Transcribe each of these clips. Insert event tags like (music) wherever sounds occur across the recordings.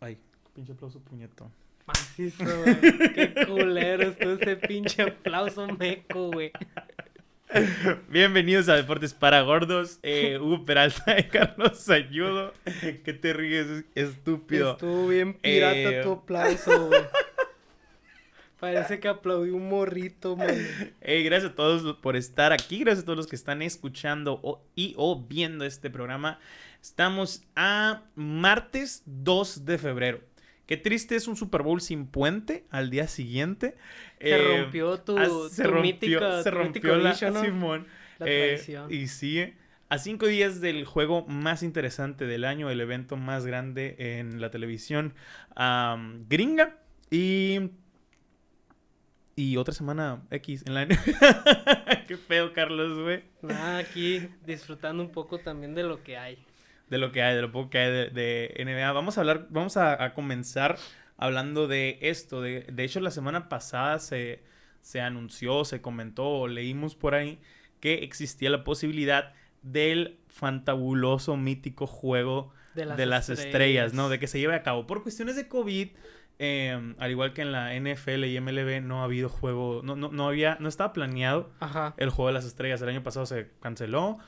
Ay, pinche aplauso puñetón. Macizo, güey. Qué (laughs) culero estuvo ese pinche aplauso meco, güey. Bienvenidos a Deportes para Gordos. Eh, Hugo Peralta y (laughs) Carlos Ayudo. ¿Qué te ríes, estúpido? Estuvo bien pirata Eh, tu aplauso, güey. Parece que aplaudí un morrito, man. Eh, gracias a todos por estar aquí. Gracias a todos los que están escuchando o- y o viendo este programa. Estamos a martes 2 de febrero. Qué triste es un Super Bowl sin puente al día siguiente. Se Eh, rompió tu, ah, tu se rompió, mítica, se rompió la, ¿no? Simón. La Eh, y sigue. A cinco días del juego más interesante del año, el evento más grande en la televisión gringa. Y. Y otra semana X en la. (laughs) Qué feo, Carlos, güey. Nada, aquí disfrutando un poco también de lo que hay. De lo que hay, de lo poco que hay de, de NBA. Vamos a hablar, vamos a, a comenzar hablando de esto. De, de hecho, la semana pasada se, se anunció, se comentó, leímos por ahí que existía la posibilidad del fantabuloso, mítico juego De de las, las, estrellas. ¿no? De que se lleve a cabo. Por cuestiones de COVID, eh, al igual que en la NFL y MLB, no ha habido juego, no, no, no había, no estaba planeado Ajá. el juego de las estrellas. El año pasado se canceló,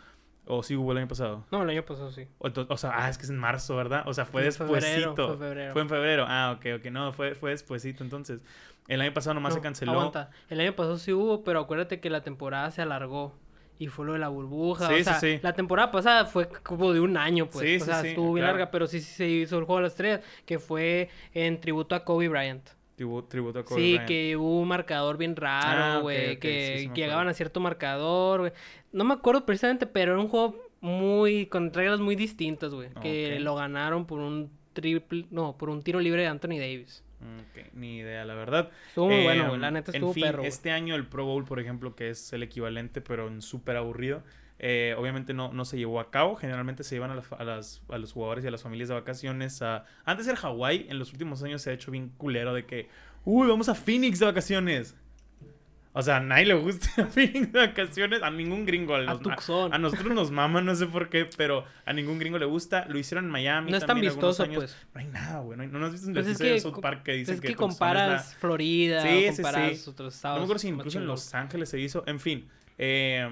o sí hubo el año pasado. No, el año pasado sí. O, sea, ah, es que es en marzo, ¿verdad? O sea, fue En febrero, despuesito. fue febrero. Fue en febrero. Ah, ok, ok. No, fue, fue despuesito. Entonces, el año pasado nomás se canceló. Aguanta. El año pasado sí hubo, pero acuérdate que la temporada se alargó. Y fue lo de la burbuja. Sí, o sea, sí. la temporada pasada fue como de un año, pues. Sí, o sea, estuvo bien claro. larga, pero sí, sí se hizo el juego de las estrellas, que fue en tributo a Kobe Bryant. Tribu- tributo a Kobe Sí, Bryant. que hubo un marcador bien Ah, raro, ok, güey. que me llegaban a cierto marcador, güey. No me acuerdo precisamente, pero era un juego muy. con reglas muy distintas, güey. Que lo ganaron por un triple. No, por un tiro libre de Anthony Davis. Ok, ni idea, la verdad. Estuvo muy Eh, bueno, güey. La neta en estuvo fin, perro. Este año el Pro Bowl, por ejemplo, que es el equivalente, pero en súper aburrido, eh, obviamente no, no se llevó a cabo. Generalmente se llevan a, las- a las, a los jugadores y a las familias de vacaciones a... Antes era Hawái, en los últimos años se ha hecho bien culero de que, uy, vamos a Phoenix de vacaciones. O sea, a nadie le gusta (laughs) Phoenix de vacaciones, a ningún gringo. A los- a nosotros nos mama, no sé por qué, pero a ningún gringo le gusta. Lo hicieron en Miami. No es tan vistoso, años. pues. No hay nada, güey. No, no has visto un Pues es que South Park que dicen es que, la- comparas Florida, Sí, sí, comparas sí. otros No estados. me acuerdo si incluso en. Los Ángeles se hizo. En fin, eh,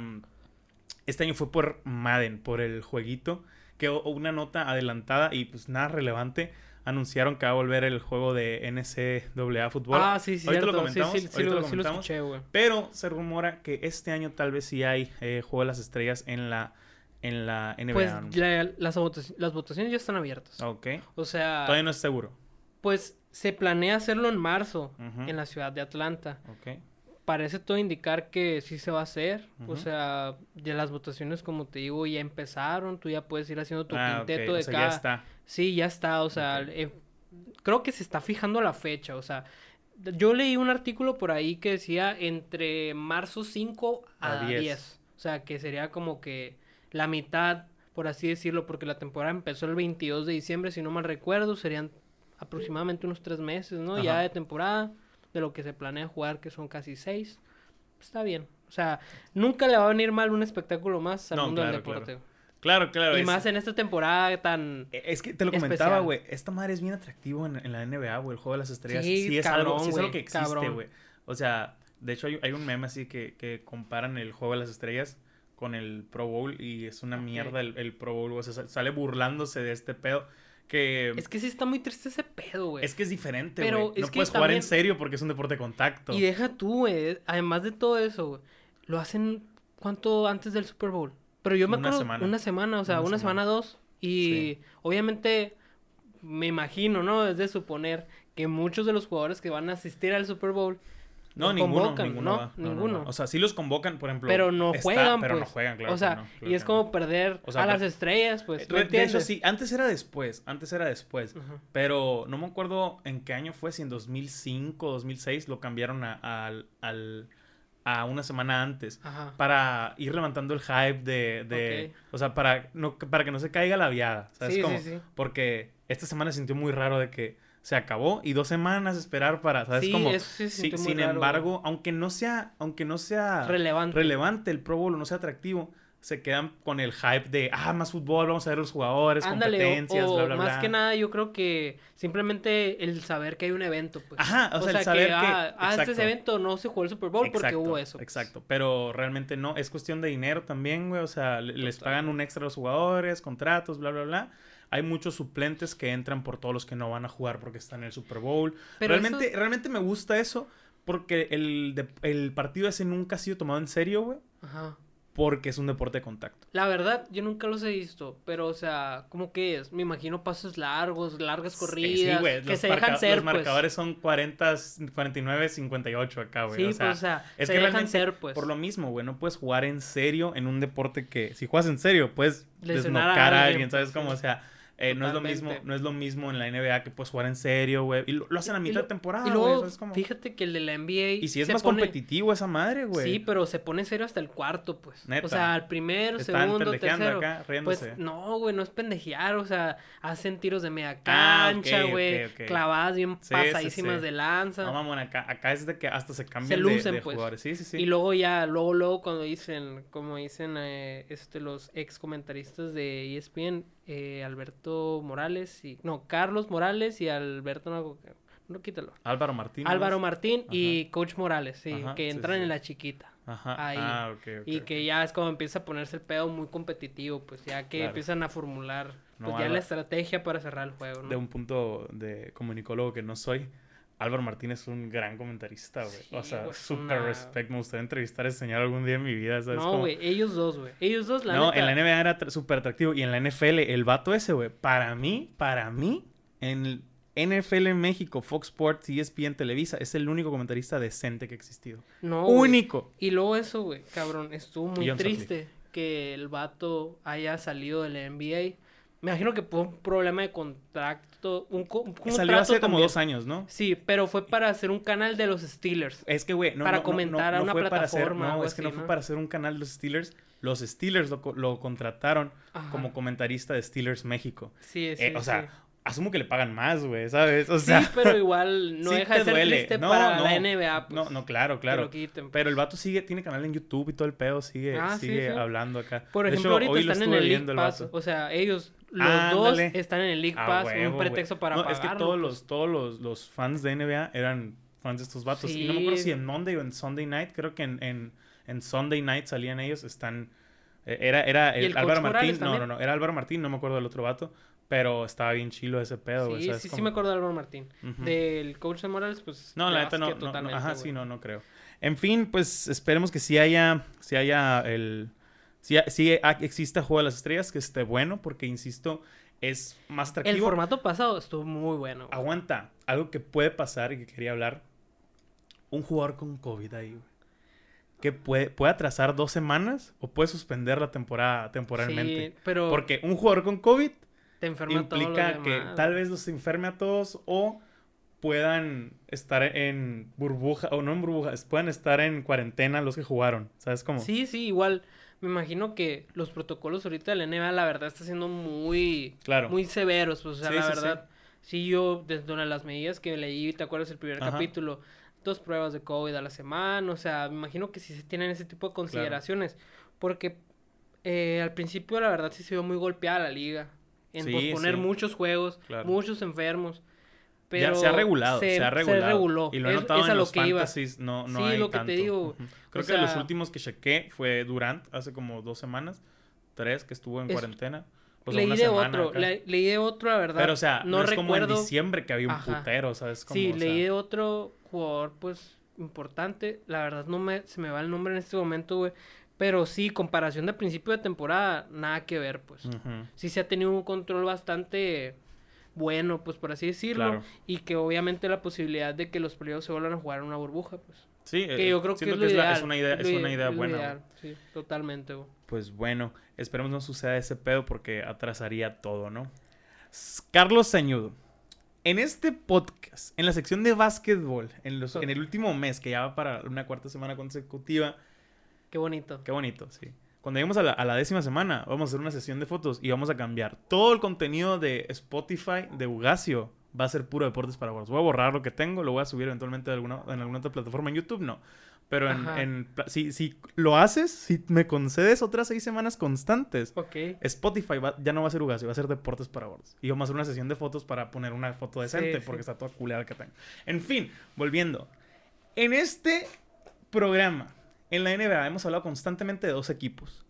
este año fue por Madden, por el jueguito. Que o- una nota adelantada y pues nada relevante. Anunciaron que va a volver el juego de NCAA fútbol. Ah, sí, sí, Ahorita lo cierto. Sí, comentamos, sí, sí, ahorita lo, lo sí lo comentamos. escuché, güey. Pero se rumora que este año tal vez sí hay eh, juego de las estrellas en la, en la NBA. Pues la- las, las votaciones ya están abiertas. Ok. O sea, Todavía no es seguro. pues se planea hacerlo en marzo en la ciudad de Atlanta. Ok. Parece todo indicar que sí se va a hacer. O sea, ya las votaciones, como te digo, ya empezaron. Tú ya puedes ir haciendo tu Ah, quinteto o de sea, cada. ya está. Sí, ya está. O sea, eh, creo que se está fijando la fecha. O sea, yo leí un artículo por ahí que decía entre marzo 5 a, A 10. 10. O sea, que sería como que la mitad, por así decirlo, porque la temporada empezó el 22 de diciembre, si no mal recuerdo, serían aproximadamente unos tres meses, ¿no? Ya de temporada, de lo que se planea jugar, que son casi seis. Está bien. O sea, nunca le va a venir mal un espectáculo más al No, mundo del claro, deporte. Claro, claro. Y es- más en esta temporada tan... Eh, Es que te lo comentaba, güey. Esta madre es bien atractivo en, en la NBA, güey. El juego de las estrellas. Sí, Sí, es, algo, cabrón, sí es algo güey, que existe, güey. O sea, de hecho hay, hay un meme así que, que comparan el juego de las estrellas con el Pro Bowl y es una mierda el, el Pro Bowl. O sea, sa- sale burlándose de este pedo. Que Es que sí está muy triste ese pedo, güey. es, que es diferente, güey. No puedes jugar en serio porque es un deporte de contacto. Y deja tú, güey. Además de todo eso, güey. Lo hacen, ¿cuánto antes del Super Bowl? Pero yo me Una acuerdo semana. una semana, o sea, Una una, semana. semana, dos. Y obviamente me imagino, ¿no? Es de suponer que muchos de los jugadores que van a asistir al Super Bowl No, ninguno, convocan, ninguno ¿no? va. No, no, Ninguno. no. O sea, sí los convocan, por ejemplo. pero no está, juegan, pero pues. no juegan, claro. O sea, claro y es como perder O sea, a las estrellas, pues. ¿me de hecho, sí, antes era después, antes era después. Pero no me acuerdo en qué año fue, si en 2005 2006 lo cambiaron a, al- al- a una semana antes. Ajá. Para ir levantando el hype de... de- O sea, para, no, para que no se caiga la viada. ¿Sabes Sí, sí, sí. Porque esta semana se sintió muy raro de que se acabó y dos semanas esperar para... ¿Sabes Sí, eso sí se sin raro, embargo, aunque no sea... Aunque no sea Relevante. relevante el Pro Bowl no sea atractivo, se quedan con el hype de, ah, más fútbol, vamos a ver los jugadores, Ándale, competencias, o, bla, bla, más bla. que nada yo creo que simplemente el saber que hay un evento, pues. Ajá, o sea, el saber que- ah, ah, este evento no se jugó el Super Bowl porque hubo eso. pues. Exacto, pero realmente no, es cuestión de dinero también, güey, o sea, le- les pagan un extra a los jugadores, contratos, bla, bla, bla. Hay muchos suplentes que entran por todos los que no van a jugar porque están en el Super Bowl. Pero realmente, eso- realmente me gusta eso porque el, de- el partido ese nunca ha sido tomado en serio, güey, Ajá. porque es un deporte de contacto. La verdad, yo nunca los he visto, pero, o sea, ¿cómo que es? Me imagino pasos largos, largas Sí, corridas, sí, güey, que los se dejan ser, Los pues. marcadores son 40, 49, 58 acá, güey. Sí, o sea, pues, o sea, es se que dejan ser, pues. Por lo mismo, güey, no puedes jugar en serio en un deporte que, si juegas en serio, puedes Lesionar a desnocar a alguien, alguien, ¿sabes pues, cómo? sí. O sea, eh, no es lo mismo, no es lo mismo en la NBA que puedes jugar en serio, güey. Y lo, lo hacen a mitad lo- de temporada, fíjate que el de la NBA. Y si es más pone- competitivo esa madre, güey. Sí, pero se pone serio hasta el cuarto, pues. Neta. O sea, al primero, Están segundo, tercero. acá, riéndose. Pues no, güey, no es pendejear, o sea, hacen tiros de media Ah, cancha, güey, clavadas bien Sí, sí, pasadísimas sí. de lanza. No, mamón, acá, acá es de que hasta se cambian Se de- lucen, de, pues. jugadores. Sí, sí, sí. Y luego ya, luego, luego cuando dicen, como dicen eh, este, los ex comentaristas de ESPN, eh, Alberto Morales y, no, Carlos Morales y Alberto, no, no quítalo. Álvaro Martínez. Álvaro Martín y Coach Morales, sí, Ajá, que entran sí. en la chiquita. Ajá. ahí. Ah, ok, ok. Y que ya es como empieza a ponerse el pedo muy competitivo, pues ya que Claro. empiezan a formular No, pues, ya la estrategia para cerrar el juego, ¿no? de un punto de comunicólogo que no soy, Álvaro Martínez es un gran comentarista, güey. Sí, o sea, súper respect. Me gustaría entrevistar a ese señor algún día en mi vida, ¿sabes? No, güey, ellos dos, güey. Ellos dos, la no, neta. en la NBA era súper atractivo. Y en la NFL, el vato ese, güey, para mí, para mí, en el NFL en México, Fox Sports, ESPN, Televisa, es el único comentarista decente que ha existido. No, único. Y luego eso, güey, cabrón, estuvo muy John triste que el vato haya salido de la NBA. Me imagino que fue un problema de contrato, un, co- un Salió contrato hace como también. dos años, ¿no? Sí, pero fue para hacer un canal de los Steelers. Es que, güey, no, Para no, comentar no, a una fue para hacer, plataforma, no, es que no fue para hacer un canal de los Steelers. Los Steelers lo, co- lo contrataron Ajá. como comentarista de Steelers México. Sí, sí, Eh, o sea, sí. asumo que le pagan más, güey, ¿sabes? O sea, sí, pero igual (laughs) no sí deja de ser duele. triste para la NBA. Pues, no, no, claro, claro. quiten. Pero el vato sigue, tiene canal en YouTube y todo el pedo, sigue, Ah, sigue hablando acá. Por De ejemplo, hecho, ahorita hoy lo están en el League Pass. vato. O sea, ellos, los Ándale. dos, están en el League Ah, Pass. huevo, un pretexto para No, pagarlo. es que todos pues. los, todos los, los fans de NBA eran fans de estos vatos. Y no me acuerdo si en Monday o en Sunday Night, creo que en, en, en Sunday Night salían ellos, están... eh, Era, era ¿Y el, el Álvaro Martín, no, no, no, era Álvaro Martín, no me acuerdo del otro vato, pero estaba bien chilo ese pedo, güey, Sí, ¿sabes sí, sí me acuerdo de Álvaro Martín. Del coach de Morales, pues. No, la neta no, ajá, sí, no, no creo. En fin, pues esperemos que sí haya, sí haya el, sí, sí ha- exista Juego de las Estrellas, que esté bueno, porque insisto, es más El atractivo. formato pasado estuvo muy bueno. güey. Aguanta, algo que puede pasar y que quería hablar, un jugador con COVID ahí, güey. Que puede, puede atrasar dos semanas o puede suspender la temporada temporalmente. Sí, pero Porque un jugador con COVID te enferma todo implica que tal vez los enferme a todos o puedan estar en burbuja, o no en burbuja, puedan estar en cuarentena los que jugaron, ¿sabes cómo? Sí, sí, igual. Me imagino que los protocolos ahorita de la NBA, la verdad, está siendo muy, Claro. muy severos. pues, o sea, Sí, la sí, verdad, sí. yo, desde una de las medidas que leí, ¿te acuerdas el primer Ajá. capítulo? Dos pruebas de COVID a la semana. O sea, me imagino que sí se tienen ese tipo de consideraciones. Porque eh, al principio, la verdad, sí se vio muy golpeada la liga. En Sí, posponer muchos juegos, Claro. muchos enfermos. Ya Pero se ha regulado, se, ha regulado. reguló. Y lo he notado es en lo los que iba. no, no Sí, hay lo que te tanto. digo. Creo O que los sea- últimos que chequé fue Durant, hace como dos semanas, tres, que estuvo en Es- cuarentena. O sea, leí de otro, le- leí de otro, la verdad. Pero, o sea, no, es como en diciembre que había un Ajá. putero, ¿sabes? Como, sí, o sea, leí de otro jugador, pues, importante. La verdad no me, se me va el nombre en este momento, güey. Pero sí, comparación de principio de temporada, nada que ver, pues. Sí se ha tenido un control bastante bueno, pues, por así decirlo. Claro. Y que obviamente la posibilidad de que los playoffs se vuelvan a jugar en una burbuja, pues. Sí, Que eh, yo creo que siento es lo la- ideal. es una idea, es una ide- idea es buena. ideal, Sí, totalmente. Pues bueno, esperemos no suceda ese pedo porque atrasaría todo, ¿no? Carlos Sañudo. En este podcast, en la sección de básquetbol, en, los, en el último mes, que ya va para una cuarta semana consecutiva, Qué bonito. qué bonito, sí. Cuando lleguemos a la, a la décima semana, vamos a hacer una sesión de fotos y vamos a cambiar todo el contenido de Spotify de Ugacio. Va a ser puro deportes para vos. Voy a borrar lo que tengo, lo voy a subir eventualmente de alguna, en alguna otra plataforma en YouTube, no. Pero en, en si, si lo haces, si me concedes otras seis semanas constantes. Spotify va- ya no va a ser Ugacio, va a ser Deportes para Gordos. Y vamos a hacer una sesión de fotos para poner una foto decente, Sí, porque sí. está toda culeada que tengo. En fin, volviendo. En este programa, en la NBA, hemos hablado constantemente de dos equipos.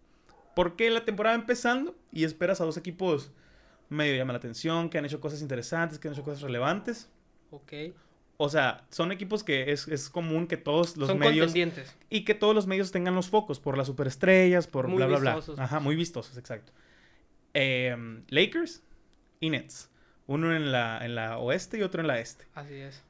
¿Por qué la temporada empezando y esperas a dos equipos medio llama la atención, que han hecho cosas interesantes, que han hecho cosas relevantes? Ok. O sea, son equipos que es, es común que todos los Son medios contendientes. y que todos los medios tengan los focos por las superestrellas, por Muy bla, bla, bla. vistosos. Ajá, muy vistosos, exacto. Em, Lakers y Nets. Uno en la, en la oeste y otro en la este. Así es.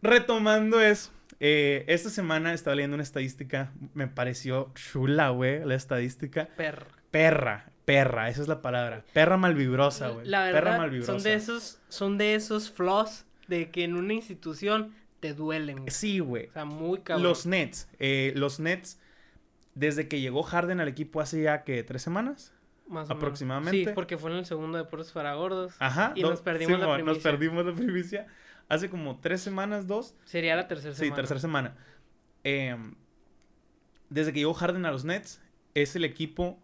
Retomando eso, eh, esta semana estaba leyendo una estadística, me pareció chula, güey, la estadística. Perra. Perra, perra, esa es la palabra. Perra malvibrosa, güey. La perra verdad, malvibrosa. son de esos, son de esos flaws de que en una institución te duelen. Sí, güey. O sea, muy cabrón. Los Nets, eh, los Nets, desde que llegó Harden al equipo hace ya que tres semanas. Más o menos. aproximadamente. Sí, porque fue en el segundo Deportes para Gordos. Ajá. Y nos perdimos la Simón, Nos perdimos la primicia. Hace como tres semanas, dos. Sería la tercera Sí, semana. tercera semana. Em, desde que llegó Harden a los Nets, es el equipo,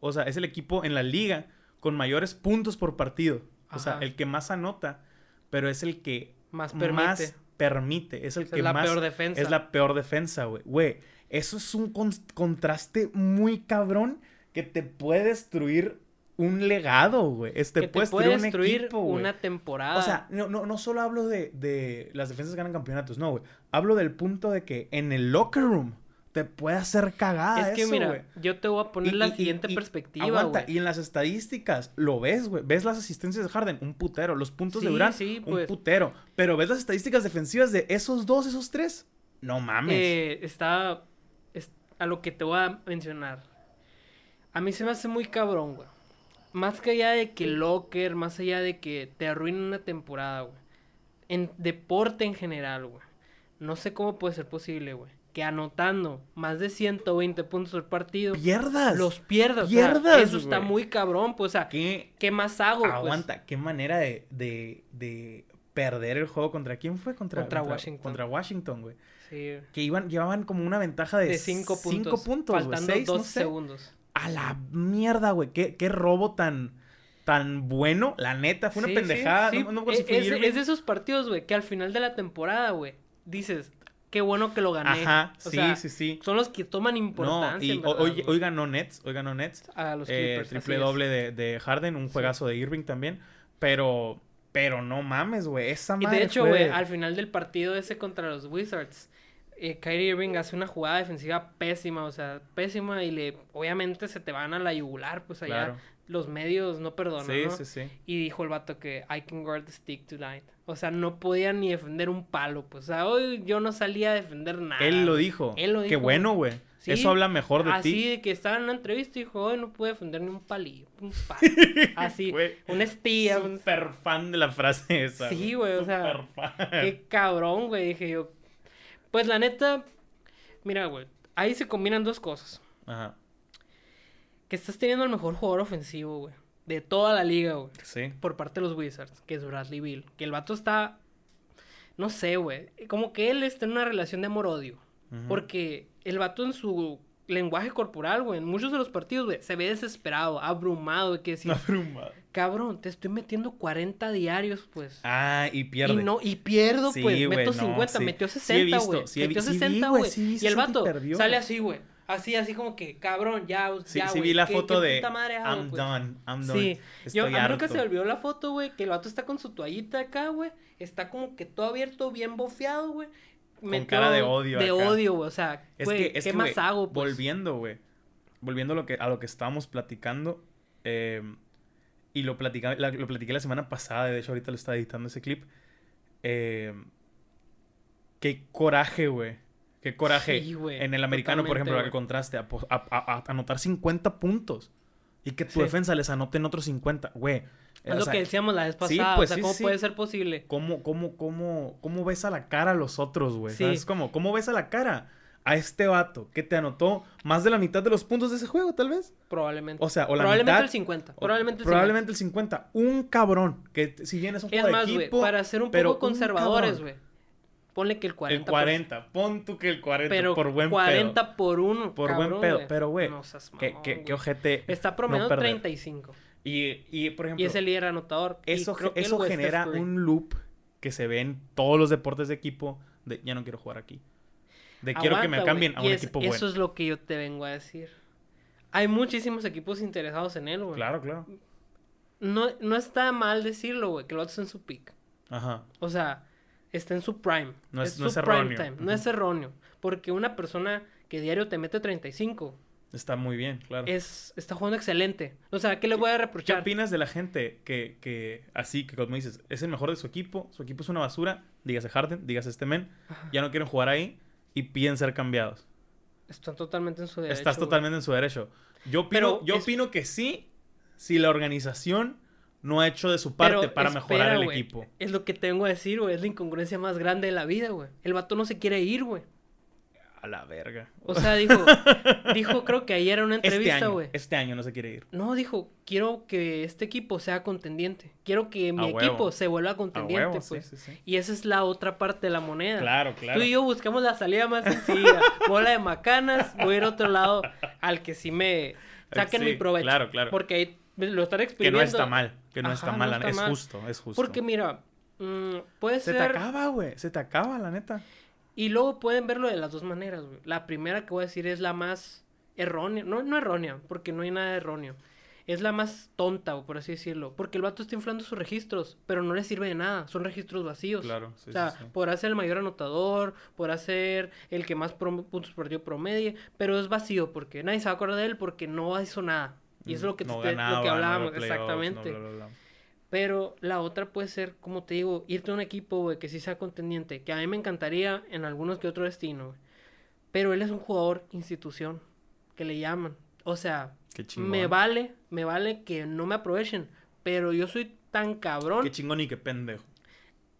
o sea, es el equipo en la liga con mayores puntos por partido. O sea, el que más anota, pero es el que Más permite. más permite. Es el O sea, que es la más peor defensa. es la peor defensa, güey. Güey, eso es un con- contraste muy cabrón que te puede destruir un legado, güey. Este que te puede puede destruir, destruir un equipo, una temporada. O sea, no, no, no solo hablo de, de las defensas que ganan campeonatos, no, güey. Hablo del punto de que en el locker room te puede hacer cagada es que eso, mira, yo te voy a poner Y- la y- siguiente y- perspectiva, Aguanta, y en las estadísticas lo ves, güey. Ves las asistencias de Harden, un putero. Los puntos de Sí, Durant, sí, un pues. putero. Pero ves las estadísticas defensivas de esos dos, esos tres. No mames. Eh, está es- a lo que te voy a mencionar. A mí se me hace muy cabrón, güey. Más que allá de que Locker, más allá de que te arruinen una temporada, güey. En deporte en general, güey. No sé cómo puede ser posible, güey. Que anotando más de 120 puntos por partido, Pierdas. los pierdas. o sea, Pierdas, eso está muy cabrón, pues, o sea, ¿Qué? ¿qué más hago? pues? Aguanta, qué manera de, de, de perder el juego contra quién fue contra Contra Washington. contra Washington güey Sí, que iban llevaban como una ventaja de, de 5 cinco puntos. puntos faltando seis, 12 no sé. segundos. A la mierda güey qué, qué robo tan tan bueno la neta fue una Sí, pendejada sí, sí. no, no fue es, de esos partidos, güey, que al final de la temporada, güey, dices, qué bueno que lo gané. ajá O sí sea, sí sí Son los que toman no importancia. y en verdad, hoy, ganó Nets hoy ganó Nets a los eh, Clippers. triple doble de, de Harden un juegazo de Irving también pero pero no mames güey esa Y madre de hecho, güey, al final del partido ese contra los Wizards, eh, Kyrie Irving hace una jugada defensiva pésima, o sea, pésima, y le, obviamente se te van a la yugular, pues allá Claro. los medios no perdonan, sí ¿no? sí sí Y dijo el vato que I can guard the stick tonight. O sea, no podía ni defender un palo, pues. O sea, hoy yo no salía a defender nada. Él lo dijo. Él lo Qué dijo. bueno, güey. Sí, Eso habla mejor de Así ti. de que estaba en una entrevista y dijo, hoy no pude defender ni un palillo, un (laughs) palo. Así, Güey, una estía. un- Súper fan de la frase esa. Sí, güey, o sea, fan. Qué cabrón, güey, dije yo. Pues la neta, mira, güey, ahí se combinan dos cosas. Ajá. Que estás teniendo el mejor jugador ofensivo, güey, de toda la liga, güey. Sí. por parte de los Wizards, que es Bradley Bill. Que el vato está, no sé, güey, como que él está en una relación de amor-odio. Porque el vato en su lenguaje corporal, güey, en muchos de los partidos, güey, se ve desesperado, abrumado, güey, que decir, (laughs) Abrumado. cabrón, te estoy metiendo 40 diarios, pues. Ah, y pierde. Y no, y pierdo, Sí, pues, güey, meto no, 50, sí. metió Sí he 60, visto, güey. metió sí vi, 60, güey, y el 60 y vato perdió. sale así, güey. Así, así como que, cabrón, ya, Sí, ya, sí güey, vi la ¿qué- foto qué de puta madre hago, I'm pues? done, I'm done. Sí, Estoy yo, a mí harto. se olvidó la foto, güey, que el vato está con su toallita acá, güey. Está como que todo abierto, bien bofeado, güey. Con cara de odio De acá. odio, güey. O sea, Es que, es ¿qué que, más hago, pues? Volviendo, güey. Volviendo a lo que, a lo que estábamos platicando. eh, y lo, platica, la- lo platiqué la semana pasada. De hecho, ahorita lo estaba editando ese clip. eh, qué coraje, güey. Qué coraje. Sí, güey, en el americano, por ejemplo, güey. el contraste. A, anotar 50 puntos. Y que tu Sí. defensa les anote en otros 50. Güey. Es o lo sea, que decíamos la vez sí, pasada. pues, o sea, sí, ¿cómo sí. puede ser posible? ¿Cómo, cómo, cómo, cómo ves a la cara a los otros, güey? Sí. ¿Sabes cómo? ¿Cómo ves a la cara a este vato que te anotó más de la mitad de los puntos de ese juego, tal vez? Probablemente. O sea, o la probablemente mitad. el 50. o Probablemente el probablemente el 50. Un cabrón que si bien es un 50. juego Es más, de güey, equipo, para ser un poco conservadores, güey. Ponle que el 40. El 40. Pon tú que el 40 Pero por buen 40 pedo. por uno. Por cabrón, buen pedo. Pero, güey, No seas ¿Qué, mamón, qué, güey. qué ojete. Está promediando perder. 35. Y, y, por ejemplo, Y es el líder anotador. Eso, creo que el eso genera un loop que se ve en todos los deportes de equipo de ya no quiero jugar aquí. De quiero que me cambien a un es- equipo Eso bueno. es lo que yo te vengo a decir. Hay muchísimos equipos interesados en él, güey. Claro, claro. No, no está mal decirlo, güey, que lo haces en su pick. Ajá. O sea, está en su prime. No es- no es prime erróneo. No es erróneo. Porque una persona que diario te mete 35 Está muy bien, claro. es, está jugando excelente. O sea, ¿qué le voy a ¿Qué reprochar? opinas de la gente que, que así, que como dices, es el mejor de su equipo, su equipo es una basura, dígase Harden, dígase este men, Ajá. ya no quieren jugar ahí y piden ser cambiados? Están totalmente en su derecho. Estás güey. totalmente en su derecho. Yo opino, Pero yo es- opino que sí, si la organización no ha hecho de su parte Pero para espera, mejorar el güey. equipo. Es lo que tengo a decir, güey. Es la incongruencia más grande de la vida, güey. El vato no se quiere ir, güey. A la verga. O sea, dijo, (laughs) dijo, creo que ayer en una este entrevista, güey. este año no se quiere ir. No, dijo, quiero que este equipo sea contendiente. Quiero que mi equipo se vuelva contendiente, huevo, pues. sí, sí. Y esa es la otra parte de la moneda. Claro, claro. Tú y yo buscamos la salida más sencilla. (laughs) Bola de macanas, voy a ir a otro lado al que sí me saquen mi provecho. claro, claro. Porque ahí lo están Que exprimiendo. no está mal, que no Ajá, está no mal, está es mal. justo, es justo. Porque mira, mm, puede se ser... te acaba, güey, se te acaba, la neta. Y luego pueden verlo de las dos maneras, güey. La primera que voy a decir es la más errónea. No, no errónea, porque no hay nada erróneo. Es la más tonta, o por así decirlo. Porque el vato está inflando sus registros, pero no le sirve de nada. Son registros vacíos. Claro, sí, o sea, sí, sí. podrá ser el mayor anotador, podrá ser el que más puntos partido promedie, pero es vacío porque nadie se va a acordar de él porque no hizo nada. Y eso es lo que, Mm, No te- lo que hablábamos, no, exactamente. bla, bla, bla. Pero la otra puede ser, como te digo, irte a un equipo, güey, que sí sea contendiente. Que a mí me encantaría en algunos que otro destino, güey. Pero él es un jugador institución, que le llaman. O sea, me vale, me vale que no me aprovechen. Pero yo soy tan cabrón. Qué chingón y qué pendejo.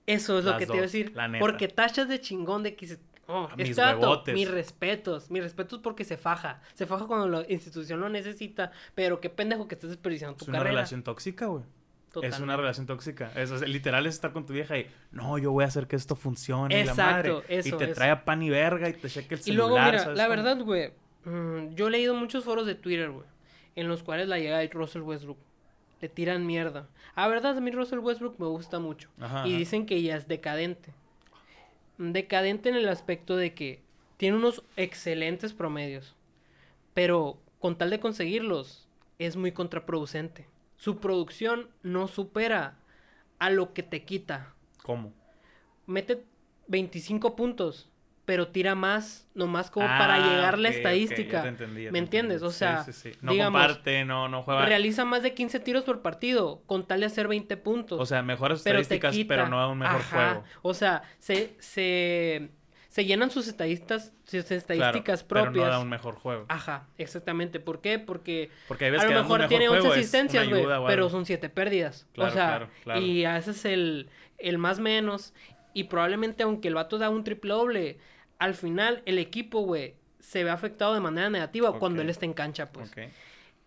Eso es lo que te iba a decir. la neta. Porque tachas de chingón de que oh, A mis este mis respetos, mis respetos porque se faja. Se faja cuando la institución lo necesita. Pero qué pendejo que estés desperdiciando tu Es una carrera. relación tóxica, güey. Es una relación tóxica. Eso es, literal es estar con tu vieja y no, yo voy a hacer que esto funcione. y la Exacto, madre. eso, y te eso. trae a pan y verga y te cheque el Y celular. luego, mira, ¿sabes la cómo? verdad, güey, mm, yo he leído muchos foros de Twitter, güey, en los cuales la llegada de Russell Westbrook le tiran mierda. A verdad, a mí Russell Westbrook me gusta mucho. Ajá, y dicen que ya es decadente. Decadente en el aspecto de que tiene unos excelentes promedios, pero con tal de conseguirlos, es muy contraproducente. Su producción no supera a lo que te quita ¿Cómo? mete 25 puntos, pero tira más, nomás como Ah, para llegar la ok, ok, estadística. entendí, ¿Me entiendes? O sea, Sí, sí, sí. No digamos, comparte, no, no juega. realiza más de 15 tiros por partido, con tal de hacer 20 puntos. O sea, mejores pero estadísticas, quita. pero no a un mejor Ajá. juego. O sea, se, se, se llenan sus estadísticas, sus Claro, estadísticas Pero propias. no da un mejor juego. Ajá, exactamente. ¿Por qué? Porque a lo mejor tiene mejor 11 juego es asistencias, güey, pero son 7 pérdidas. Claro, o sea, claro, claro. y haces el, el más menos. Y probablemente, aunque el vato da un triple doble, al final el equipo, güey, se ve afectado de manera negativa cuando él está en cancha, pues. Ok.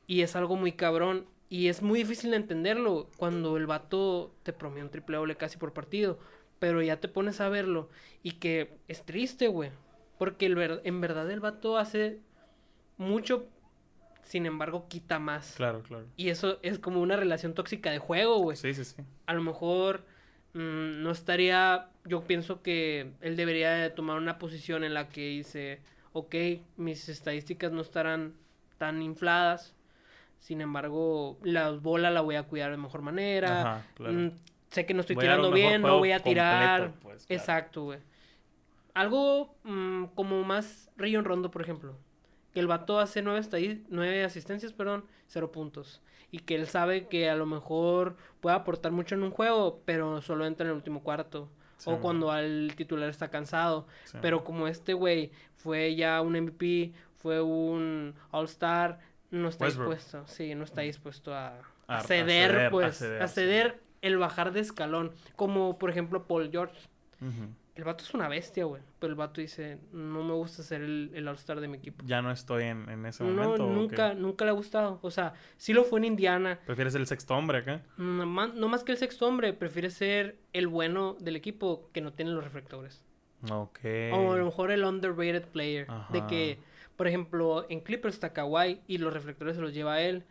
Y es algo muy cabrón. Y es muy difícil de entenderlo cuando el vato te promedia un triple doble casi por partido. Pero ya te pones a verlo. Y que es triste, güey. Porque el ver- en verdad el vato hace mucho, sin embargo quita más. Claro, claro. Y eso es como una relación tóxica de juego, güey. Sí, sí, sí. A lo mejor mm, no estaría, yo pienso que él debería de tomar una posición en la que dice, ok, mis estadísticas no estarán tan infladas, sin embargo, la bola la voy a cuidar de mejor manera. Ajá, claro. Mm, sé que no estoy Voy tirando bien, no voy a tirar. completo, pues, claro. Exacto, güey. Algo mm, como más Rayon Rondo, por ejemplo. Que el vato hace nueve, nueve asistencias, perdón, cero puntos. Y que él sabe que a lo mejor puede aportar mucho en un juego, pero solo entra en el último cuarto. Sí, o cuando al titular está cansado. Sí. Pero como este güey fue ya un MVP, fue un All-Star, no está Westbrook. dispuesto. Sí, no está dispuesto a, a A- a ceder, a pues. ceder, a ceder el bajar de escalón. Como por ejemplo Paul George. El vato es una bestia, güey. Pero el vato dice, no me gusta ser el, el All-Star de mi equipo. Ya no estoy en, en ese momento. nunca, nunca le ha gustado. O sea, sí lo fue en Indiana. ¿Prefieres ser el sexto hombre acá? No más, no más que el sexto hombre, prefiere ser el bueno del equipo que no tiene los reflectores. Ok. O a lo mejor el underrated player. De que, por ejemplo, en Clippers está Kawhi y los reflectores se los lleva a él.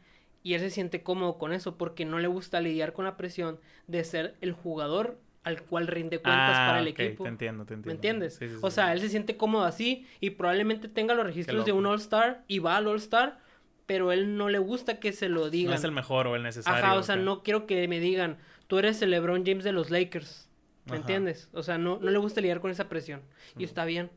Y él se siente cómodo con eso porque no le gusta lidiar con la presión de ser el jugador al cual rinde cuentas Ah, para el ok, equipo. Te entiendo, te entiendo. ¿Me entiendes? Sí, sí, o sí. sea, él se siente cómodo así y probablemente tenga los registros de un All-Star y va al All-Star, pero él no le gusta que se lo digan. No es el mejor o el necesario. Ajá, o sea, no quiero que me digan, tú eres el LeBron James de los Lakers. ¿Me Ajá. entiendes? O sea, no, no le gusta lidiar con esa presión. Y está bien.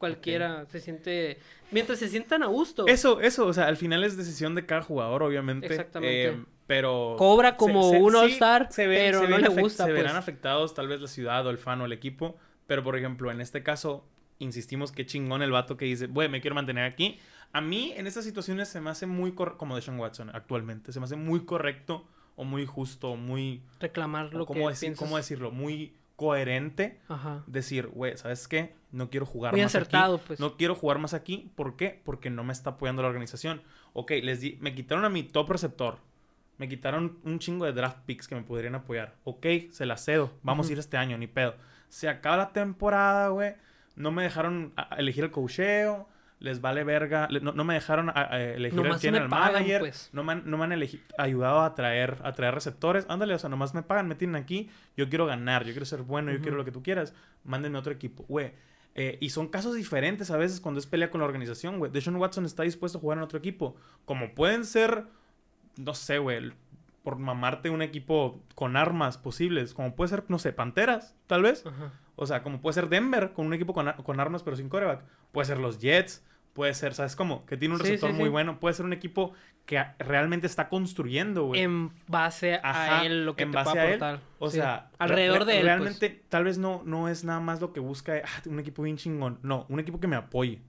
Cualquiera se siente. Mientras se sientan a gusto. Eso, eso, o sea, al final es decisión de cada jugador, obviamente. Exactamente. eh, pero. Cobra como un All-Star, pero no le gusta, Se pues. verán afectados, tal vez la ciudad o el fan o el equipo. Pero, por ejemplo, en este caso, insistimos que chingón el vato que dice, güey, me quiero mantener aquí. A mí, en estas situaciones, se me hace muy correcto, como de Sean Watson actualmente, se me hace muy correcto o muy justo, muy. Reclamar lo ¿cómo, que decir-. ¿Cómo decirlo? Muy coherente Ajá. decir, güey, ¿sabes qué? No quiero jugar Muy más acertado, aquí. pues. No quiero jugar más aquí. ¿Por qué? Porque no me está apoyando la organización. Ok, les di, me quitaron a mi top receptor. Me quitaron un chingo de draft picks que me podrían apoyar. Ok, se la cedo. Vamos a ir este año, ni pedo. Se acaba la temporada, güey. No me dejaron a elegir el cocheo. Les vale verga. No, no me dejaron a- a elegir el Nomás general me pagan, manager. pues. No me han, no me han elegi- ayudado a traer, a traer receptores. Ándale, o sea, nomás me pagan, me tienen aquí. Yo quiero ganar, yo quiero ser bueno, yo quiero lo que tú quieras. Mándenme otro equipo. Güey, eh, y son casos diferentes a veces cuando es pelea con la organización, güey. Deshaun Watson está dispuesto a jugar en otro equipo. Como pueden ser, no sé, güey, el- por mamarte un equipo con armas posibles. Como puede ser, no sé, Panteras, tal vez. Ajá. O sea, como puede ser Denver con un equipo con, con armas pero sin coreback. Puede ser los Jets. Puede ser, ¿sabes cómo? Que tiene un receptor sí, muy sí. bueno. Puede ser un equipo que realmente está construyendo, güey. En base a él, lo que en te base puede a él. O sea, alrededor re- de él. pues. Realmente, tal vez no, no es nada más lo que busca ah, un equipo bien chingón. No, un equipo que me apoye.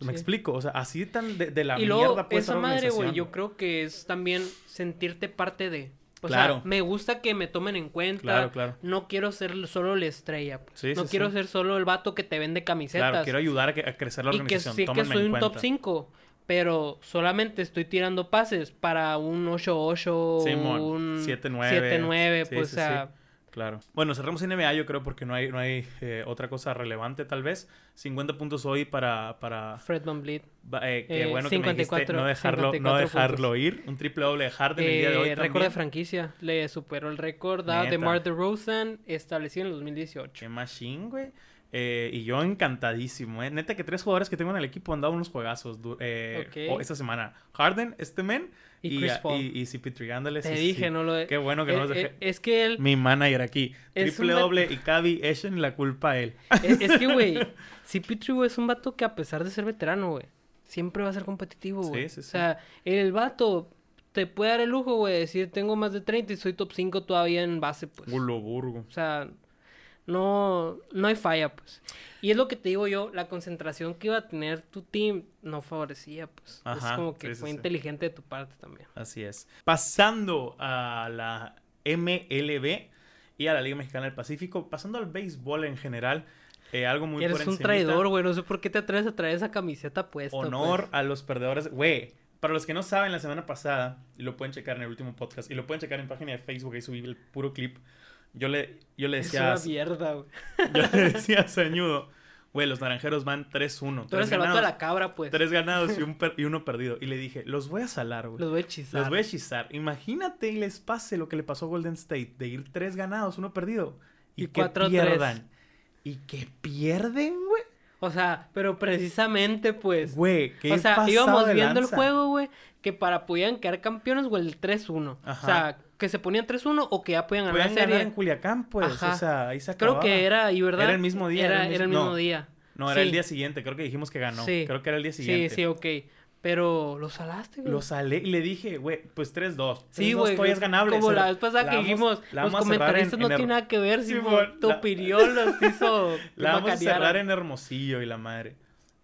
¿Me Sí. explico? O sea, así tan de, de la y luego, mierda puede esa ser madre, güey, organización. yo creo que es también sentirte parte de. O Claro. sea, me gusta que me tomen en cuenta. Claro, claro. No quiero ser solo la estrella. pues. Sí, no sí, quiero sí. ser solo el vato que te vende camisetas. Claro, quiero ayudar a, que- a crecer la y que organización. sí que Tómenme soy en un top cuenta. 5. Pero solamente estoy tirando pases para un 8-8, Simón, un 7-9. 7-9, Sí, pues, sí, o sea, sí. Claro. Bueno, cerramos NBA, yo creo, porque no hay, no hay eh, otra cosa relevante, tal vez. 50 puntos hoy para. para Fred Van va- eh, qué Eh, bueno que me dijiste 54, no dejarlo, no 54 dejarlo puntos. ir. Un triple doble de Harden el día de hoy. Eh, récord de franquicia. Le superó el récord a. DeMar DeRozan establecido en el 2018. Qué machine, güey. Eh, y yo encantadísimo, ¿eh? Neta que tres jugadores que tengo en el equipo han dado unos juegazos eh, Ok. o- esta semana. Harden, este men Y Chris Paul. y, y CP3. Ándale, Te sí, dije, sí. no lo. Qué bueno que no Eh, los dejé. eh, es que él... Mi manager aquí. Triple un doble y Cavi echen la culpa a él. (laughs) Es, es que, (laughs) güey, CP3, güey, es un vato que a pesar de ser veterano, güey, siempre va a ser competitivo, güey. Sí, sí, O sí. sea, el vato te puede dar el lujo, güey, de decir, tengo más de 30 y soy top 5 todavía en base, pues. Gulo burgo. O sea, no, no hay falla, pues. Y es lo que te digo yo, la concentración que iba a tener tu team no favorecía, pues. Ajá, es como que sí, fue sí. inteligente de tu parte también. Así es. Pasando a la MLB y a la Liga Mexicana del Pacífico, pasando al béisbol en general, eh, algo muy Eres un traidor, güey, no sé por qué te atreves a traer esa camiseta puesta. Honor pues. a los perdedores. Güey, para los que no saben, la semana pasada, y lo pueden checar en el último podcast, y lo pueden checar en página de Facebook, ahí subí el puro clip. Yo le, yo le Es decía, una mierda, güey. (laughs) yo le decía a Sañudo, güey, los naranjeros van 3-1. Tú eres el vato de ganados, la cabra, pues. tres ganados y, (laughs) un per- y uno perdido. Y le dije, los voy a salar, güey. Los voy a hechizar. Los voy a hechizar. Imagínate y les pase lo que le pasó a Golden State, de ir tres ganados, uno perdido. Y, Y que cuatro pierdan. Y que pierden, güey. O sea, pero precisamente, pues. Güey, qué o sea, íbamos viendo el juego, güey, que para podían quedar campeones, güey, el 3-1. O sea, que se ponían 3-1 o que ya podían ganar Podían la serie. ganar en Culiacán, pues. Ajá. O sea, ahí se Creo acababa. que era, y verdad. Era el mismo día, Era, era el era el mismo- mismo no. día. No, era Sí. el día siguiente. Creo que dijimos que ganó. Sí. Creo que era el día siguiente. Sí, sí, ok. Pero lo salaste, güey. Lo salé y le dije, güey, pues 3-2. Sí, 3-2 güey. todavía es ganable. Como la la- vez pasada la que dijimos, los vamos a cerrar comentaristas en- no en tienen nada que ver, Sí, tu la- opinión (laughs) los hizo La vamos a cerrar en Hermosillo y la madre.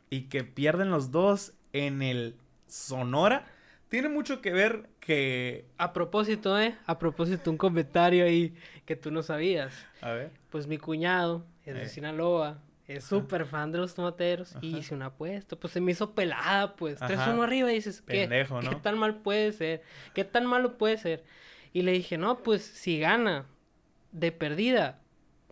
Y que pierden los dos en el Sonora. Tiene mucho que ver que... A propósito, ¿eh? A propósito, un comentario ahí que tú no sabías. A ver. Pues mi cuñado es de Eh. Sinaloa, es súper fan de los tomateros y hice una apuesta. Pues se me hizo pelada, pues. Ajá. 3-1 arriba y dices, ¿qué? Pendejo, ¿Qué tan mal puede ser? ¿Qué tan malo puede ser? Y le dije, no, pues si gana de perdida,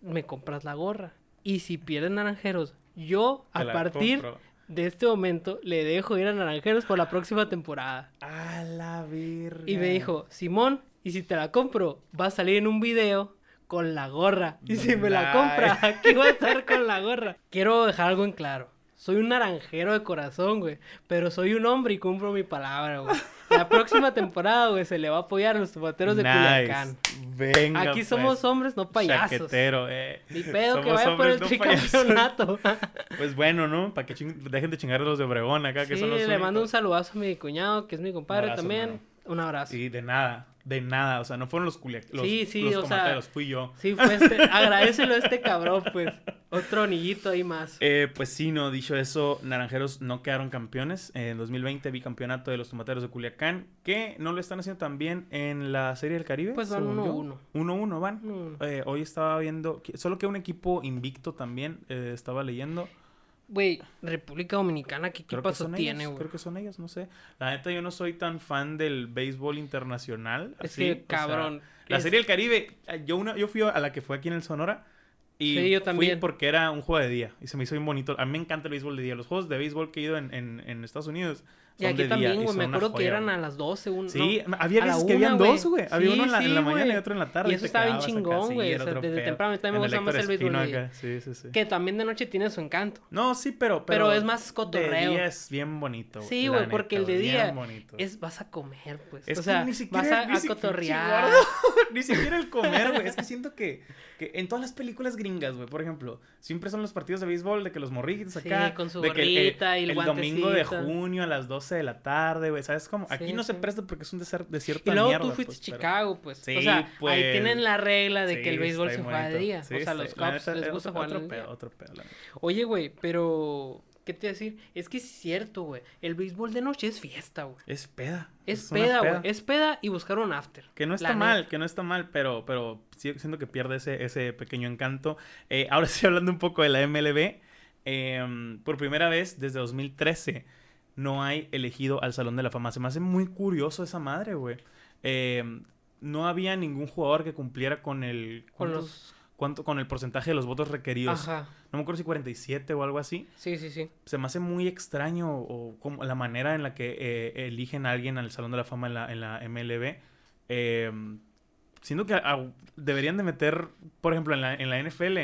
me compras la gorra. Y si pierden Naranjeros, yo Te a partir compro. De este momento le dejo ir a Naranjeros por la próxima temporada. A la virga. Y me dijo, Simón, y si te la compro, va a salir en un video con la gorra. Y si me la compra, aquí va a estar con la gorra. Quiero dejar algo en claro. Soy un naranjero de corazón, güey. Pero soy un hombre y cumplo mi palabra, güey. La próxima temporada, güey, se le va a apoyar a los tomateros de Nice. Culiacán. Venga, Aquí pues. somos hombres, no payasos. Chaquetero, eh. Ni pedo que vaya por el no tricampeonato. (laughs) Pues bueno, ¿no? Para que dejen de chingar a los de Obregón acá, que sí, son los le mando un saludazo a mi cuñado, que es mi compadre abrazo, también. Un abrazo. Sí, de nada, de nada. O sea, no fueron los culiac... los, Sí, sí, los o sea, fui yo. Sí, fue este. (laughs) agradecelo a este cabrón, pues. Otro anillito ahí más. Eh, pues sí, no, dicho eso, Naranjeros no quedaron campeones. En 2020 bicampeonato de los tomateros de Culiacán, que no lo están haciendo tan bien en la Serie del Caribe. Pues van según yo. 1-1. 1-1 van. Eh, hoy estaba viendo, solo que un equipo invicto también, eh, estaba leyendo. Güey, República Dominicana, ¿qué Creo que equipazo tiene, güey? creo que son ellos, no sé. La neta, yo no soy tan fan del béisbol internacional. Es así, que, o sea, cabrón. la es- Serie del Caribe, eh, yo, una, yo fui a la que fue aquí en el Sonora. Y Sí, yo fui también. porque era un juego de día. Y se me hizo bien bonito. A mí me encanta el béisbol de día. Los juegos de béisbol que he ido en, en, en Estados Unidos Y aquí también, güey. Me acuerdo que eran a las 12, un, Sí, no, había veces que habían dos, güey. Había Sí, uno en la, en la sí, mañana y otro en la tarde. Y eso estaba bien chingón, sí, güey. o sea, desde pedo. temprano también me gusta más el béisbol. Sí, sí, sí. Que también de noche tiene su encanto. No, sí, pero... Pero Pero, es más cotorreo. De día es bien bonito. Sí, güey, porque el de día. Es, vas a comer, pues. Es o sea, ni siquiera, vas a, cotorrear. (laughs) (laughs) ni siquiera el comer, güey. Es que siento que, que en todas las películas gringas, güey, por ejemplo, siempre son los partidos de béisbol de que los morritos Sí, acá. con su que gorrita y el domingo de junio a las 12 de la tarde, güey. ¿Sabes cómo? Aquí Sí, no se presta porque es un desierto Y luego mierda. tú fuiste pues, a pero- Chicago, pues. Sí, o sea, ahí pues, tienen la regla de que el béisbol se juega de día. O sea, a los neta, les gusta jugar Otro pedo, día. otro pedo. Oye, güey, pero... ¿Qué te iba a decir? Es que es cierto, güey. El béisbol de noche es fiesta, güey. Es peda. Es peda, güey. Es peda y buscar un after. Que no está mal, neta. que no está mal, pero, pero siento que pierde ese, ese pequeño encanto. Eh, ahora sí, (laughs) hablando un poco de la MLB, eh, por primera vez desde 2013 no hay elegido al Salón de la Fama. Se me hace muy curioso esa madre, güey. Eh, no había ningún jugador que cumpliera con el... Con ¿cuántos- los... cuánto- con el porcentaje de los votos requeridos. Ajá. No me acuerdo si 47 o algo así. Sí, sí, sí. Se me hace muy extraño o como la manera en la que eh, eligen a alguien al Salón de la Fama en la, en la MLB. Eh, siento que deberían de meter, por ejemplo, en la, en la NFL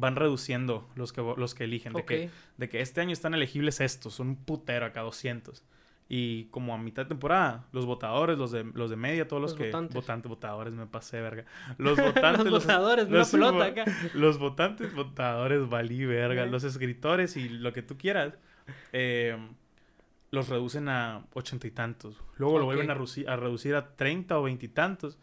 van reduciendo los que, los que eligen. De, Ok. que, de que este año están elegibles estos, son un putero acá 200. Y como a mitad de temporada, los votadores, los de, los de media, todos los, Los que... votantes. Votantes, votadores, me pasé, verga. (laughs) Los votantes... los votadores, una los- pelota acá. (laughs) los votantes, votadores, valí, verga. Los escritores y lo que tú quieras, eh, los reducen a ochenta y tantos. Luego lo vuelven a, a reducir a treinta o veintitantos.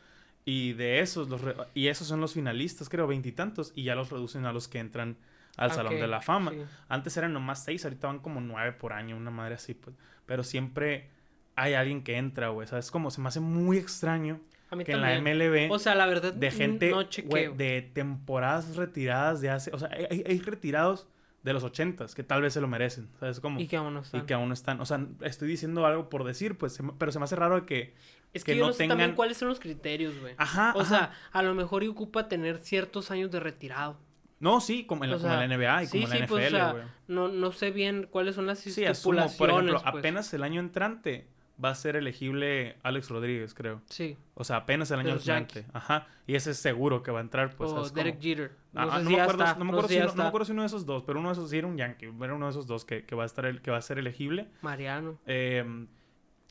Y de esos, los re- y esos son los finalistas, creo, veintitantos. Y ya los reducen a los que entran al Salón Ok, de la Fama. sí. Antes eran nomás seis, ahorita van como nueve por año, una madre así, pues. Pero siempre hay alguien que entra, güey. ¿Sabes? Como se me hace muy extraño A mí que en la MLB O sea, la verdad, de gente no de temporadas retiradas de hace, o sea, hay, hay retirados de los ochentas que tal vez se lo merecen, ¿sabes cómo? Y que aún no Y están. que aún no están, o sea, estoy diciendo algo por decir, pues, pero se me hace raro que, Es que, que yo no no sé también tengan- cuáles son los criterios, güey. ajá, O ajá. sea, a lo mejor y ocupa tener ciertos años de retirado. no, sí, como en la, o como en sea, la NBA y sí, como en sí, la pues, o NFL, sea, güey. No, no sé bien cuáles son las Sí, asumo, por ejemplo, pues. apenas el año entrante va a ser elegible Alex Rodríguez, creo. Sí. O sea, apenas el año. Yankees. Ajá. Y ese es seguro que va a entrar, pues. o. Derek Jeter. No, Ah, ah, no, me acuerdo, si, uno de esos dos, pero uno de esos sí era un Yankee. Era uno de esos dos que, que va a estar el, que va a ser elegible. Mariano. Eh,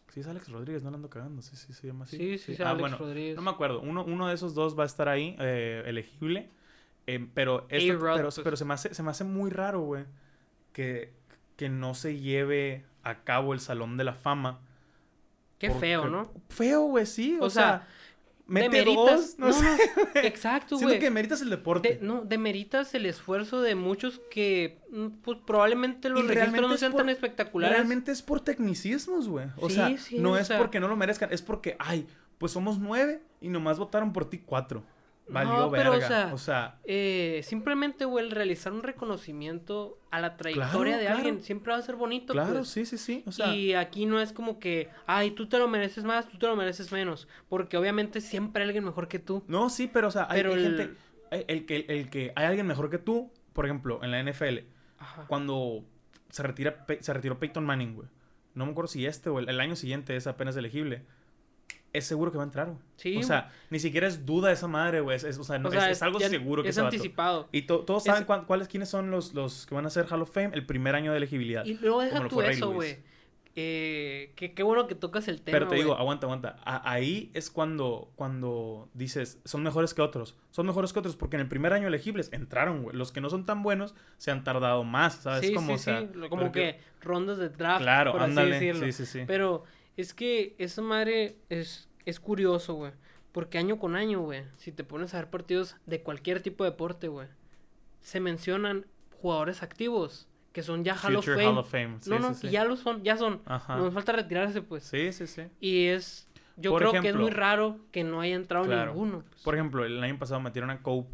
sí, es Alex Rodríguez, no lo ando cagando. Sí, sí, se llama así. Sí, sí, sí, Ah, Alex bueno, Rodríguez. no me acuerdo. Uno, uno de esos dos va a estar ahí, eh, elegible. Eh, pero, este- pero, pues. pero se, me hace, se me hace muy raro, güey, que, que no se lleve a cabo el Salón de la Fama. Qué porque- feo, ¿no? Feo, güey, sí. O, O sea, sea, mete demeritas- dos, no, no, sé. güey. (laughs) Exacto, Siento güey. que meritas el deporte. De- no, demeritas el esfuerzo de muchos que, mm, pues, probablemente los Y registros no sean por- tan espectaculares. Realmente es por tecnicismos, güey. O Sí, sea, sí, no o es sea- porque no lo merezcan, es porque, ay, pues somos nueve y nomás votaron por ti cuatro. Valió No, pero, o verga. sea, o sea, Eh, simplemente, güey, el realizar un reconocimiento a la trayectoria de claro. alguien siempre va a ser bonito, claro, pues. sí, sí, sí. O sea, y aquí no es como que, ay, tú te lo mereces más, tú te lo mereces menos. Porque obviamente siempre hay alguien mejor que tú. no, sí, pero o sea, hay, Pero hay el- gente, el, el que, el que hay alguien mejor que tú, por ejemplo, en la NFL, Ajá. cuando se, retira, se retiró Peyton Manning, güey. No me acuerdo si este o el año siguiente es apenas elegible. Es seguro que va a entrar, güey. Sí, o sea, ni siquiera es duda esa madre, güey. Es, es- o sea, no, o sea, es, es algo ya- seguro que es se va a anticipado. Y to- todos saben cuán- cuáles, quiénes son los, los que van a ser Hall of Fame el primer año de elegibilidad. Y luego deja tú eso, güey. Eh, que qué bueno que tocas el tema. Pero te digo, aguanta, aguanta. A- ahí es cuando, cuando dices, son mejores que otros. Son mejores que otros porque en el primer año elegibles entraron, güey. Los que no son tan buenos se han tardado más, ¿sabes? Sí, como, sí, o sea, sí. Como porque- que rondas de draft, Claro, por así ándale. decirlo. Sí, sí, sí. Pero es que esa madre es, es curioso, güey. Porque año con año, güey, si te pones a ver partidos de cualquier tipo de deporte, güey, se mencionan jugadores activos que son ya Hall of Fame. Hall of Fame. Sí, no, no, sí, ya lo son, ya son. Ajá. Nos falta retirarse, pues. Sí, sí, sí. Y es. Yo Por creo que es muy raro que no haya entrado Claro. ninguno. pues. Por ejemplo, el año pasado metieron a Cope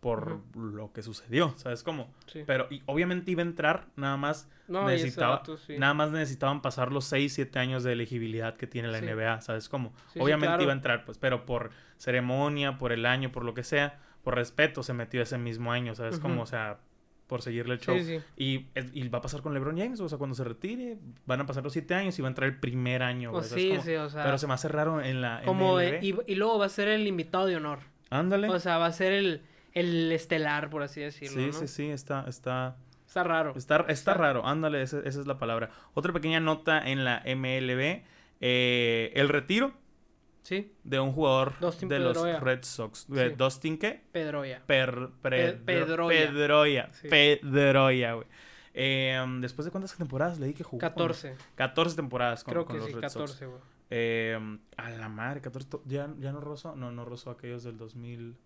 por lo que sucedió, ¿sabes cómo? Sí. Pero y obviamente iba a entrar, nada más No, necesitaba, vato, sí. nada más necesitaban pasar los 6, 7 años de elegibilidad que tiene la Sí. NBA, ¿sabes cómo? Obviamente claro. iba a entrar, pues, pero por ceremonia, por el año, por lo que sea, por respeto se metió ese mismo año, ¿sabes cómo? O sea, por seguirle el show. Sí, sí. Y, y va a pasar con LeBron James, o sea, cuando se retire, van a pasar los 7 años y va a entrar el primer año, Pues ¿sabes sí, cómo? sí, o sea. Pero se me hace raro en la como, y luego va a ser el invitado de honor. Ándale. O sea, va a ser el, el estelar, por así decirlo. sí, ¿no? sí, sí, está, está, Está raro. Está, está Está- raro, ándale, esa, esa es la palabra. Otra pequeña nota en la MLB, eh, el retiro Sí, de un jugador Dustin de los Pedroia. Red Sox. Eh, Sí. ¿Dustin qué? Pedroya. Per, Pe- Pedro- Pedroia. Pedroia. Sí. Pedroia, güey. Eh, ¿Después de cuántas temporadas leí que jugó? con- 14. 14 temporadas con, Creo con que los sí, Red Sox. 14, güey. Eh, a la madre, 14. to- ¿Ya, ¿Ya no rozó? No, no rozó aquellos del 2000.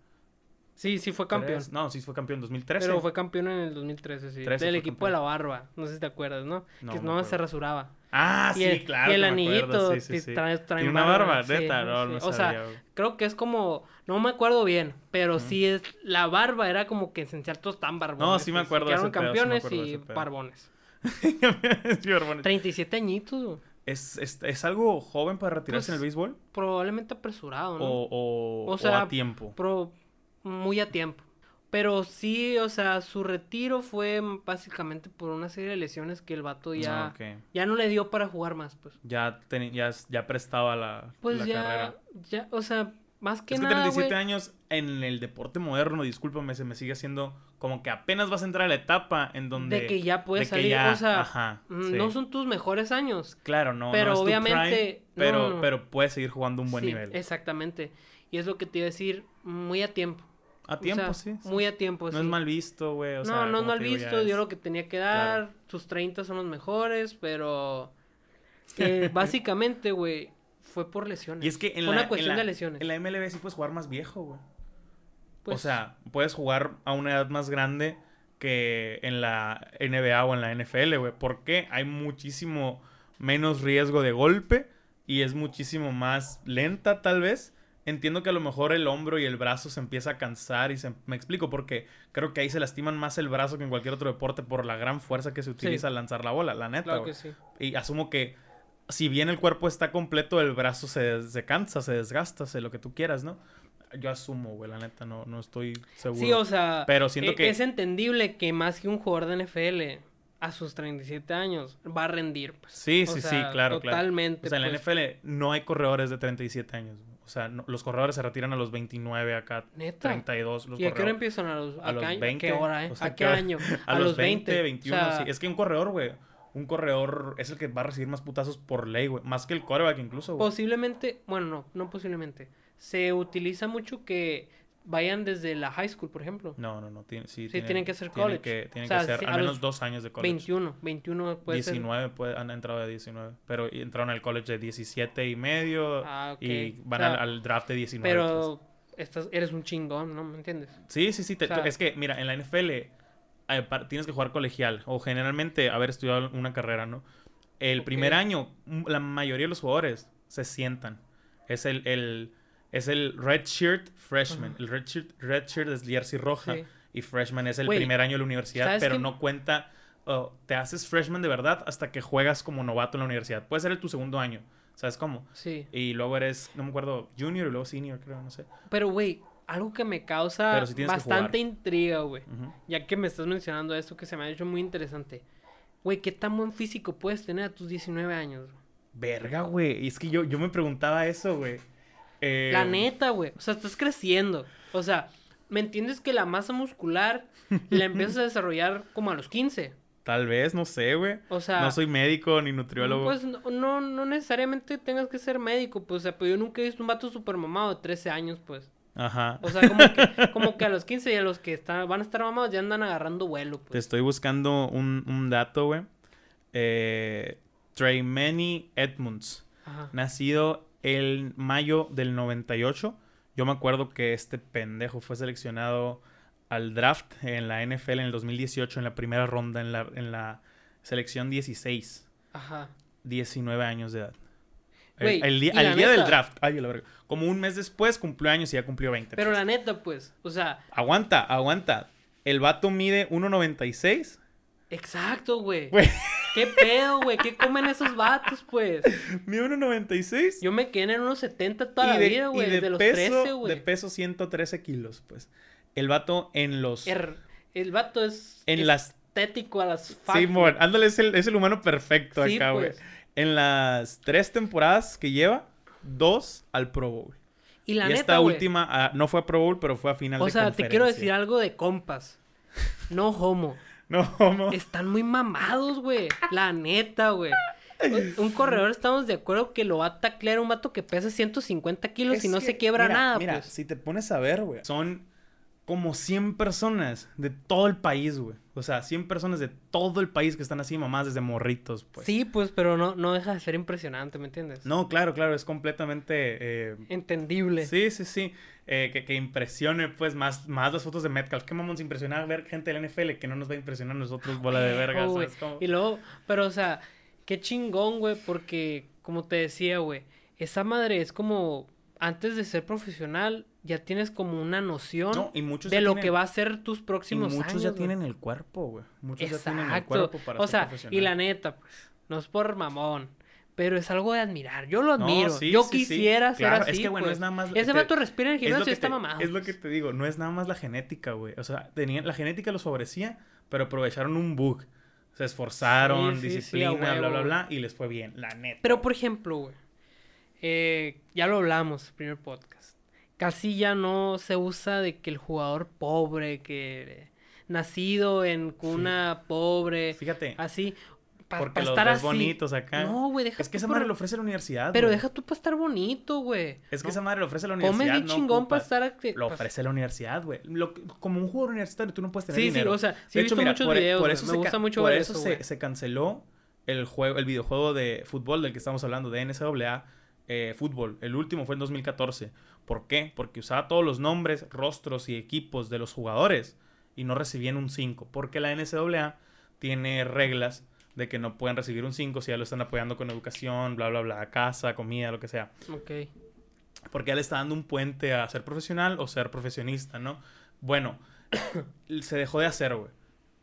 Sí, sí fue campeón. No, sí fue campeón en 2013. Pero fue campeón en el 2013, sí. 13 Del equipo campeón. de la barba. No sé si te acuerdas, ¿no? No que no se rasuraba. Ah, y sí, el, claro. Y el anillito sí, sí, sí. trae, trae Tiene una barba, neta, no, no O sabía, sea, creo que es como, no me acuerdo bien, pero sí es, la barba era como que esencial todos tan barbones. No, sí me pues, acuerdo Quedaron campeones y barbones. (laughs) Sí, hermano. 37 añitos, güey. ¿Es, es, es algo joven para retirarse Pues, en el béisbol? probablemente apresurado, ¿no? O, o, O o sea, a tiempo? Pro- muy a tiempo. Pero sí, o sea, su retiro fue básicamente por una serie de lesiones que el vato ya, Ah, ok. ya no le dio para jugar más, pues. Ya, teni- ya, ya prestaba la, Pues la ya, carrera. ya, o sea, más que es que nada, 37 güey, años en el deporte moderno, discúlpame, se me sigue haciendo como que apenas vas a entrar a la etapa en donde... de que ya puedes salir, ya- o sea, ajá, mm, sí. no son tus mejores años. Claro, no, pero no es tu obviamente- prime, pero, no, no. pero puedes seguir jugando un buen Sí, nivel. Exactamente. Y es lo que te iba a decir, muy a tiempo. A O tiempo, sea, sí, sí. Muy a tiempo, No sí. es mal visto, güey. no, sea, no es mal digo, visto, dio es- lo que tenía que dar, sus 30 son los mejores, pero (laughs) eh, básicamente, güey, fue por lesiones. Y es que en Fue la, una en cuestión la- de lesiones. En la MLB sí puedes jugar más viejo, güey. Pues, o sea, puedes jugar a una edad más grande que en la NBA o en la NFL, güey. Porque hay muchísimo menos riesgo de golpe y es muchísimo más lenta, tal vez. Entiendo que a lo mejor el hombro y el brazo se empieza a cansar y se... Me explico, porque creo que ahí se lastiman más el brazo que en cualquier otro deporte por la gran fuerza que se utiliza al lanzar la bola, la neta, claro güey. que sí. Y asumo que si bien el cuerpo está completo, el brazo se, se cansa, se desgasta, se lo que tú quieras, ¿no? Yo asumo, güey, la neta, no, no estoy seguro. Sí, o sea, Pero siento e- que- es entendible que más que un jugador de NFL a sus 37 años va a rendir. Pues. Sí, O sí, sí, sea, claro, claro. Totalmente. O sea, en la pues. NFL no hay corredores de 37 años. O sea, no- los corredores se retiran a los 29, acá Neta. 32. Los ¿Y a qué hora empiezan? ¿A los, a los qué año? 20, ¿A qué hora, eh? o sea, ¿A qué año? (laughs) A, los 20, 21, O sea, sí. Es que un corredor, güey, un corredor es el que va a recibir más putazos por ley, güey. Más que el quarterback incluso, güey. Posiblemente, bueno, no, no posiblemente. Se utiliza mucho que vayan desde la high school, por ejemplo. No, no, no. Tiene, sí, Sí, tienen que hacer tienen college. que- tienen O sea, que hacer al menos dos años de college. 21, 21 puede 19 puede- han entrado de 19. Pero entraron al college de 17 y medio. ser. Ah, ok. Y van O sea, al, al draft de 19. pues. Pero estás, eres un chingón, ¿no? ¿Me entiendes? Sí, sí, sí. te- O sea- es que, mira, en la NFL eh, pa- tienes que jugar colegial. O generalmente haber estudiado una carrera, ¿no? El Ok. primer año, la mayoría de los jugadores se sientan. Es el, el, es el red shirt freshman. El red shirt, red shirt es jersey roja. Sí. Y freshman es el primer año de la universidad, ¿sabes pero no cuenta. oh, te haces freshman de verdad hasta que juegas como novato en la universidad. Puede ser el tu segundo año. ¿Sabes cómo? Sí. Y luego eres, no me acuerdo, junior y luego senior, creo, no sé. Pero, güey, algo que me causa sí bastante intriga, güey. Ya que me estás mencionando esto que se me ha hecho muy interesante. Güey, ¿qué tan buen físico puedes tener a tus 19 años? Verga, güey. Y es que yo, yo me preguntaba eso, güey. Eh, La neta, güey. O sea, estás creciendo. O sea, ¿me entiendes que la masa muscular la (laughs) empiezas a desarrollar como a los 15? Tal vez, no sé, güey. O sea, no soy médico ni nutriólogo. Pues no, no, no necesariamente tengas que ser médico, pues, o sea, pero yo nunca he visto un vato super mamado de 13 años, pues. Ajá. O sea, como que, (laughs) como que a los 15 y a los que están, van a estar mamados ya andan agarrando vuelo, Te pues. estoy buscando un, un dato, güey. Eh, Traymany Edmonds. Ajá. Nacido el mayo del 98. Yo me acuerdo que este pendejo fue seleccionado al draft en la NFL en el 2018, en la primera ronda, en la, en la selección 16. Ajá. 19 años de edad. El- Güey, el, día, al día del draft. Ay, la verga. Como un mes después cumplió años y ya cumplió 20. Pero la neta, pues, o sea, Aguanta, aguanta. El vato mide 1.96. exacto, güey. ¿Qué pedo, güey? ¿Qué comen esos vatos, pues? Mide 1.96. Yo me quedé en unos 70 toda y la de, vida, güey. de Desde los peso, 13, De güey. peso 113 kilos, pues. El vato en los... Er- El vato es En las- estético a las Sí, mon, ándale, es el, es el humano perfecto Sí, acá, güey. pues. En las tres temporadas que lleva, dos al Pro Bowl. Y la y neta, esta última ah, no fue a Pro Bowl, pero fue a final O de sea, te quiero decir algo de compas. No homo. (laughs) No. Están muy mamados, güey. La neta, güey. Un corredor, estamos de acuerdo que lo va a taclear un vato que pesa 150 kilos Es y no que, se quiebra mira, nada, Mira, pues. si te pones a ver, güey, son como 100 personas de todo el país, güey. O sea, 100 personas de todo el país que están así mamás desde morritos, pues. Sí, pues, pero no, no deja de ser impresionante, ¿me entiendes? No, claro, claro, es completamente... eh, Entendible. Sí, sí, sí. Eh, que, que impresione, pues, más, más las fotos de Metcalf. ¿Qué mamón se impresiona ver gente del NFL que no nos va a impresionar a nosotros, bola de verga, güey. ¿sabes cómo? Y luego, pero o sea, qué chingón, güey, porque como te decía, güey, esa madre es como antes de ser profesional ya tienes como una noción No, y muchos de ya lo que va a ser tus Y próximos muchos años. ya güey. tienen el cuerpo, güey. Muchos ya tienen el cuerpo para o ser sea, y la neta, pues, no es por mamón, pero es algo de admirar. Yo lo No, admiro. sí, Yo sí, sí. quisiera ser Claro, así. Es que, bueno, pues. es nada más... Ese vato respira en el es gimnasio que y está te- mamado. Es lo que te digo, no es nada más la genética, güey. O sea, tenían, la genética los favorecía, pero aprovecharon un bug. Se esforzaron, disciplina, bla, bla, bla, y les fue bien, la neta. Pero, por ejemplo, güey, eh, ya lo hablamos, primer podcast. Casi ya no se usa de que el jugador pobre, que nacido en cuna pobre, Fíjate, así, para porque los estar ves así. bonitos acá. No, güey, deja es que esa por- madre lo ofrece la universidad, Pero deja tú para estar bonito, güey. Es que No, esa madre lo ofrece la universidad. Comes bien no chingón para estar... Lo pa- ofrece la universidad, güey. Como un jugador universitario, tú no puedes tener Sí, sí, dinero. o sea, sí De he visto muchos por, videos, por eso me se gusta ca- mucho por ver eso eso, se, güey. se canceló el juego, el videojuego de fútbol del que estamos hablando, de NCAA eh, fútbol. El último fue en 2014. ¿Por qué? Porque usaba todos los nombres, rostros y equipos de los jugadores y no recibían un 5. Porque la NCAA tiene reglas de que no pueden recibir un 5 si ya lo están apoyando con educación, bla, bla, bla, casa, comida, lo que sea. Ok. Porque ya le está dando un puente a ser profesional o ser profesionista, ¿no? Bueno, (coughs) se dejó de hacer, güey.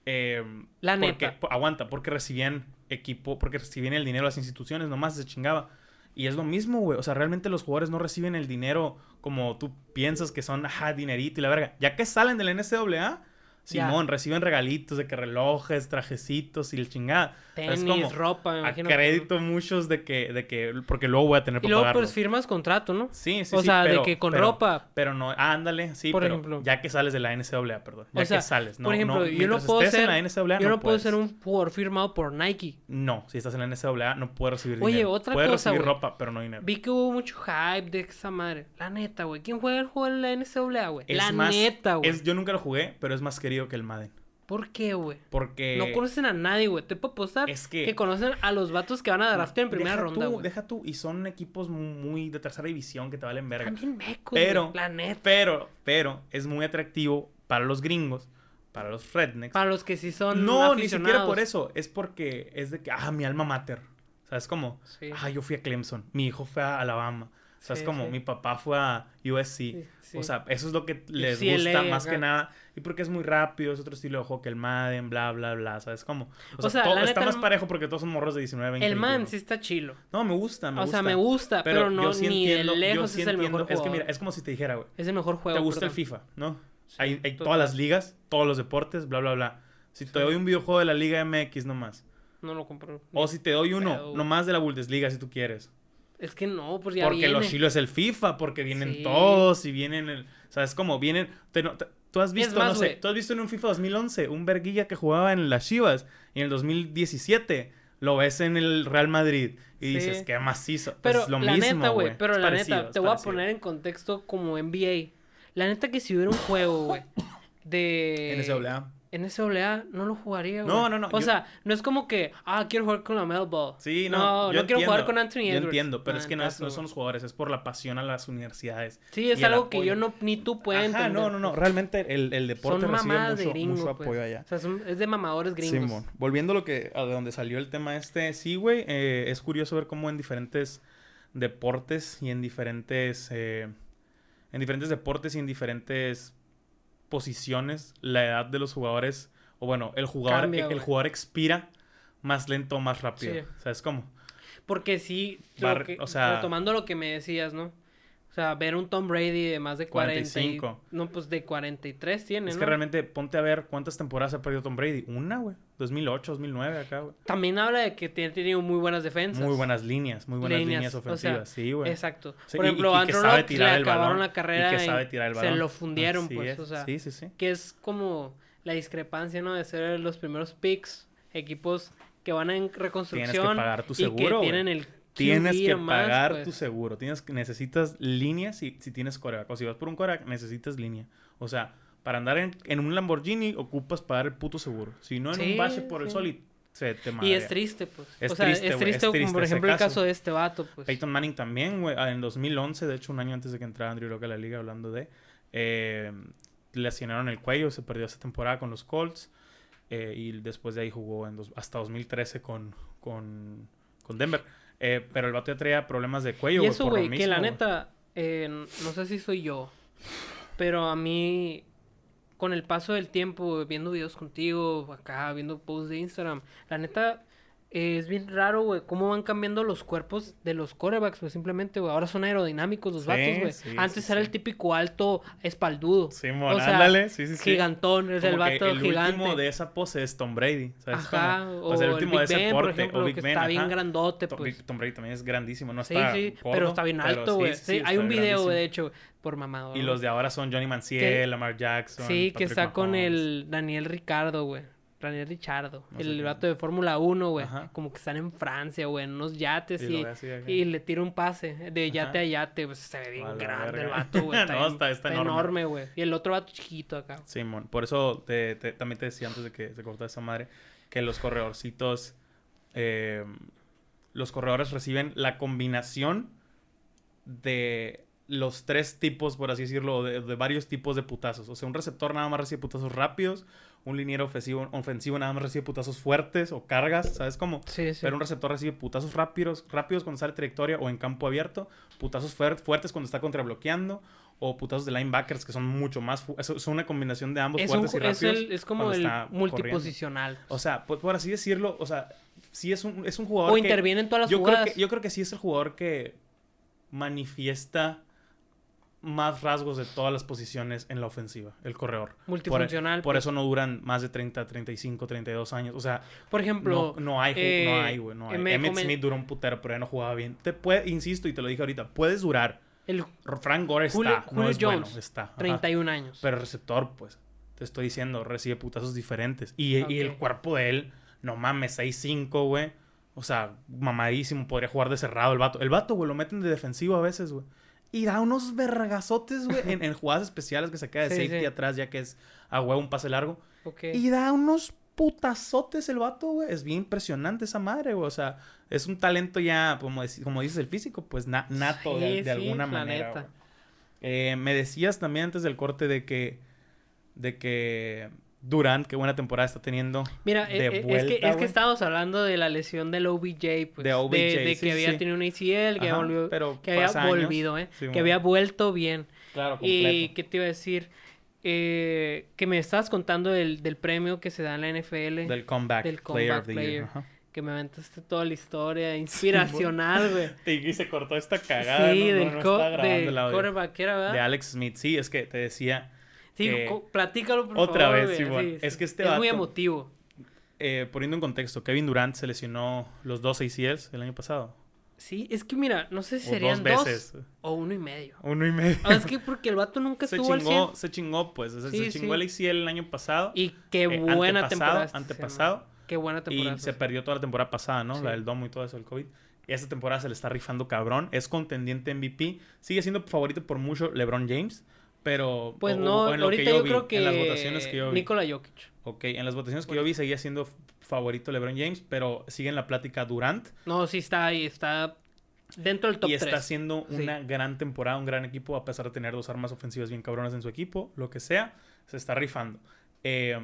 Eh, La porque- neta. po- aguanta, porque recibían equipo, porque recibían el dinero de las instituciones, nomás se chingaba. Y es lo mismo, güey. O sea, realmente los jugadores no reciben el dinero como tú piensas que son, ajá, dinerito y la verga. Ya que salen del NCAA, Simón, reciben regalitos de que relojes, trajecitos y el chingada. Tenis, como, ropa, me imagino. que- Acredito muchos de que, de que, porque luego voy a tener Y para luego pagarlo. pues firmas contrato, ¿no? Sí, sí, o sí, sea, pero- de que con pero- ropa. Pero no, ah, ándale, sí, Por pero ejemplo. ya que sales de la NCAA, perdón. Ya O sea, que sales, ¿no? por ejemplo, no, yo no puedo ser, en la NCAA, yo no, puedo puedes. ser un jugador firmado por Nike. No, si estás en la NCAA no puedes recibir Oye, dinero. otra puedes cosa, recibir güey. ropa, pero no dinero. Vi que hubo mucho hype de esa madre. La neta, güey. ¿Quién juega el juego en la NCAA, güey? La más- neta, güey. yo nunca lo jugué, pero es más querido que el Madden. ¿Por qué, güey? Porque... No conocen a nadie, güey. Te puedo apostar Es que- conocen a los vatos que van a draftear en primera deja ronda, güey. Deja tú, y son equipos muy de tercera división que te valen verga. También mecos, Pero-. Pero, pero, es muy atractivo para los gringos, para los rednecks. Para los que sí son No, ni siquiera por eso. Es porque es de que, ah, mi alma mater. ¿Sabes cómo? Sí. Ah, yo fui a Clemson. Mi hijo fue a Alabama. O sea, es como sí. mi papá fue a USC. Sí. O sea, eso es lo que les gusta más acá. que nada. Y porque es muy rápido, es otro estilo de juego que el Madden, bla, bla, bla. ¿Sabes cómo? O sea, O sea, todo- está más parejo porque todos son morros de 19, 20. el man 21. sí está chilo. No, me gusta, me o gusta. sea, me gusta, pero, no ni entiendo- de lejos es el mejor Es jugador. que mira, es como si te dijera, güey. Es el mejor juego. Te gusta el. FIFA, ¿no? Hay todas las ligas, todos los deportes, bla, bla, bla. Si te doy un videojuego de la Liga MX nomás. No lo compro. O si te doy uno pedo. nomás de la Bundesliga, si tú quieres. Es que no, pues ya Porque viene. lo chilo es el FIFA, porque vienen Sí. todos y vienen el... O sea, es como vienen... te- no- te- tú has visto, más, no sé, tú has visto en un FIFA 2011 un verguilla que jugaba en las Chivas y en el 2017 lo ves en el Real Madrid y Sí. dices, qué macizo. Pues Pero es lo la mismo, neta, güey. Pero Es la parecido, neta, te voy a poner en contexto como NBA. La neta que si hubiera un juego, güey, de... (laughs) NCAA. NCAA no lo jugaría, güey. No, no, no, O yo- sea, no es como que, ah, quiero jugar con la Mel Ball. Sí, no, no, yo no quiero jugar con Anthony Yo Edwards. entiendo, pero es que no, es, Netazo, no son los jugadores, es por la pasión a las universidades. Sí, es algo que apoyo. yo no, ni tú puedes Ajá, no, entender, no, no. Realmente el, el deporte Son recibe de mucho, mucho pues. apoyo allá. O sea, son- es de mamadores gringos. Simón, volviendo a lo que a de donde salió el tema este, sí, güey, eh, es curioso ver cómo en diferentes deportes y en diferentes eh, en diferentes deportes y en diferentes posiciones la edad de los jugadores o bueno, el jugador Cambia, el jugador expira más lento o más rápido, Sí. ¿sabes cómo? Porque sí, lo Bar- que- o sea- retomando lo que me decías, ¿no? O sea, ver un Tom Brady de más de 40 y- 45. no, pues de 43 tiene, Es ¿no? que realmente ponte a ver cuántas temporadas ha perdido Tom Brady, una, güey, 2008, 2009 acá, güey. También habla de que tiene tenido muy buenas defensas. Muy buenas líneas, muy buenas líneas, Líneas, o sea, ofensivas, sí, güey. Exacto. Sí, Por y- ejemplo, y que Andrew Luck le acabaron balón, la carrera y que y sabe tirar el se lo fundieron, Así pues, es. o sea, Sí, sí, sí. que es como la discrepancia, ¿no? De ser los primeros picks, equipos que van en reconstrucción pagar tu y seguro, que güey. tienen el Tienes que pagar pues. tu seguro. Tienes, necesitas líneas si, si tienes coreback. O si vas por un coreback, necesitas línea. O sea, para andar en, en un Lamborghini, ocupas pagar el puto seguro. Si no, en Sí, un bache por el sol y se te Y madrea. es triste, pues. Es o sea, triste, es triste, es como por ejemplo el caso. de este vato, pues. Peyton Manning también, güey. En 2011, de hecho, un año antes de que entrara Andrew Locke a la liga, hablando de... Eh, le lesionaron el cuello, se perdió esa temporada con los Colts. eh, y después de ahí jugó en dos- hasta 2013 con, con, con Denver. Eh, pero el vato ya traía problemas de cuello, Y eso, güey, que la neta, eh, no sé si soy yo, pero a mí, con el paso del tiempo, viendo videos contigo, acá, viendo posts de Instagram, la neta, eh, es bien raro, güey, cómo van cambiando los cuerpos de los corebacks, güey, simplemente, güey, ahora son aerodinámicos los Sí, vatos, güey. sí, Antes sí, era sí. el típico alto espaldudo. O sea, ándale, sí, sí, sí. Gigantón, es el Como vato el gigante. último de esa pose es Tom Brady, ¿sabes Ajá, o, sea, el Big Ben, por ejemplo, que está bien grandote, Tom, pues. Tom Brady también es grandísimo, no Sí, está sí, gordo, pero está bien alto, sí, güey. sí, Sí, sí, hay un video, de hecho, por mamador. Y los de ahora son Johnny Manziel, Lamar Jackson. Sí, que está con el Daniel Ricardo, güey. Daniel Richardo. No el vato de Fórmula 1, güey. Como que están en Francia, güey, en unos yates Y y, le tira un pase de yate Ajá. a yate. Pues se ve bien grande verga. el vato, güey. (laughs) Está, No, bien- está- está enorme. enorme, güey. Y el otro vato chiquito acá. Simón, por eso te, te- también te decía antes de que se cortara esa madre que los corredorcitos, eh, los corredores reciben la combinación de los tres tipos, por así decirlo, de, de varios tipos de putazos. O sea, un receptor nada más recibe putazos rápidos, un liniero ofensivo, ofensivo nada más recibe putazos fuertes o cargas, ¿sabes cómo? Sí, sí. Pero un receptor recibe putazos rápidos, rápidos cuando sale trayectoria o en campo abierto, putazos fuer- fuertes cuando está contrabloqueando, o putazos de linebackers que son mucho más... Es, es una combinación de ambos es, un fuertes y es, rápidos. el- es como el multiposicional. O sea, por, por así decirlo, o sea, sí es un, es un jugador O que... interviene en todas las yo creo, que, yo creo que sí es el jugador que manifiesta más rasgos de todas las posiciones en la ofensiva, el corredor. Por, Multifuncional. por pues. eso no duran más de 30, 35, 32 años. O sea, Por ejemplo, no, no hay, eh, no hay, güey, no hay. Emmett Smith duró un putero, pero ya no jugaba bien. Te puede, insisto, y te lo dije ahorita, puedes durar. el Frank Gore está, Julio- no es Jones, bueno, está. ajá. 31 años. Pero el receptor, pues, te estoy diciendo, recibe putazos diferentes. Y, y el cuerpo de él, no mames, 6'5, güey. O sea, mamadísimo, podría jugar de cerrado el vato. El vato, güey, lo meten de defensivo a veces, güey. Y da unos vergazotes, güey, en, en jugadas especiales que se queda de Sí, safety sí. atrás, ya que es a huevo un pase largo. Y da unos putazotes el vato, güey. Es bien impresionante esa madre, güey. O sea, es un talento ya, como, como dices el físico, pues na- nato de, Sí, de sí, alguna manera. Eh, me decías también antes del corte de que, de que Durant, qué buena temporada está teniendo. Mira, de eh, eh, es, que, es que estábamos hablando de la lesión del OBJ, pues. De OBJ, de, sí, que había sí. tenido un ACL, que, Ajá, volvió- pero que había volvido, ¿eh? Sí, que había vuelto bien. Claro, Y completo. qué te iba a decir, Eh, que me estabas contando del, del premio que se da en la NFL. Del comeback, del player of comeback the player. year. Ajá. Que me aventaste toda la historia (laughs) inspiracional, güey. (laughs) Y se cortó esta cagada. sí, no, del, no co- del quarterback, ¿era, verdad? De Alex Smith. Sí, es que te decía. Sí, que- platícalo, por Otra favor, vez, Simón. sí, Es que este Es muy vato- emotivo. eh, poniendo en contexto, Kevin Durant se lesionó los dos ACLs el año pasado. Sí, es que mira, no sé si serían dos dos, veces. o uno y medio. Uno y medio. Ah, es que porque el vato nunca se estuvo al 100. chingó, se chingó, pues. Se, Sí, se chingó el ACL el año pasado. Y qué eh, buena antepasado, temporada. antepasado. Qué buena temporada. Y se perdió toda la temporada pasada, ¿no? Sí. La del domo y todo eso, el COVID. Y esta temporada se le está rifando cabrón. Es contendiente MVP. Sigue siendo favorito por mucho LeBron James. Pero. Pues o- no, o en lo ahorita que yo, yo, vi, creo que En las votaciones que yo vi. Nikola Jokic. Ok, en las votaciones que yo vi seguía siendo favorito LeBron James. Pero sigue en la plática Durant. No, sí está ahí, está dentro del top y 3. está haciendo Sí. una gran temporada, un gran equipo, a pesar de tener dos armas ofensivas bien cabronas en su equipo, lo que sea, se está rifando. Eh,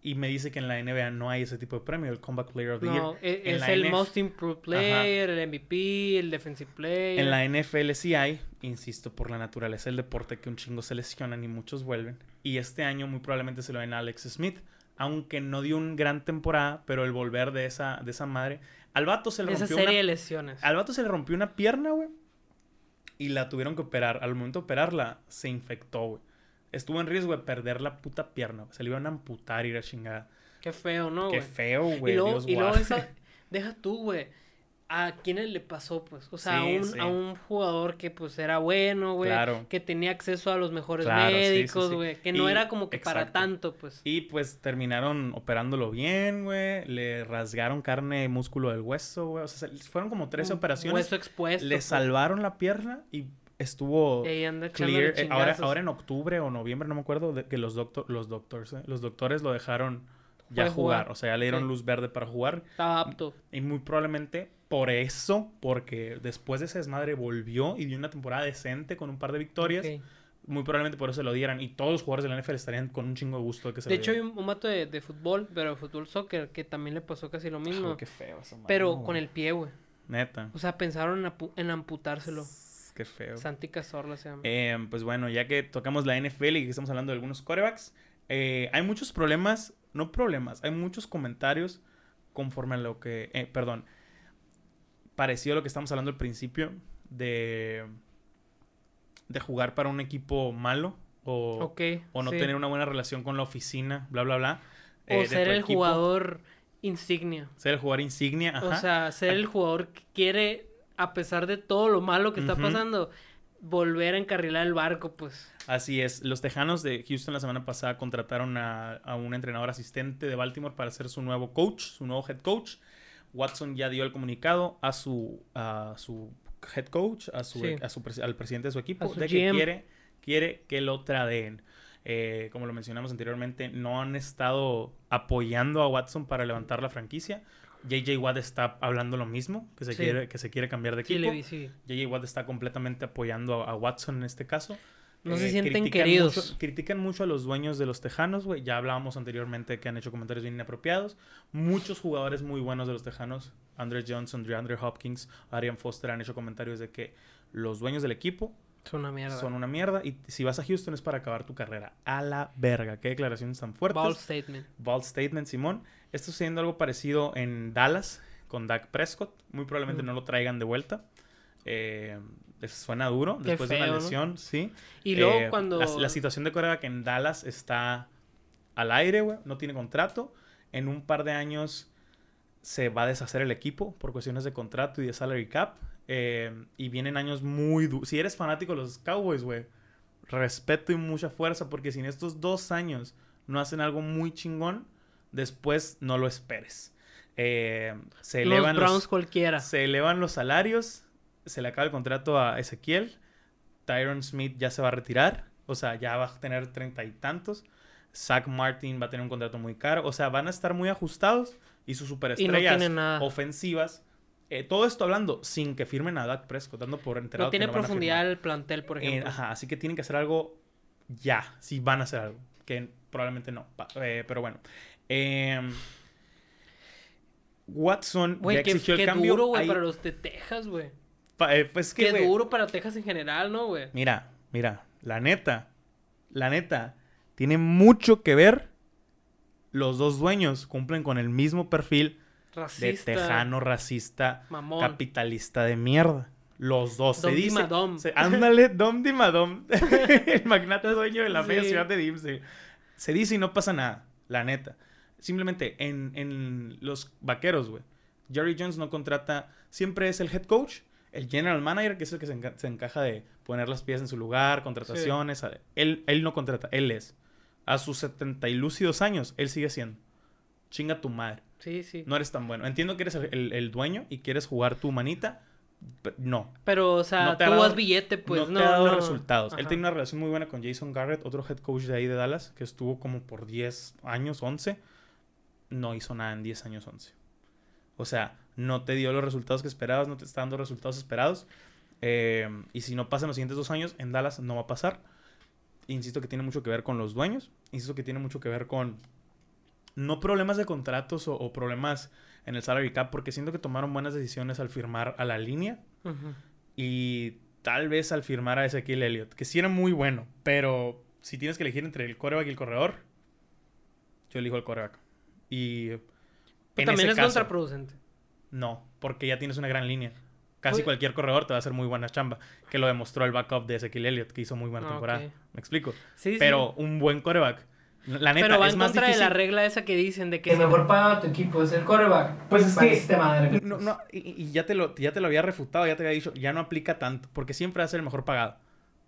y me dice que en la NBA no hay ese tipo de premio, el Comeback Player of the No, Year. e- En es la el NF Most Improved Player, el MVP, el Defensive Player. En la NFL sí hay, insisto, por la naturaleza del deporte, que un chingo se lesionan y muchos vuelven. Y este año muy probablemente se lo den a Alex Smith, aunque no dio un gran temporada, pero el volver de esa, de esa madre. Al vato se le Esa rompió serie una de lesiones. Al vato se le rompió una pierna, güey. Y la tuvieron que operar. Al momento de operarla, se infectó, güey. Estuvo en riesgo de perder la puta pierna. Se le iban a amputar y la chingada. Qué feo, ¿no, Qué feo, güey. y luego, Dios y luego esa... Deja tú, güey. ¿A quiénes le pasó, pues? O sea, Sí, a, un, sí. a un jugador que, pues, era bueno, güey. Claro. Que tenía acceso a los mejores Claro, médicos, sí. güey. Que no Y- era como que para tanto, pues. Y pues terminaron operándolo bien, güey. Le rasgaron carne y músculo del hueso, güey. O sea, se- fueron como 13 Un operaciones. Hueso expuesto. Le pues. salvaron la pierna y estuvo clear. Eh, ahora, ahora en octubre o noviembre, no me acuerdo, de que los, doctor, los doctores, eh, los doctores lo dejaron ya jugar. jugar. O sea, ya le dieron Sí. luz verde para jugar. Estaba apto. Y muy probablemente por eso, porque después de ese desmadre volvió y dio una temporada decente con un par de victorias. Muy probablemente por eso se lo dieran. Y todos los jugadores de la NFL estarían con un chingo de gusto de que se De lo hecho, hay un, un vato de, de fútbol, pero de fútbol soccer, que también le pasó casi lo mismo. Qué feo pero con el pie, güey. Neta. O sea, pensaron en, en amputárselo. Qué feo. Santi Cazorla se llama. Eh, pues bueno, ya que tocamos la NFL y que estamos hablando de algunos corebacks, eh, hay muchos problemas, no problemas, hay muchos comentarios conforme a lo que, eh, perdón, parecido a lo que estamos hablando al principio de, de jugar para un equipo malo o, o no sí. tener una buena relación con la oficina, bla, bla, bla. O eh, ser el equipo. jugador insignia. Ser el jugador insignia, ajá. O sea, ser el jugador que quiere, a pesar de todo lo malo que está pasando, volver a encarrilar el barco, pues. Así es. Los Tejanos de Houston la semana pasada contrataron a, a un entrenador asistente de Baltimore para ser su nuevo coach, su nuevo head coach. Watson ya dio el comunicado a su, a su head coach, a su, Sí. a su al presidente de su equipo, su de que quiere, quiere que lo tradeen. Eh, como lo mencionamos anteriormente, no han estado apoyando a Watson para levantar la franquicia. JJ Watt está hablando lo mismo, que se, Sí. quiere, que se quiere cambiar de equipo. sí. JJ Watt está completamente apoyando a, a Watson en este caso. No se Eh, sienten critican queridos. mucho- critican mucho a los dueños de los Tejanos, güey. Ya hablábamos anteriormente que han hecho comentarios bien inapropiados. Muchos jugadores muy buenos de los Tejanos, Andre Johnson, DeAndre Hopkins, Arian Foster, han hecho comentarios de que los dueños del equipo Es una mierda. son una mierda y si vas a Houston es para acabar tu carrera. A la verga. Qué declaraciones tan fuertes. Ball statement. Bald statement, Simón. Esto sucediendo algo parecido en Dallas con Dak Prescott. Muy probablemente Mm. no lo traigan de vuelta. Eh, suena duro Qué después de una lesión, sí. Y luego Eh, cuando... La, la situación de que en Dallas está al aire, güey. No tiene contrato. En un par de años se va a deshacer el equipo por cuestiones de contrato y de salary cap. Eh, y vienen años muy duros. Si eres fanático de los Cowboys, güey, respeto y mucha fuerza porque si en estos dos años no hacen algo muy chingón, después no lo esperes. Eh, se los elevan Browns los, cualquiera. se elevan los salarios, se le acaba el contrato a Ezequiel, Tyron Smith ya se va a retirar, o sea, ya va a tener treinta y tantos, Zach Martin va a tener un contrato muy caro, o sea, van a estar muy ajustados y sus superestrellas ofensivas, eh, todo esto hablando sin que firmen a Dak Prescott, dando por enterado No que tiene no profundidad el plantel, por Eh, ejemplo. ajá, así que tienen que hacer algo ya, si van a hacer algo. Que probablemente no. Eh, pero bueno. Em, Watson güey, qué, qué duro, güey, para los de Texas, güey. Pues que, qué duro para Texas en general, ¿no, güey? Mira, mira, la neta, la neta, tiene mucho que ver. Los dos dueños cumplen con el mismo perfil racista, de tejano, racista, capitalista de mierda. Los dos. Dom se dice. Madom. Se, ándale, (laughs) Dom Di Madom. (laughs) el magnate dueño de la media ciudad de Dimsey. Se dice y no pasa nada, la neta. Simplemente en, en los vaqueros, güey. Jerry Jones no contrata. Siempre es el head coach, el general manager, que es el que se, encaja de poner las piezas en su lugar, contrataciones. Él, él no contrata, él es. A sus 70 y lúcidos años, él sigue siendo. Chinga tu madre. Sí, sí. No eres tan bueno. Entiendo que eres el, el dueño y quieres jugar tu manita, no. Pero, o sea, tú dado, billete, pues no. No te ha dado resultados. Él tiene una relación muy buena con Jason Garrett, otro head coach de ahí de Dallas, que estuvo como por 10 años, 11. No hizo nada en 10 años, 11. O sea, no te dio los resultados que esperabas, no te está dando resultados esperados. Eh, y si no pasa en los siguientes dos años, en Dallas no va a pasar. Insisto que tiene mucho que ver con los dueños. Insisto que tiene mucho que ver con. No problemas de contratos o, o problemas en el salary cap porque siento que tomaron buenas decisiones al firmar a la línea y tal vez al firmar a Ezequiel Elliott, que sí era muy bueno, pero si tienes que elegir entre el coreback y el corredor, yo elijo el coreback. Y también es contraproducente. No, porque ya tienes una gran línea. Casi cualquier corredor te va a hacer muy buena chamba. Que lo demostró el backup de Ezequiel Elliott, que hizo muy buena ah, temporada. ¿Me explico? Sí, Pero un buen coreback la neta, Pero va es en más contra difícil. de la regla esa que dicen de que el mejor pagado tu equipo es el coreback. Pues es que... Este madre. No, no, y, y, ya, te lo, ya te lo había refutado, ya te había dicho, ya no aplica tanto, porque siempre va a ser el mejor pagado.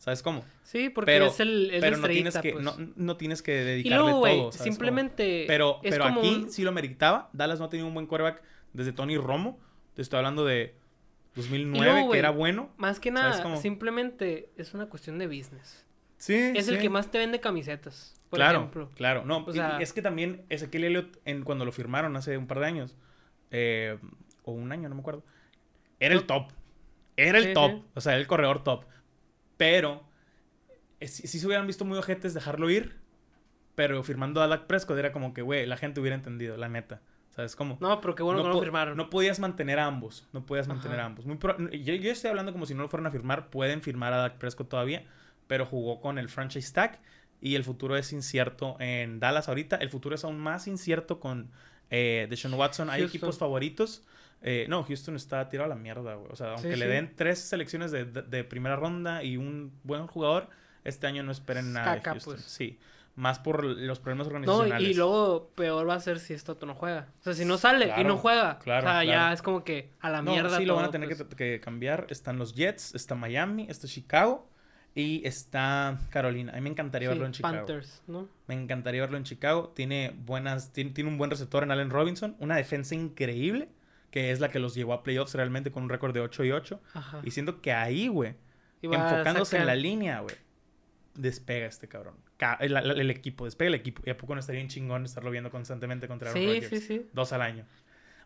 ¿Sabes cómo? Sí, porque pero, es el es Pero no tienes, que, pues. no, no, tienes que dedicarle y luego, wey, todo. ¿sabes simplemente. Cómo? Pero, es pero como aquí un... sí lo meritaba. Dallas no ha tenido un buen quarterback desde Tony Romo. Te estoy hablando de 2009, luego, que wey, era bueno. Más que nada, simplemente es una cuestión de business. Sí, es sí. el que más te vende camisetas. Por claro, ejemplo. claro. No, O sea- es que también Ezequiel Elliott, en, cuando lo firmaron hace un par de años, eh, o un año, no me acuerdo, era el top. Era el Sí, top. sí. O sea, era el corredor top. Pero, eh, si, si se hubieran visto muy ojetes dejarlo ir, pero firmando a Dak Prescott era como que, güey, la gente hubiera entendido, la neta. ¿Sabes cómo? No, pero qué bueno que no lo po- firmaron. no podías mantener a ambos. No podías Ajá. mantener a ambos. Muy yo, yo estoy hablando como si no lo fueran a firmar. Pueden firmar a Dak Prescott todavía. Pero jugó con el franchise tag. Y el futuro es incierto en Dallas ahorita. El futuro es aún más incierto con eh, Deshaun Watson. Hay Houston. equipos favoritos. Eh, no, Houston está tirado a la mierda, güey. O sea, aunque Sí, le sí. den tres selecciones de, de- de primera ronda y un buen jugador, este año no esperen nada de Houston. pues. Sí. Más por los problemas No, organizacionales. y luego peor va a ser si esto no juega. O sea, si no sale y no juega. claro, o sea, ya es como que a la No, mierda. sí, lo van a tener pues. que, que cambiar. Están los Jets, está Miami, está Chicago y está Carolina. A mí me encantaría Sí, verlo en Chicago. Panthers, ¿no? Me encantaría verlo en Chicago. Tiene buenas, tiene, tiene un buen receptor en Allen Robinson, una defensa increíble, que es la que los llevó a playoffs realmente con un récord de 8 y 8. Ajá. Y siento que ahí, güey, enfocándose en la línea, güey, despega este cabrón. Ca- el, el- el equipo, despega el equipo. Y a poco no estaría un chingón estarlo viendo constantemente contra Aaron Sí, Rodgers. sí, sí. Dos al año.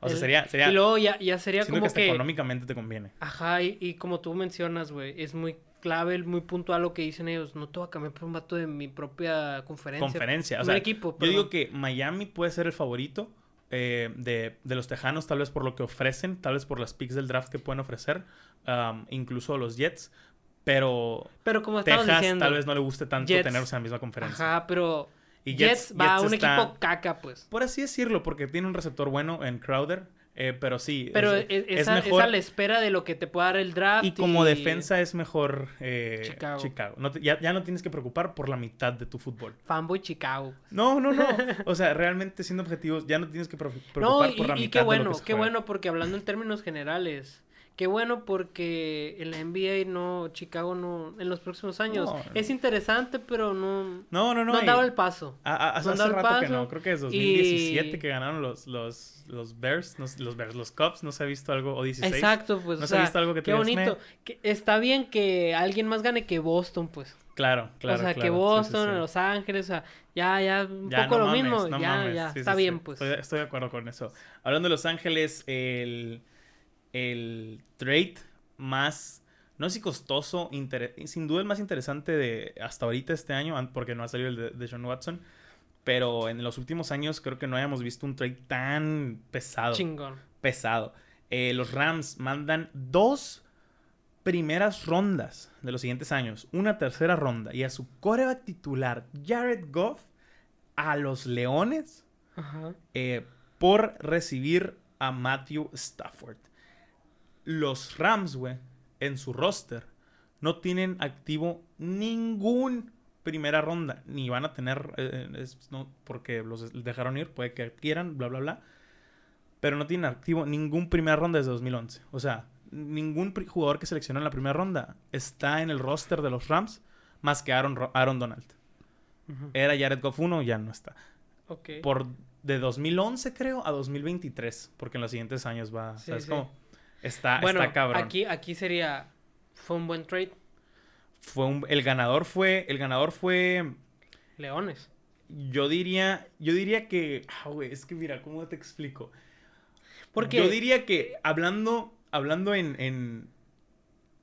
O sea, sería, sería, Y luego ya, ya sería que como hasta que... económicamente te conviene. Ajá, y, y como tú mencionas, güey, es muy clave, muy puntual lo que dicen ellos. No te voy a cambiar por un vato de mi propia conferencia. conferencia. O sea, equipo, yo digo que Miami puede ser el favorito eh, de, de los Tejanos, tal vez por lo que ofrecen, tal vez por las picks del draft que pueden ofrecer, um, incluso los Jets. Pero Pero como Texas diciendo... tal vez no le guste tanto Jets. tenerlos en la misma conferencia. Ajá, pero... Y Jets, va a un está- equipo caca, pues. Por así decirlo, porque tiene un receptor bueno en Crowder, eh, pero sí. Pero es, es, es es a, es mejor. a la espera de lo que te pueda dar el draft. y como defensa es mejor eh, Chicago. Chicago. No te- ya, ya no tienes que preocupar por la mitad de tu fútbol. Fanboy Chicago. No, no, no. (laughs) O sea, realmente siendo objetivos, ya no tienes que pre- No, preocupar y, por la y mitad qué de lo bueno, que se qué juega. bueno, porque hablando en términos generales, qué bueno porque en la NBA no, Chicago no, en los próximos años. No, no. Es interesante, pero no, No, no, no. no y- dado el paso. a- a- hace, no hace rato que paso no. Creo que es y- 2017 que ganaron los, los, los Bears, no- los Bears, los Cubs. No se ha visto algo. O 16. Exacto, pues, ¿No o se ha sea, visto algo que qué bonito. Que está bien que alguien más gane que Boston, pues. Claro, claro. o sea, claro. que Sí, sí, Boston, sí. Los Ángeles, o sea, ya, ya, un Ya, poco no lo mames, mismo, no ya, mames. ya, está bien, pues. Estoy, estoy de acuerdo con eso. Hablando de Los Ángeles, el, el trade más, no sé si costoso, sin duda el más interesante de hasta ahorita este año, porque no ha salido el de, de John Watson, Pero en los últimos años creo que no hayamos visto un trade tan pesado. Chingón. Pesado. Eh, los Rams mandan dos primeras rondas de los siguientes años, una tercera ronda y a su coreback titular, Jared Goff, a los Leones Ajá. eh, por recibir a Matthew Stafford. Los Rams, güey, en su roster, no tienen activo ningún primera ronda, ni van a tener, eh, es- no, porque los dejaron ir, puede que quieran, bla, bla, bla, pero no tienen activo ningún primera ronda desde 2011. O sea, ningún jugador que seleccionó en la primera ronda está en el roster de los Rams más que Aaron, Ro- Aaron Donald. Era Jared Goff 1, ya no está Ok. por de 2011 creo a 2023, porque en los siguientes años va, Sí, ¿sabes sí. cómo? Está, bueno, está cabrón. aquí, aquí sería. Fue un buen trade. Fue un- el ganador fue, el ganador fue, Leones. yo diría, yo diría que, ah, güey, es que mira, ¿cómo te explico? Porque. Yo diría que hablando, hablando en, en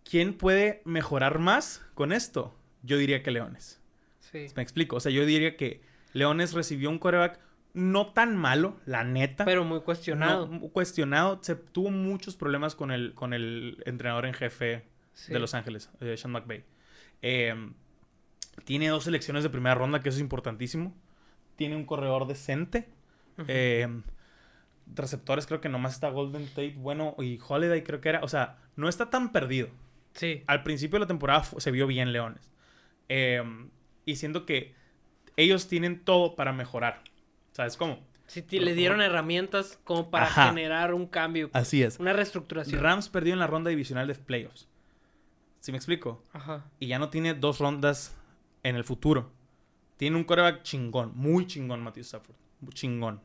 quién puede mejorar más con esto, yo diría que Leones. Sí. Me explico, o sea, yo diría que Leones recibió un coreback no tan malo, la neta. Pero muy cuestionado. No, cuestionado. Se tuvo muchos problemas con el, con el entrenador en jefe Sí. de Los Ángeles, eh, Sean McVay. Eh, tiene dos selecciones de primera ronda, que eso es importantísimo. Tiene un corredor decente. Eh, receptores, creo que nomás está Golden Tate, bueno, y Holiday creo que era. O sea, no está tan perdido. sí. Al principio de la temporada se vio bien Leones. Eh, y siento que ellos tienen todo para mejorar. ¿Sabes cómo? Sí, ti- le dieron herramientas como para Ajá. generar un cambio. Así es. Una reestructuración. Rams perdió en la ronda divisional de playoffs. ¿Sí me explico? Ajá. Y ya no tiene dos rondas en el futuro. Tiene un coreback chingón, muy chingón, Matthew Stafford. Muy chingón.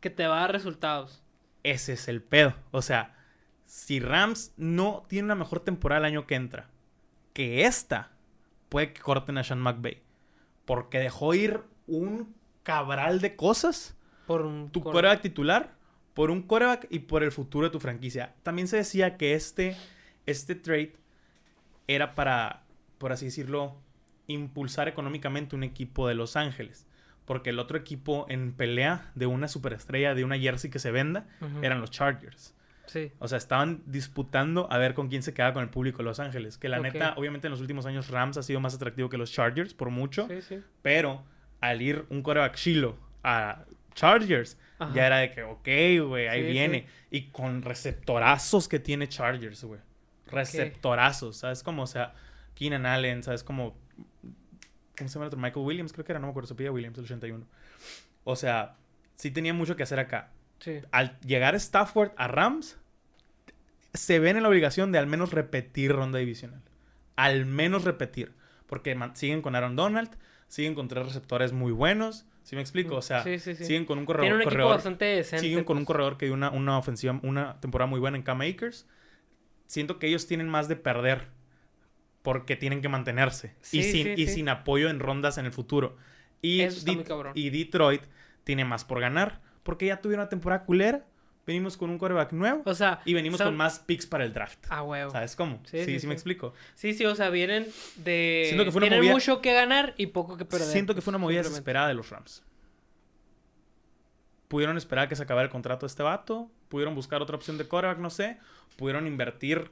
Que te va a dar resultados. Ese es el pedo. O sea, si Rams no tiene una mejor temporada el año que entra que esta, puede que corten a Sean McVay. Porque dejó ir un cabral de cosas. Por un. Tu cor- coreback titular, por un coreback y por el futuro de tu franquicia. También se decía que este, este trade era para, por así decirlo, impulsar económicamente un equipo de Los Ángeles. Porque el otro equipo en pelea de una superestrella, de una jersey que se venda, eran los Chargers. Sí. O sea, estaban disputando a ver con quién se queda con el público de Los Ángeles. Que la neta, obviamente en los últimos años Rams ha sido más atractivo que los Chargers, por mucho. Sí, sí. Pero al ir un coreback chilo a Chargers, Ajá. ya era de que, ok, güey, ahí Sí, viene. Y con receptorazos que tiene Chargers, güey. Receptorazos, ¿sabes? Como, o sea, Keenan Allen, ¿sabes? Como, ¿cómo se llama el otro? Michael Williams, creo que era, no me acuerdo, se pide Williams, el 81. O sea, sí tenía mucho que hacer acá. Sí. Al llegar Stafford a Rams, se ven en la obligación de al menos repetir ronda divisional. Al menos repetir. Porque siguen con Aaron Donald, siguen con tres receptores muy buenos. ¿Sí me explico? O sea, Sí, sí, sí. siguen con un corredor. Tiene un equipo corredor- bastante decente. siguen con un pues. corredor que dio una, una ofensiva, una temporada muy buena en Cam Akers. Siento que ellos tienen más de perder porque tienen que mantenerse y, sin, y sin apoyo en rondas en el futuro. Y, Eso está Det- muy cabrón. y Detroit tiene más por ganar porque ya tuvieron una temporada culera. Venimos con un quarterback nuevo O sea. y venimos son- con más picks para el draft. Ah, huevo. ¿Sabes cómo? Sí, Sí, sí, sí, sí. me explico. Sí, sí, o sea, vienen de. Siento que fue una Tienen movida- mucho que ganar y poco que perder. Siento que fue una movida desesperada de los Rams. Pudieron esperar que se acabara el contrato de este vato. Pudieron buscar otra opción de quarterback, no sé. Pudieron invertir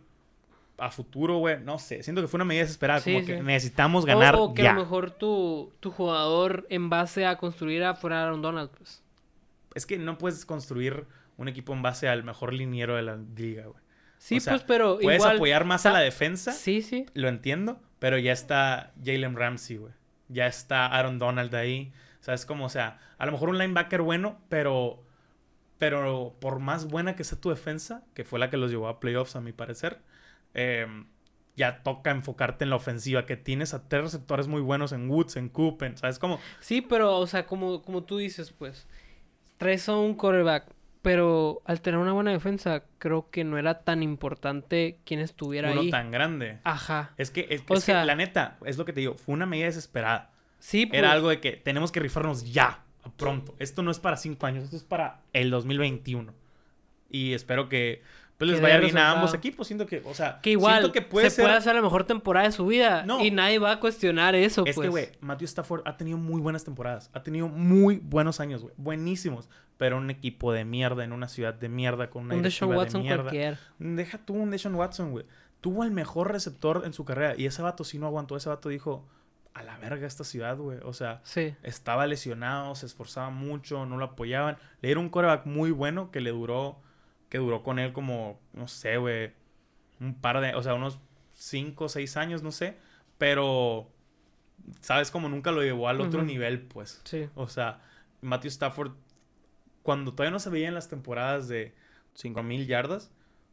a futuro, güey. No sé. Siento que fue una medida desesperada. Sí, como sí. que necesitamos ganar o, o que ya. a lo mejor tu, tu jugador en base a construir a fuera Aaron Donald, pues. Es que no puedes construir un equipo en base al mejor liniero de la liga, güey. Sí, O sea, pues, pero Puedes igual. apoyar más o sea, a la defensa. Sí, sí. Lo entiendo. Pero ya está Jalen Ramsey, güey. Ya está Aaron Donald ahí. ¿Sabes cómo? O sea, a lo mejor un linebacker bueno, pero. Pero por más buena que sea tu defensa, que fue la que los llevó a playoffs, a mi parecer, eh, ya toca enfocarte en la ofensiva. Que tienes a tres receptores muy buenos en Woods, en Coop, en- ¿sabes cómo? Sí, pero, o sea, como, como tú dices, pues. Traes a un quarterback. Pero al tener una buena defensa, creo que no era tan importante quién estuviera Uno ahí. tan grande. Ajá. Es que, es, O es que sea- la neta, es lo que te digo, fue una medida desesperada. Sí, pues. Era algo de que tenemos que rifarnos ya, pronto. Esto no es para cinco años, esto es para el 2021. Y espero que pues les vaya bien a ambos equipos. Siento que, o sea, Que igual siento que puede se ser... puede hacer la mejor temporada de su vida No. y nadie va a cuestionar eso, Es pues. que, güey, Matthew Stafford ha tenido muy buenas temporadas. Ha tenido muy buenos años, güey. Buenísimos. Pero un equipo de mierda, en una ciudad de mierda, con una un Deshaun directiva de Watson mierda. cualquiera. Deja tú un Deshaun Watson, güey. Tuvo el mejor receptor en su carrera. Y ese vato sí no aguantó. Ese vato dijo, a la verga esta ciudad, güey. O sea, Sí. estaba lesionado, se esforzaba mucho, no lo apoyaban. Le dieron un coreback muy bueno que le duró, que duró con él como, no sé, güey, un par de, o sea, unos 5 o 6 años, no sé. Pero, ¿sabes? Como nunca lo llevó al otro nivel, pues. Sí. O sea, Matthew Stafford, cuando todavía no se veía en las temporadas de 5000 yardas,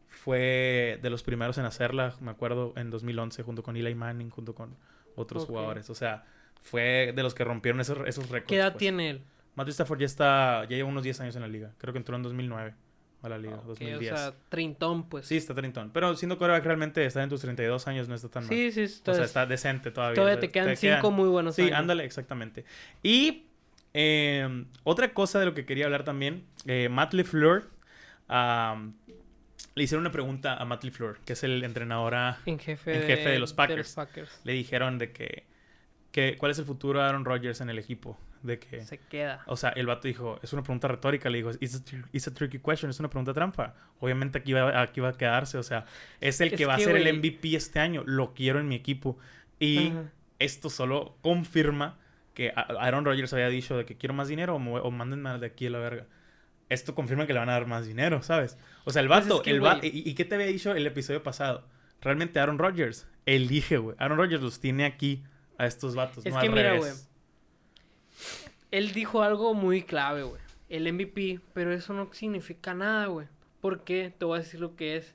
fue de los primeros en hacerla, me acuerdo, en 2011, junto con Eli Manning, junto con otros jugadores. O sea, fue de los que rompieron esos, esos récords. ¿Qué edad pues. tiene él? Matthew Stafford ya está, ya lleva unos 10 años en la liga. Creo que entró en 2009 a la liga, Ok, 2010. o sea, trintón, pues. sí, está trintón. Pero siendo coreback realmente estar en tus 32 años no está tan mal. sí, sí. O está- sea, está decente todavía. todavía O te quedan cinco muy buenos Sí, años. ándale, exactamente. Y eh, otra cosa de lo que quería hablar también, eh, Matt LeFleur, le hicieron una pregunta a Matt LeFleur, que es el entrenador a- En jefe, en de, jefe de los Packers. Packers. Le dijeron de que, que, ¿cuál es el futuro de Aaron Rodgers en el equipo? De que... Se queda. O sea, el vato dijo, es una pregunta retórica, le dijo, it's a, tr- it's a tricky question, es una pregunta trampa. Obviamente aquí va, aquí va a quedarse, o sea, es el Es que va que, a ser el MVP este año, lo quiero en mi equipo. Y Ajá. esto solo confirma que Aaron Rodgers había dicho de que quiero más dinero o, me o mándenme de aquí a la verga. Esto confirma que le van a dar más dinero, ¿sabes? O sea, el Pues es vato, que, el va- güey. ¿y, y qué te había dicho el episodio pasado? Realmente Aaron Rodgers elige, güey. Aaron Rodgers los tiene aquí a estos vatos, Es no que al mira. Él dijo algo muy clave, güey. El MVP, pero eso no significa nada, güey. ¿Por qué? Te voy a decir lo que es.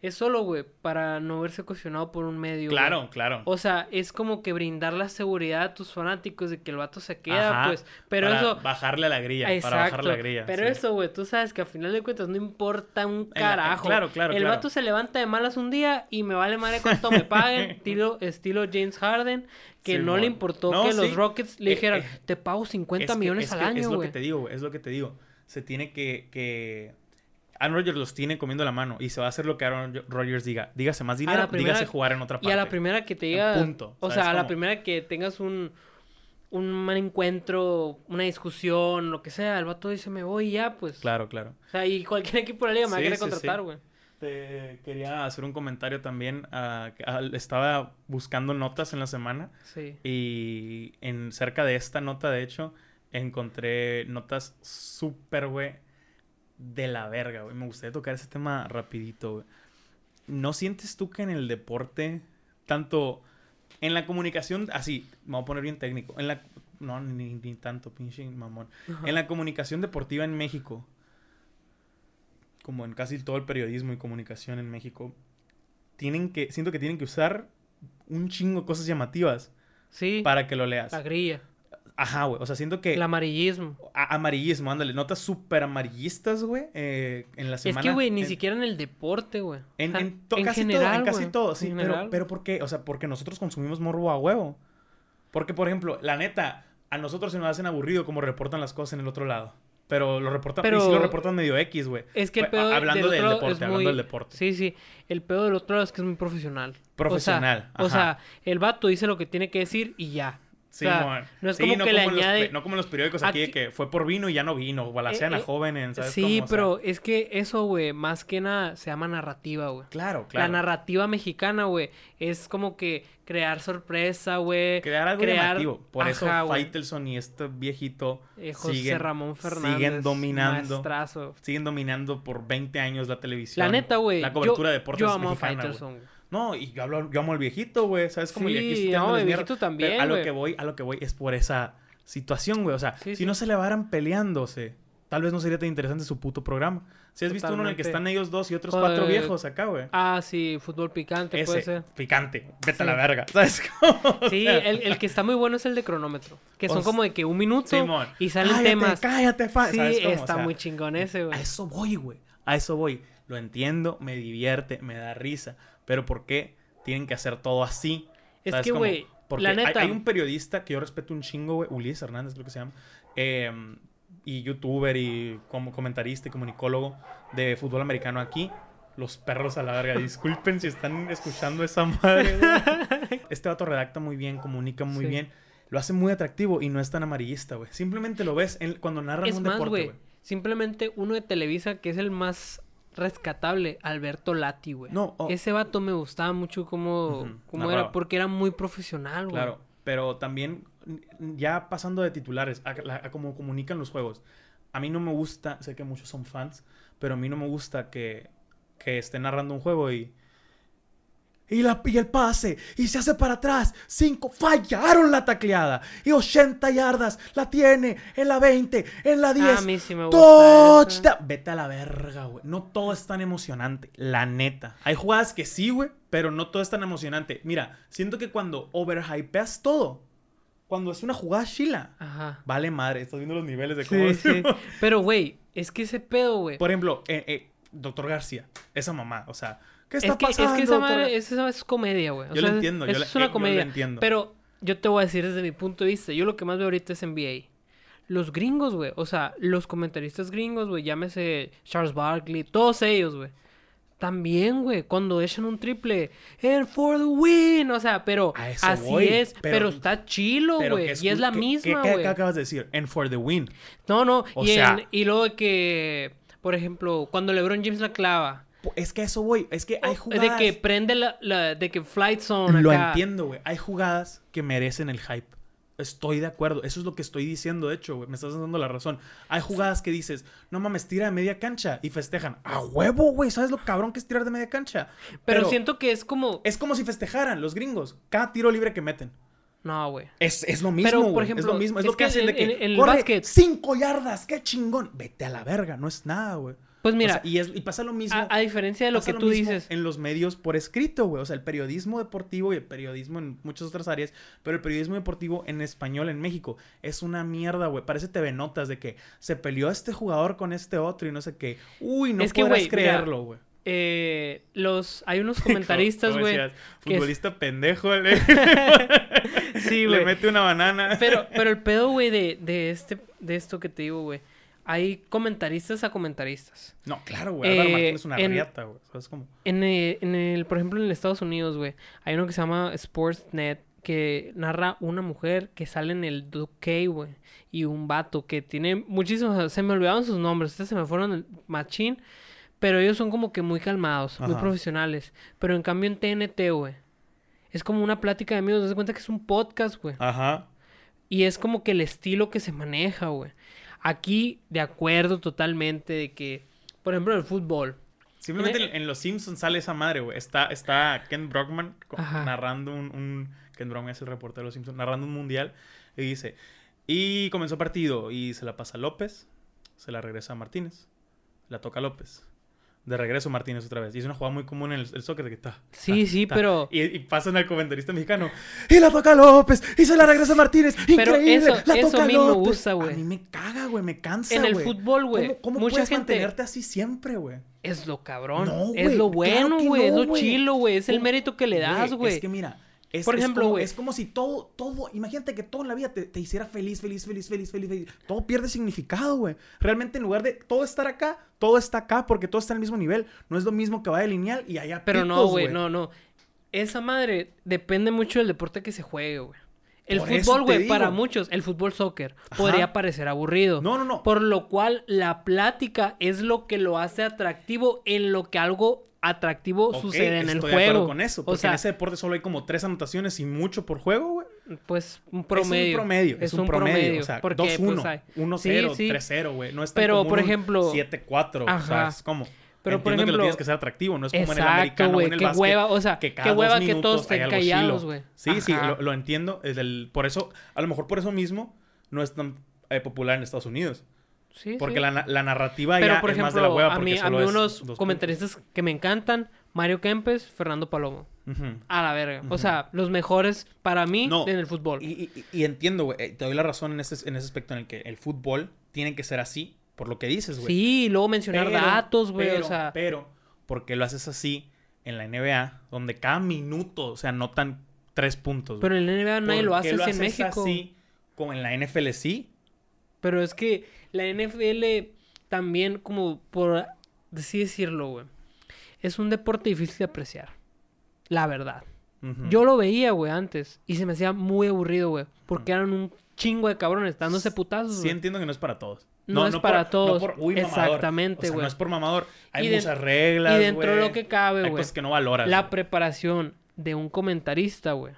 Es solo, güey, para no verse cuestionado por un medio. güey. Claro, claro. O sea, es como que brindar la seguridad a tus fanáticos de que el vato se queda, Ajá, pues. Pero para eso. bajarle la grilla, Exacto. para bajar la grilla. Pero sí. eso, güey, tú sabes que a final de cuentas no importa un carajo. claro, claro, El claro. vato se levanta de malas un día y me vale madre cuánto me paguen. (laughs) estilo, estilo James Harden, que Sí, no le importó No, que los. Rockets le Eh, dijeran, eh, te pago 50 Es que- millones es al año, Es lo que güey. te digo, güey, es lo que te digo. Se tiene que, que... Aaron Rodgers los tiene comiendo la mano y se va a hacer lo que Aaron Rodgers diga. Dígase más dinero, primera- dígase jugar en otra parte. Y a la primera que te diga, punto, o ¿sabes sea, a la cómo? primera que tengas un un mal encuentro, una discusión, lo que sea, el vato dice, me voy y ya, pues. Claro, claro. O sea, y cualquier equipo de la liga me va a querer sí, contratar, sí. güey. Te quería hacer un comentario también. ah, ah, estaba buscando notas en la semana Sí. y en cerca de esta nota, de hecho, encontré notas súper, güey, de la verga, güey. Me gustaría tocar ese tema rapidito, güey. ¿No sientes tú que en el deporte, tanto en la comunicación, así, me voy a poner bien técnico, en la... No, ni, ni tanto, pinche mamón. En la comunicación deportiva en México, como en casi todo el periodismo y comunicación en México, tienen que, siento que tienen que usar un chingo de cosas llamativas Sí, para que lo leas. la grilla, Ajá, güey. O sea, siento que el amarillismo. a- amarillismo, ándale, notas súper amarillistas, güey, eh, en la semana. Es que, güey, ni en- siquiera en el deporte, güey. En, en casi todo, en casi todo, sí, pero, pero ¿por qué? O sea, porque nosotros consumimos morbo a huevo. Porque, por ejemplo, la neta, a nosotros se nos hacen aburrido como reportan las cosas en el otro lado. Pero lo reportan, y Pero- sí lo reportan medio X, güey. Es que el pedo hablando del del otro deporte, es hablando muy... del deporte. Sí, sí. El pedo del otro lado es que es muy profesional. Profesional, O sea, o sea, el vato dice lo que tiene que decir y ya. Sí, o sea, mon. no es Sí, como que le los añade- no como los periódicos aquí, de Aquí- que fue por vino y ya no vino. O balacean Eh, a eh, jóvenes, ¿sabes Sí, cómo? O sea, pero es que eso, güey, más que nada se llama narrativa, güey. Claro, La claro. narrativa mexicana, güey, es como que crear sorpresa, güey. Crear algo crear- llamativo. Por eso. Faitelson y este viejito Eh, José siguen, Ramón Fernández. siguen dominando. maestrazo. siguen dominando por 20 años la televisión. La neta, güey. La cobertura yo, de deportes Yo amo a mexicana, güey. Faitelson, güey. No, y yo, hablo, yo amo al viejito, güey. ¿Sabes cómo? y aquí no, el viejito también, Pero a lo que voy, a lo que voy es por esa situación, güey. O sea, Sí, si sí. no se levaran peleándose, tal vez no sería tan interesante su puto programa. Si has visto uno en el que están ellos dos y otros Joder. cuatro viejos acá, güey. Ah, sí, fútbol picante puede Ese, ser. picante. Vete a la verga. ¿Sabes cómo? (laughs) Sí, el, el que está muy bueno es el de cronómetro. Que son O como de que un minuto Simón. y salen Cállate, temas. Cállate, fa. Sí, está sea, muy chingón ese, güey. A eso voy, güey. A eso voy. Lo entiendo, me divierte, me da risa. Pero ¿por qué tienen que hacer todo así? Es ¿Sabes que, güey, la hay- neta- Hay, un periodista que yo respeto un chingo, güey. Ulises Hernández, creo que se llama. eh, y youtuber y como comentarista y comunicólogo de fútbol americano aquí. Los perros a la verga. (laughs) Disculpen si están escuchando esa madre. (laughs) Este vato redacta muy bien, comunica muy Sí. bien. Lo hace muy atractivo y no es tan amarillista, güey. Simplemente lo ves en- cuando narran Es un más, deporte, güey. Simplemente uno de Televisa que es el más rescatable, Alberto Lati, güey. No, oh, Ese vato me gustaba mucho cómo narraba. era, porque era muy profesional, güey. Claro, pero también ya pasando de titulares a, a cómo comunican los juegos. A mí no me gusta, sé que muchos son fans, pero a mí no me gusta que, que esté narrando un juego y... Y, la, y el pase, y se hace para atrás. Cinco, fallaron la tacleada. Y 80 yardas, la tiene en la 20, en la 10. Ah, a mí sí me gusta. Vete a la verga, güey. No todo es tan emocionante, la neta. Hay jugadas que sí, güey, pero no todo es tan emocionante. Mira, siento que cuando overhypeas todo, cuando es una jugada chila, Ajá. vale madre. Estás viendo los niveles de cómo. Sí, sí. (laughs) Pero, güey, es que ese pedo, güey. Por ejemplo, eh, eh, Doctor García, esa mamá, o sea, ¿qué está Es que, es pasando? que esa madre, es comedia, güey. Yo lo entiendo, yo eso la- es eh, una yo lo comedia. entiendo. Pero yo te voy a decir desde mi punto de vista, yo lo que más veo ahorita es NBA. Los gringos, güey, o sea, los comentaristas gringos, güey, llámese Charles Barkley, todos ellos, güey. También, güey, cuando echan un triple, and for the win, o sea, pero así voy, es, pero- pero, está chilo, güey, y es la ¿qué- misma, ¿qué, qué, güey. acabas de decir? And for the win. No, no, O y, sea- en- y luego de que, por ejemplo, cuando LeBron James la clava, Es que eso voy. Es que hay de jugadas. que prende la, la- de que flight zone Lo acá. entiendo, güey. Hay jugadas que merecen el hype. Estoy de acuerdo. Eso es lo que estoy diciendo, de hecho, güey. Me estás dando la razón. Hay jugadas que dices, no mames, tira de media cancha y festejan. A huevo, güey. ¿Sabes lo cabrón que es tirar de media cancha? Pero, siento que es como, Es como si festejaran los gringos. Cada tiro libre que meten. no, güey. Es, es lo mismo, Pero, por ejemplo, es lo mismo. Es, es lo que, que hacen de que en- en el corre básquet- cinco yardas. ¡Qué chingón! Vete a la verga. No es nada, güey. Pues O mira, sea, y, es- y pasa lo mismo. a, a diferencia de lo que tú dices, En los medios por escrito, güey. O sea, el periodismo deportivo y el periodismo en muchas otras áreas. Pero el periodismo deportivo en español en México es una mierda, güey. Parece TV Notas de que se peleó este jugador con este otro y no sé qué. Uy, no Es que, podrás creerlo, güey. eh, los, hay unos (laughs) comentaristas, ¿Cómo güey. es- Futbolista pendejo, le, (laughs) Sí, (laughs) le mete una banana. Pero, pero el pedo, güey, de, de este, de esto que te digo, güey. Hay comentaristas a comentaristas. No, claro, güey. Álvaro Eh, Martín es una en- riata, güey. ¿Sabes cómo? En el, en el, por ejemplo, en Estados Unidos, güey, hay uno que se llama Sportsnet que narra una mujer que sale en el Duque, güey, y un vato que tiene muchísimos, se me olvidaron sus nombres, ustedes se me fueron el machín, pero ellos son como que muy calmados, muy profesionales, pero en cambio en TNT, güey, es como una plática de amigos, te das cuenta que es un podcast, güey, Ajá. y es como que el estilo que se maneja, güey. Aquí, de acuerdo totalmente de que, por ejemplo, el fútbol, Simplemente En- Los Simpsons sale esa madre, güey. Está, está Ken Brockman Ajá. narrando un, un- Ken Brockman es el reportero de Los Simpsons, narrando un mundial. Y dice, y comenzó partido. Y se la pasa a López, se la regresa a Martínez, la toca a López. De regreso Martínez otra vez. Y es una jugada muy común en el, el soccer de que ta, Sí, ta, sí, ta. pero- Y, y pasan al comentarista mexicano. Y la toca López. Y se la regresa Martínez. Pero Increíble. eso- la toca a mí me López. gusta, güey. A mí me caga, güey. Me cansa, En el fútbol, güey, ¿Cómo, cómo mucha puedes gente- mantenerte así siempre, güey? Es lo cabrón. No, es lo bueno, güey. es no, lo chilo, güey. Es el mérito que le das, güey. Es que mira, es, Por ejemplo, como- güey. Es como si todo, todo, imagínate que todo en la vida te, te hiciera feliz, feliz, feliz, feliz, feliz, feliz. Todo pierde significado, güey. Realmente en lugar de todo estar acá, todo está acá porque todo está al mismo nivel. No es lo mismo que vaya lineal y haya Pero no, güey, no, no. Esa madre depende mucho del deporte que se juegue, güey. El Por fútbol, güey, para muchos, el fútbol soccer, Ajá. podría parecer aburrido. No, no, no. Por lo cual, la plática es lo que lo hace atractivo en lo que algo atractivo Ok, sucede en el estoy juego. con eso. o Porque sea, en ese deporte solo hay como tres anotaciones y mucho por juego, güey. pues un promedio. Es un promedio. Es, un promedio. O sea, porque, 2-1, pues, hay- 1-0, Sí, sí. 3-0, güey. No es tan Pero, común por ejemplo- 7-4. O Ajá. sea, es como. Pero, por Entiendo que lo ejemplo- tienes que ser atractivo. No es como en el Exacto, americano o güey, en el qué básquet. hueva, o sea, que qué cada dos hueva que minutos todos estén callados, güey. Sí, sí, Ajá. lo, lo entiendo. Es del- por eso, a lo mejor por eso mismo, no es tan eh, popular en Estados Unidos. Sí, Porque sí. la, na- la narrativa Pero, ya por es ejemplo, más de la hueva. a porque mí, a mí es unos comentaristas que me encantan, Mario Kempes, Fernando Palomo. A la verga. O sea, los mejores para mí No, en el fútbol. Y, y- y entiendo, güey. eh, Te doy la razón en ese, en ese aspecto en el que el fútbol tiene que ser así, por lo que dices, güey. Sí, y luego mencionar Pero- datos, güey. Pero, O sea, pero, ¿por qué lo haces así en la NBA? Donde cada minuto, o sea, notan tres puntos. pero en la NBA nadie lo ¿Por hace qué así en haces México. así como en la NFL sí? Pero es que la NFL también, como por así decirlo, güey. es un deporte difícil de apreciar. La verdad. Yo lo veía, güey, antes. Y se me hacía muy aburrido, güey. Porque eran un chingo de cabrones dándose putazos, Sí entiendo que no es para todos. No es para por- todos. por, uy, mamador. Exactamente, O sea, güey. no es por mamador. Hay de- muchas reglas, y dentro de lo que cabe, Hay güey, cosas que no valoras. La preparación de un comentarista, güey,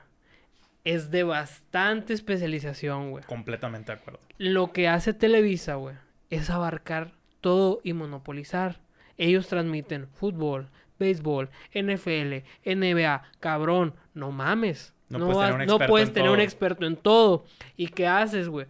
es de bastante especialización, güey. Completamente de acuerdo. Lo que hace Televisa, güey, es abarcar todo y monopolizar. Ellos transmiten fútbol, béisbol, NFL, NBA. Cabrón, no mames. No No, puedes vas- tener un no puedes en tener un experto en todo. ¿Y qué haces, güey?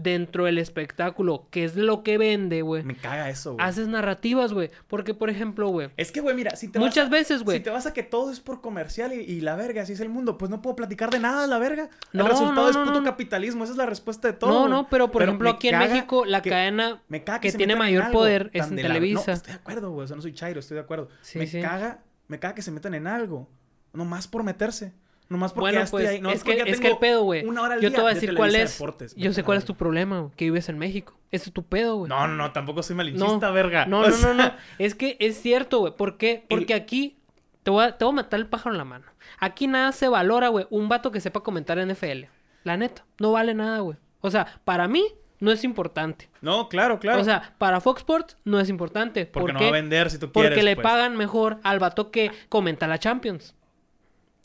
Dentro del espectáculo, que es lo que vende, güey. Me caga eso, güey. Haces narrativas, güey. Porque, por ejemplo, güey, Es que, güey, mira, si te muchas vas a- veces, güey. Si te vas a que todo es por comercial y, y la verga, así es el mundo, pues no puedo platicar de nada, la verga. No, el resultado no, es no, puto no. capitalismo, esa es la respuesta de todo. No, güey. no, pero por ejemplo me aquí en México la que- cadena me caga que se tiene mayor algo poder es en la- Televisa. No, estoy de acuerdo, güey, o sea, no soy chairo, estoy de acuerdo. Sí, me sí. caga, me caga que se metan en algo, nomás por meterse. Nomás porque bueno, pues ahí. No, es, que, porque ya es que el pedo, güey. Una hora al Yo día te voy a de decir cuál es. Deportes. Yo sé cuál es tu problema, güey, que vives en México. Ese es tu pedo, güey. No, no, no, tampoco soy malinchista, No, verga. No, no, sea, no, no. (laughs) Es que es cierto, güey. ¿Por qué? Porque aquí te voy, a, te voy a matar el pájaro en la mano. Aquí nada se valora, güey. Un vato que sepa comentar NFL. La neta. No vale nada, güey. O sea, para mí no es importante. No, claro, claro. O sea, para Fox Sports no es importante. porque ¿Por no va a vender si tú Porque quieres. le pues. pagan mejor al vato que comenta la Champions.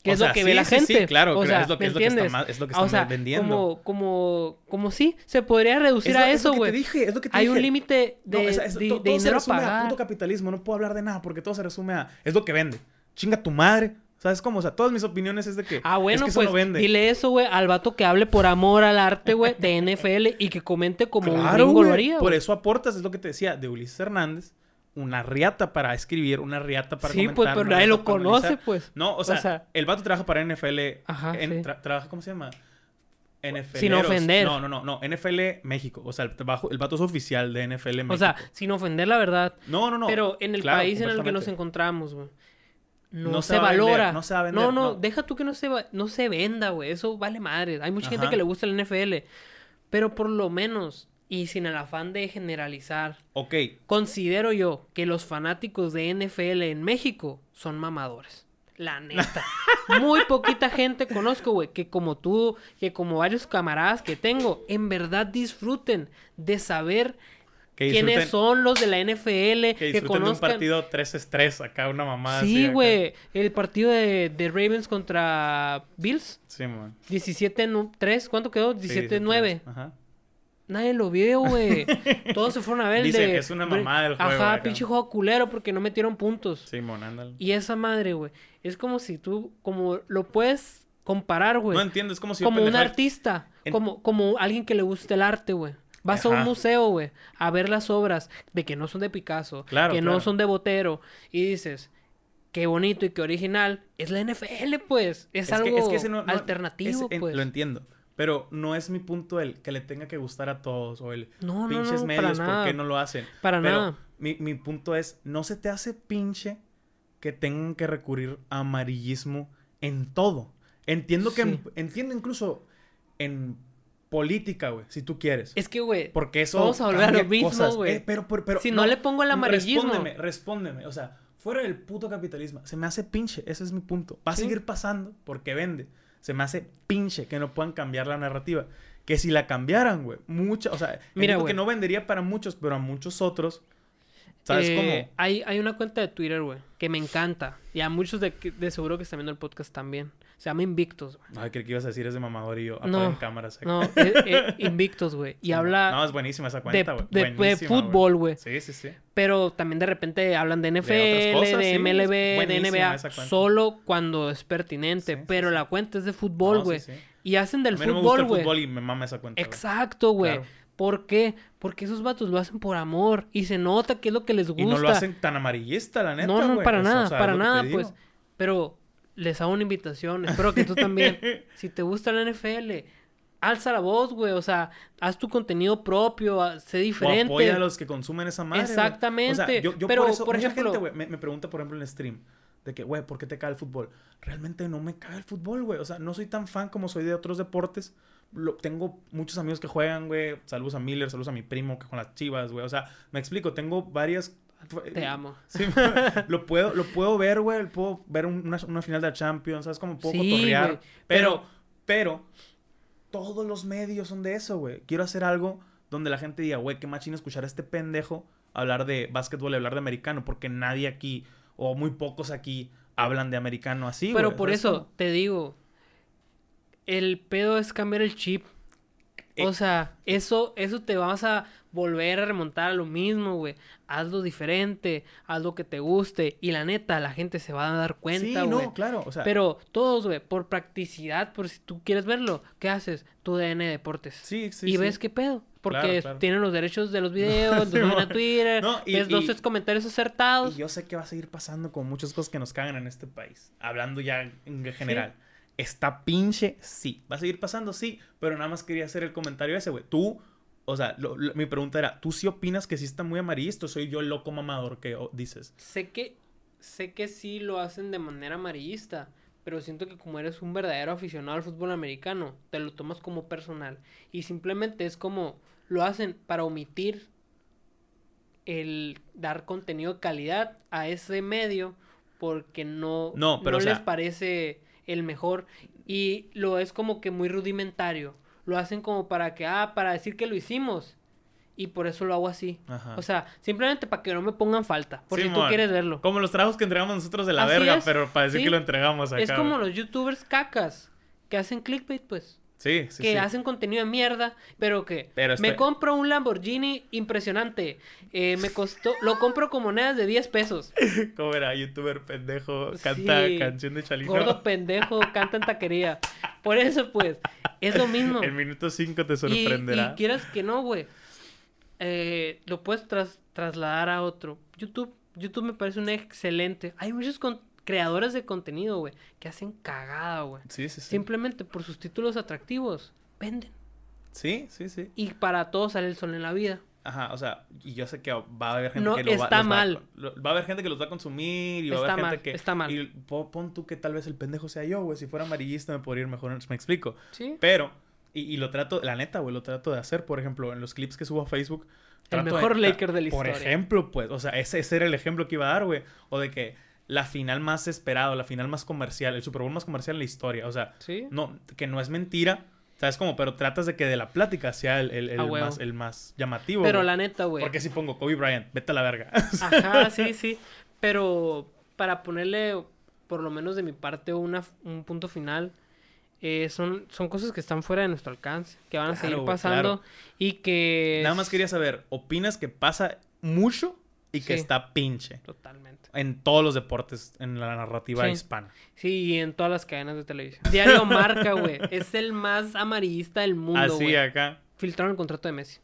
Que O es sea, lo que sí, ve la sí, sí, gente. claro, o sea, es lo que- ¿me es lo que está es lo que o sea, vendiendo. Como, como, como sí, se podría reducir Es lo- a es eso, lo que te güey. dije, es lo que te Hay dije. un límite de, No, sea, es- de- to- de todo se dinero a resume a pagar. puto capitalismo. No puedo hablar de nada porque todo se resume a... Es lo que vende. Chinga tu madre. ¿Sabes cómo? O sea, todas mis opiniones es de que... Ah, es bueno, que eso pues no vende. dile eso, güey, al vato que hable por amor al arte, güey, de NFL y que comente como un gringo güey. lo haría, Por güey. eso aportas, es lo que te decía, de Ulises Hernández. Una riata para escribir, una riata para Sí, comentar. pues, pero nadie lo conoce, pues. No, o sea, O sea- el vato trabaja para NFL. Ajá, en- sí. tra- trabaja, ¿cómo se llama? NFL. Sin ofender. No, no, no, no. NFL México. O sea, el, trabajo, el vato es oficial de NFL México. O sea, sin ofender la verdad. no, no, no. pero en el Claro, país en el que nos encontramos, güey. No, No se, vender, valora. no se va a vender, No, no, no. deja tú que no se, va- no se venda, güey. Eso vale madre. Hay mucha gente que le gusta el NFL. Pero por lo menos, y sin el afán de generalizar, Ok, considero yo que los fanáticos de NFL en México son mamadores. La neta. (laughs) Muy poquita gente conozco, güey, que como tú, que como varios camaradas que tengo, en verdad disfruten de saber que quiénes son los de la NFL, que que, disfruten de un conozcan. partido 3-3 acá, una mamada Sí, güey. El partido de, de Ravens contra Bills. Sí, man. 17-3. ¿Cuánto quedó? Sí, 17-9. Ajá. Nadie lo vio, güey. (laughs) Todos se fueron a ver el Dicen, de... "Es una mamada el juego Ajá, acá". pinche juego culero porque no metieron puntos. Sí, mon, ándale. Y esa madre, güey. Es como si tú... Como lo puedes comparar, güey. No entiendo, es como si como un artista. En- Como, como alguien que le guste el arte, güey. Vas a un museo, güey, a ver las obras de que no son de Picasso, Claro, que no son de Botero, y dices, qué bonito y qué original, es la NFL, pues. Es, algo que ese no- no- alternativo, es- en- pues. Lo entiendo. Pero no es mi punto el que le tenga que gustar a todos o el No, pinches no, medios, ¿por nada. qué no lo hacen? Para Pero nada. Mi, mi punto es, ¿no se te hace pinche que tengan que recurrir a amarillismo en todo? Entiendo que, Sí. entiendo incluso en política, güey, si tú quieres. Es que, güey, Porque eso Vamos a volver a lo mismo, güey. Eh, pero, pero, pero- Si no le pongo el amarillismo. Respóndeme, respóndeme. O sea, fuera del puto capitalismo, se me hace pinche. Ese es mi punto. Va a seguir pasando porque vende. Se me hace pinche que no puedan cambiar la narrativa. Que si la cambiaran, güey, mucha, o sea, Mira, que no vendería para muchos, pero a muchos otros, ¿sabes eh, cómo? Hay, hay una cuenta de Twitter, güey, que me encanta. Y a muchos de, de seguro que están viendo el podcast también. Se llama Invictos, güey. Ay, creí que ibas a decir es de mamador y yo No, cámaras. No, eh, eh, Invictos, güey. Y Sí, habla... No, es buenísima esa de, cuenta, güey. de- de fútbol, güey. Sí, sí, sí. Pero también de repente hablan de NFL, De de, otras cosas, sí, MLB, es de NBA, solo cuando es pertinente. Sí, pero la cuenta es de fútbol, No, sí, güey. sí. Y hacen del a mí no me gusta fútbol, el güey. fútbol y me mama esa cuenta. güey. Exacto, güey. ¿Por qué? Porque esos vatos lo hacen por amor. Y se nota que es lo que les gusta. Y no lo hacen tan amarillista, la neta, no, no, güey. para nada, o sea, para es nada, pues. Pero les hago una invitación. Espero que tú también. (laughs) si te gusta la NFL, alza la voz, güey. O sea, haz tu contenido propio, a- sé O diferente. apoya a los que consumen esa madre. Exactamente. O sea, yo, yo Pero, por eso, por mucha ejemplo- gente, güey, me, me pregunta, por ejemplo, en stream, de que, güey, ¿por qué te cae el fútbol? Realmente no me cae el fútbol, güey. O sea, no soy tan fan como soy de otros deportes. Lo- tengo muchos amigos que juegan, güey. Saludos a Miller, saludos a mi primo que con las chivas, güey. O sea, me explico, tengo varias Te amo. Sí, (laughs) lo puedo, lo puedo ver, güey. Puedo ver un- una, una final de la Champions, ¿sabes? Como puedo Sí, cotorrear. Pero, pero, todos los medios son de eso, güey. Quiero hacer algo donde la gente diga, güey, qué machín escuchar a este pendejo hablar de básquetbol y hablar de americano. Porque nadie aquí, o muy pocos aquí, hablan de americano así. Pero por ¿sabes eso te digo, el pedo es cambiar el chip. Eh. O sea, eso, eso te vas a volver a remontar a lo mismo, güey. Hazlo diferente, haz lo que te guste. Y la neta, la gente se va a dar cuenta, Sí, güey. no, claro. O sea, Pero todos, güey, por practicidad, por si tú quieres verlo, ¿qué haces? Tu DN Deportes. sí, sí, y sí. ves qué pedo. Porque Claro, claro. tienen los derechos de los (laughs) videos, los suben a. Twitter, No, y- ves dos y- comentarios acertados. Y yo sé que va a seguir pasando con muchas cosas que nos cagan en este país. Hablando ya en general. ¿Está pinche? Sí. ¿Va a seguir pasando? Sí. Pero nada más quería hacer el comentario ese, güey. Tú, o sea, lo- lo- mi pregunta era, ¿tú sí opinas que sí está muy amarillista soy yo el loco mamador que o- dices? Sé que, sé que sí lo hacen de manera amarillista, pero siento que como eres un verdadero aficionado al fútbol americano, te lo tomas como personal. Y simplemente es como lo hacen para omitir el dar contenido de calidad a ese medio porque no, No, pero, o les parece el mejor y lo es como que muy rudimentario. Lo hacen como para que, ah, para decir que lo hicimos. Y por eso lo hago así. Ajá. O sea, simplemente para que no me pongan falta. Por si tú quieres verlo. Como los trabajos que entregamos nosotros de la Así verga, es, pero para decir sí. que lo entregamos acá. Es como los youtubers cacas que hacen clickbait, pues. Sí, sí, que sí. hacen contenido de mierda, pero que Pero me compro un Lamborghini impresionante. Eh, me costó, lo compro con monedas de 10 pesos. (laughs) ¿Cómo era? Youtuber pendejo, canta Sí. canción de Chalino. Gordo (laughs) pendejo, canta en taquería. Por eso, pues, es lo mismo. El minuto 5 te Y, sorprenderá. y quieras que no, güey. eh, lo puedes tras- trasladar a otro. YouTube, YouTube me parece un excelente. Hay muchos con- creadores de contenido, güey, que hacen cagada, güey. Sí, sí, sí. Simplemente por sus títulos atractivos, venden. Sí, sí, sí. Y para todos sale el sol en la vida. Aja, o sea, y yo sé que va a haber gente No, que lo va, está va- mal. va a haber gente que los va a consumir y va a haber mal, gente que... está mal. Y po- pon tú que tal vez el pendejo sea yo, güey. Si fuera amarillista me podría ir mejor, me explico. ¿Sí? Pero, y, y lo trato, la neta, güey, lo trato de hacer, por ejemplo, en los clips que subo a Facebook. El mejor de- Laker de la Por historia. ejemplo, pues, o sea, ese, ese era el ejemplo que iba a dar, güey. O de que la final más esperada, la final más comercial, el Super Bowl más comercial en la historia. O sea, ¿Sí? no, que no es mentira, ¿sabes cómo? Pero tratas de que de la plática sea el, el- más, el más llamativo. Pero la neta, güey. Porque si pongo Kobe Bryant, vete a la verga. (laughs) Ajá, sí, sí. Pero para ponerle, por lo menos de mi parte, una, un punto final, eh, son, son cosas que están fuera de nuestro alcance, que van a Claro, seguir pasando y que... Nada más quería saber, ¿opinas que pasa mucho y que Sí. está pinche? Totalmente. En todos los deportes, en la narrativa Sí. hispana. Sí, y en todas las cadenas de televisión. Diario (laughs) Marca, güey. Es el más amarillista del mundo, Así güey. acá. Filtraron el contrato de Messi.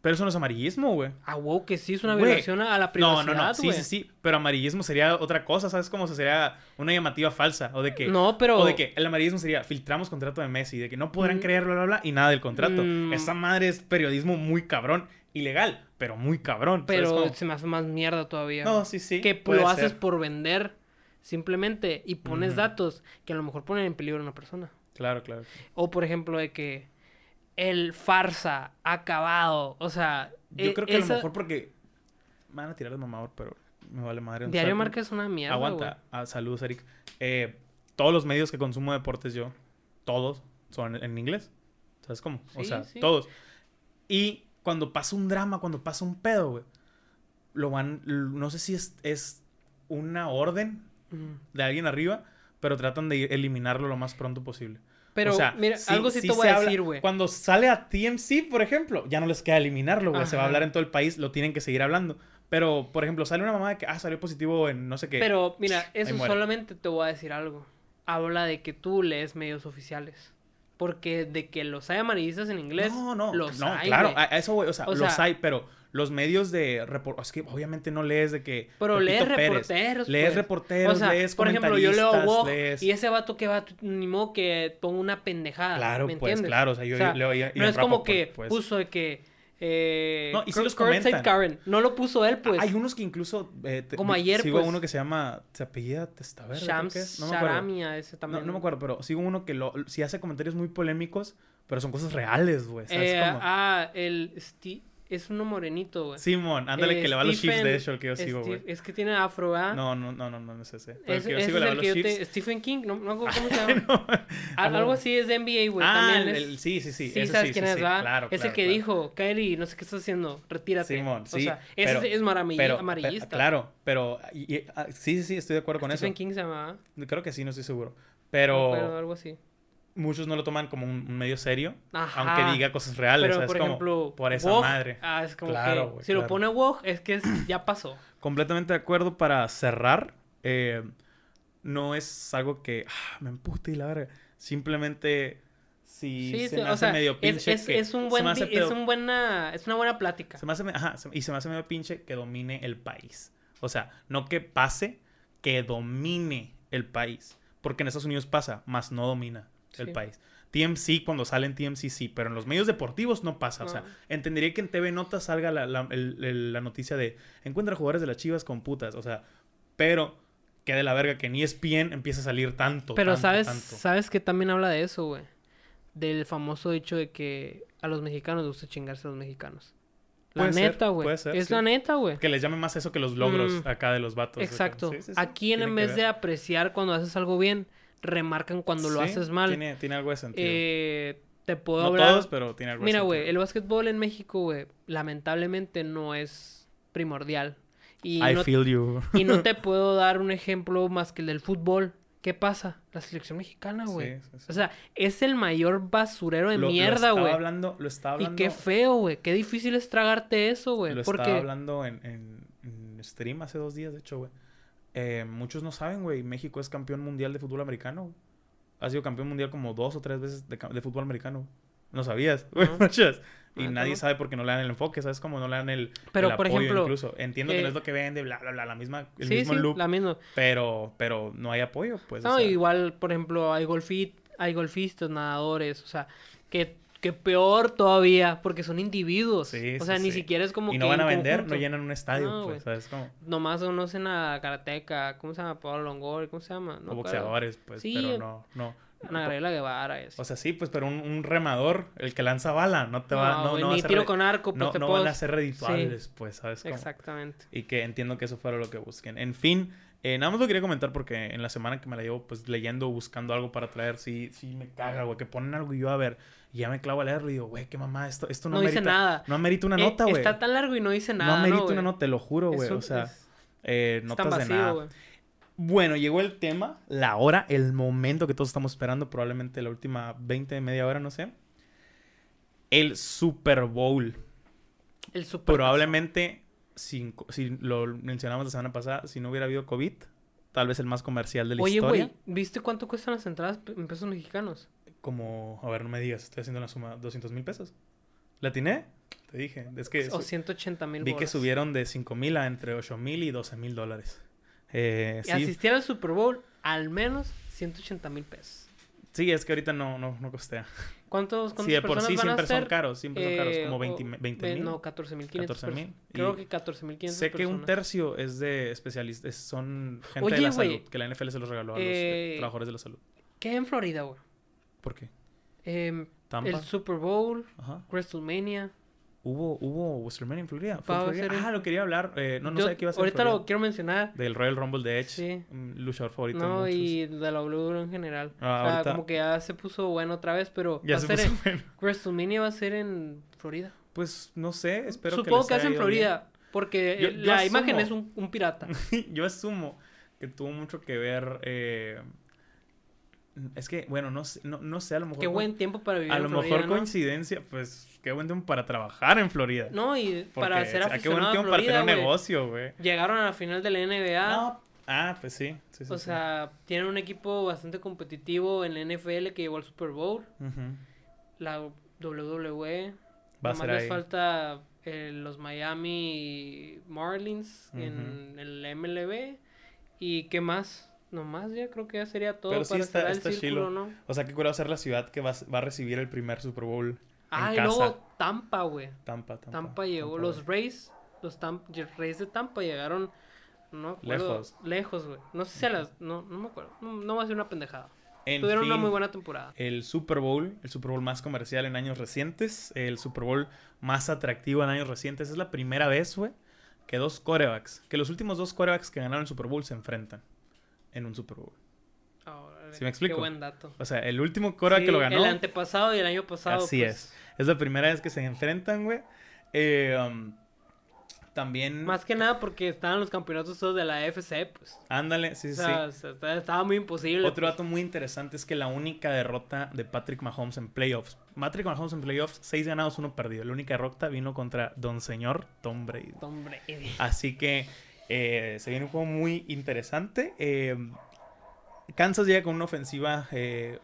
Pero eso no es amarillismo, güey. Ah, wow, que sí, es una violación a la No, privacidad, no, no. Sí, güey. sí, sí. Pero amarillismo sería otra cosa, ¿sabes? Como sería una llamativa falsa. O de que. No, pero... O de que el amarillismo sería filtramos contrato de Messi, de que no podrán Mm. creer, bla, bla, bla, y nada del contrato. Mm. Esa madre es periodismo muy cabrón. Ilegal, pero muy cabrón. ¿sabes Pero se me hace más mierda todavía. No, sí, sí. que lo haces por vender simplemente y pones datos que a lo mejor ponen en peligro a una persona. Claro, claro. O por ejemplo de que el farsa ha acabado, o sea, Yo e- creo que a lo mejor porque. Me van a tirar de mamador, pero me vale madre. Diario Marca es una mierda, Aguanta. Ah, saludos, Eric. Eh, todos los medios que consumo deportes yo, todos son en inglés. ¿Sabes cómo? o Sí, sea, sí. todos. Y cuando pasa un drama, cuando pasa un pedo, güey, lo van. No sé si es, es una orden güey. Mm. de alguien arriba, pero tratan de eliminarlo lo más pronto posible. Pero O sea, mira, sí- algo sí, sí te voy a decir, güey. Cuando sale a TMC, por ejemplo, ya no les queda eliminarlo, güey. Se va a hablar en todo el país, lo tienen que seguir hablando. Pero, por ejemplo, sale una mamá de que, ah, salió positivo en no sé qué. Pero mira, eso solamente te voy a decir algo. Habla de que tú lees medios oficiales. Porque de que los hay amarillistas en inglés, No, no, los no, hay, claro, a, a eso, güey, o sea, O los sea- hay, pero los medios de report, es que obviamente no lees de que Pero lees Pérez, reporteros, lees pues. reporteros, o sea, lees por ejemplo, yo leo Wog lees- y ese vato que va, ni modo que ponga una pendejada. Claro, ¿me pues, entiendes? claro, o sea, yo O sea, leo Ian No es como que pues. puso de que. Eh, No, y Kurt- los comentan. Karen. No lo puso él, pues. Hay unos que incluso eh, te- Como ayer, sigo pues. uno que se llama se apellida Testaverde, creo Shams que es, no me acuerdo. Sharamia, ese también. No, no me acuerdo, pero sigo uno que lo, sí hace comentarios muy polémicos, pero son cosas reales, güey. ¿sabes Eh, ah, el Sti- Es uno morenito, güey. Simón, ándale Eh, que le va a los Chiefs, Stephen- de hecho, el que yo sigo, güey. Es que tiene afro, ¿ah? No, no, no, no, no, es ese. Pero el Es, que yo ese sigo le va el los Chiefs. te... Stephen King, no, no, ¿cómo se llama? (laughs) No. Al- Algo así es de NBA, güey. Ah, también el, es... el- sí, sí, sí. Sí, ese sabes sí, quién sí, es, sí, ¿verdad? Claro, es el claro, que claro. dijo, Kyrie, no sé qué estás haciendo, retírate. Simón, O sí, sea, ese pero- es, es Pero, pe- amarillista. claro, pero y- y- ah, sí, sí, sí, estoy de acuerdo con Stephen eso. King se llama, Creo que sí, no estoy seguro. pero... Pero algo así. Muchos no lo toman como un, medio serio, Ajá. aunque diga cosas reales. Pero, por Como, ejemplo, por esa madre. Ah, es como Claro, que si lo pone Woj, es que es- ya pasó. (clears throat) Completamente de acuerdo para cerrar. eh, no es algo que ah, me empute y la verga. Simplemente si Sí, se me o hace sea, medio pinche es, que es un buen hace es un buena es una buena plática. Se me hace, ajá, se- y se me hace medio pinche que domine el país. O sea, no que pase, que domine el país. Porque en Estados Unidos pasa, más no domina el país. TMC, cuando sale en TMC, sí, pero en los medios deportivos no pasa. O sea, entendería que en TV Notas salga la, la- el- el- la noticia de encuentra jugadores de las chivas con putas. O sea, pero que de la verga que en ESPN empieza a salir tanto. Pero tanto, sabes, tanto. sabes que también habla de eso, güey. Del famoso dicho de que a los mexicanos les gusta chingarse a los mexicanos. La Puede neta, güey. Es sí. la neta, güey. Que les llame más eso que los logros Mm, acá de los vatos. Exacto. Sí, sí, sí, Aquí en, en vez de apreciar cuando haces algo bien, remarcan cuando lo haces mal. Tiene, tiene algo de sentido. Eh, te puedo no hablar. todos, pero tiene algo de Mira, sentido. güey, el básquetbol en México, güey, lamentablemente no es primordial. Y I no, feel you. y no te (laughs) puedo dar un ejemplo más que el del fútbol. ¿Qué pasa? La selección mexicana, güey. Sí, sí, sí. O sea, es el mayor basurero de Lo- lo mierda, estaba güey. hablando, lo estaba Y qué feo, güey. Qué difícil es tragarte eso, güey. Lo Porque estaba hablando en, en, en stream hace dos días, de hecho, güey. Eh, muchos no saben, güey. México es campeón mundial de fútbol americano. Ha sido campeón mundial como dos o tres veces de, fútbol americano. No sabías, güey, muchas. Y nadie no. sabe porque no le dan el enfoque, ¿sabes? Como no le dan el, Pero, el por apoyo ejemplo, incluso. Entiendo que eh, no es lo que vende, bla, bla, bla, la misma, el sí, mismo sí, loop. la misma. Pero, pero no hay apoyo, pues. o No, sea, igual, por ejemplo, hay golfit, hay golfistas, nadadores, o sea, que, que peor todavía, porque son individuos. Sí, o sí, sea, ni sí. siquiera es como y que no van a en vender, conjunto. no llenan un estadio, No, pues. ¿sabes? Como, Nomás conocen a Karateca, ¿cómo se llama? Pablo Longoria, ¿cómo se llama? o boxeadores, pues, Sí, pero no, no. Ana Gabriela Guevara así. O sea, sí, pues, pero un, un remador, el que lanza bala, no te va, no, no va a ser tiro con arco, pues no, te no van a ser redituables, pues, ¿sabes? cómo? Exactamente. Y que entiendo que eso fuera lo que busquen. En fin, eh, nada más lo quería comentar porque en la semana que me la llevo, pues, leyendo, buscando algo para traer, sí, sí me caga, güey, que ponen algo y yo, a ver, y ya me clavo a leerlo y digo, güey, qué mamá, esto, esto no, No, dice amerita- nada. No amerita una Eh, nota, güey. Está tan largo y no dice no nada, amerita güey? una nota, te lo juro, güey. O sea, es- eh, notas de nada. Bueno, llegó el tema, la hora, el momento que todos estamos esperando, probablemente la última 20, media hora, no sé. El Super Bowl. El super Probablemente, si lo mencionamos la semana pasada, si no hubiera habido COVID, tal vez el más comercial de la Oye, historia. güey, ¿viste cuánto cuestan las entradas en pesos mexicanos? Como, a ver, no me digas, estoy haciendo la suma, 200 mil pesos. ¿La atiné? Te dije, es que O su- 180 mil vi que subieron de 5 mil a entre 8 mil y 12 mil dólares. Eh, Y sí, asistir al Super Bowl, al menos 180 mil pesos. Sí, es que ahorita no, no, no costea. ¿Cuántos, cuántas Sí, de por sí van siempre son caros, siempre son caros, Eh, como o- 20 ve- mil. No, 14.500 14,000, personas. Creo y que 14.500 Sé que un tercio es de especialistas, son gente Oye, de la salud, que la NFL se los regaló a los Eh, eh, trabajadores de la salud. ¿Qué en Florida, güey? ¿Por qué? Tampa. el Super Bowl, Ajá. WrestleMania. Hubo, hubo WrestleMania en Florida. Ah, lo quería hablar. eh, no, no sabía que iba a ser Ahorita lo quiero mencionar. Del Royal Rumble de Edge. Sí. luchador favorito de No, muchos. y de la WWE en general. Ah, o sea, ahorita- como que ya se puso bueno otra vez, pero Ya va a se ser puso en... (laughs) bueno. WrestleMania va a ser en Florida. Pues no sé, espero Supongo que que, les hace en Florida, porque Yo- yo la imagen es un, un pirata. (laughs) Yo asumo que tuvo mucho que ver. eh, Es que, bueno, no sé, no, no sé, a lo mejor. Qué buen tiempo para vivir A en lo Florida, mejor ¿no? coincidencia, pues qué buen tiempo para trabajar en Florida. No, y para ser o sea, qué buen aficionado a tiempo para tener un negocio, güey. Llegaron a la final de la NBA. No. Ah, pues sí. o sí. sea, tienen un equipo bastante competitivo en la NFL que llevó al Super Bowl. La WWE. Va a ser les ahí. falta eh, los Miami Marlins en el MLB. ¿Y qué más? Nomás ya creo que ya sería todo Pero sí para está- cerrar el está círculo, chilo. ¿no? O sea, qué curioso ser la ciudad que va, a- va a recibir el primer Super Bowl Ah, en y casa. luego Tampa, güey. Tampa, Tampa. Tampa llegó. Tampa, los. Rays, los Tam- Rays de Tampa llegaron. No acuerdo, Lejos. Lejos, güey. No sé si a las. No, no me acuerdo. No, no va a ser una pendejada. En Tuvieron una muy buena temporada. El Super Bowl, el Super Bowl más comercial en años recientes, el Super Bowl más atractivo en años recientes. Es la primera vez, güey, que dos corebacks, que los últimos dos corebacks que ganaron el Super Bowl se enfrentan en un Super Bowl. Órale, ¿Sí me explico? Qué buen dato. O sea, el último Sí, que lo ganó. El antepasado y el año pasado. Así pues, es. Es la primera vez que se enfrentan, güey. Eh, um, también. Más que nada porque estaban los campeonatos todos de la AFC, pues. Ándale, sí, O sí, sea, sí. o sea, estaba muy imposible. Otro dato muy interesante es que la única derrota de Patrick Mahomes en playoffs. Patrick Mahomes en playoffs, seis ganados, uno perdido. La única derrota vino contra Don Señor Tom Brady. Hombre, eh, Así que eh, se viene un juego muy interesante. Eh, Kansas llega con una ofensiva. eh,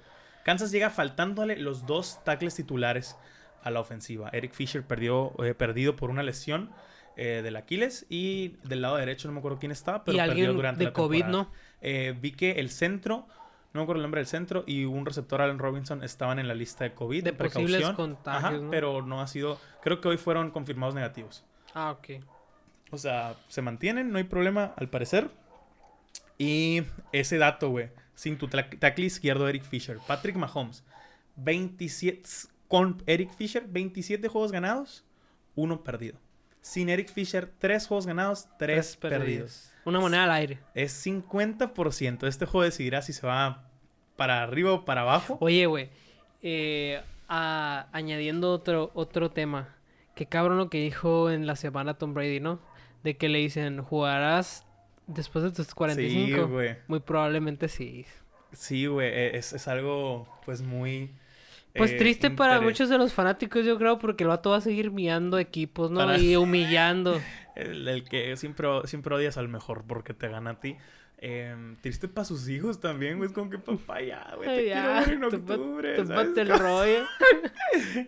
Kansas llega faltándole los dos tackles titulares a la ofensiva. Eric Fisher perdió, eh, perdido por una lesión del Aquiles y del lado derecho no me acuerdo quién estaba, pero y perdió durante de la COVID, temporada. ¿no? Vi que el centro, no me acuerdo el nombre del centro, y un receptor, Allen Robinson, estaban en la lista de COVID. De De, posibles precaución. contagios, Ajá, ¿no? pero no ha sido. Creo que hoy fueron confirmados negativos. Ah, ok. O sea, se mantienen, no hay problema, al parecer. Y ese dato, güey. Sin tu tackle izquierdo, Eric Fisher. Patrick Mahomes, 27. Con Eric Fisher, 27 juegos ganados, uno perdido. Sin Eric Fisher, 3 juegos ganados, 3 perdidos. Una moneda al aire. Es 50%. Este juego decidirá si se va para arriba o para abajo. Oye, güey. eh, añadiendo otro, otro tema. Qué cabrón lo que dijo en la semana Tom Brady, ¿no? De que le dicen, jugarás después de tus 45. Sí, güey. Muy probablemente sí. Sí, güey. e, Es, es algo, pues, muy. Pues eh, triste para muchos de los fanáticos, yo creo, porque el vato va a seguir mirando equipos, ¿no? Para- Y (laughs) humillando. El, el que siempre, siempre odias al mejor porque te gana a ti. Em, triste para sus hijos también, güey. Es como que papá, ya, güey, te quiero ver en octubre. ¿sabes? el (laughs) rollo.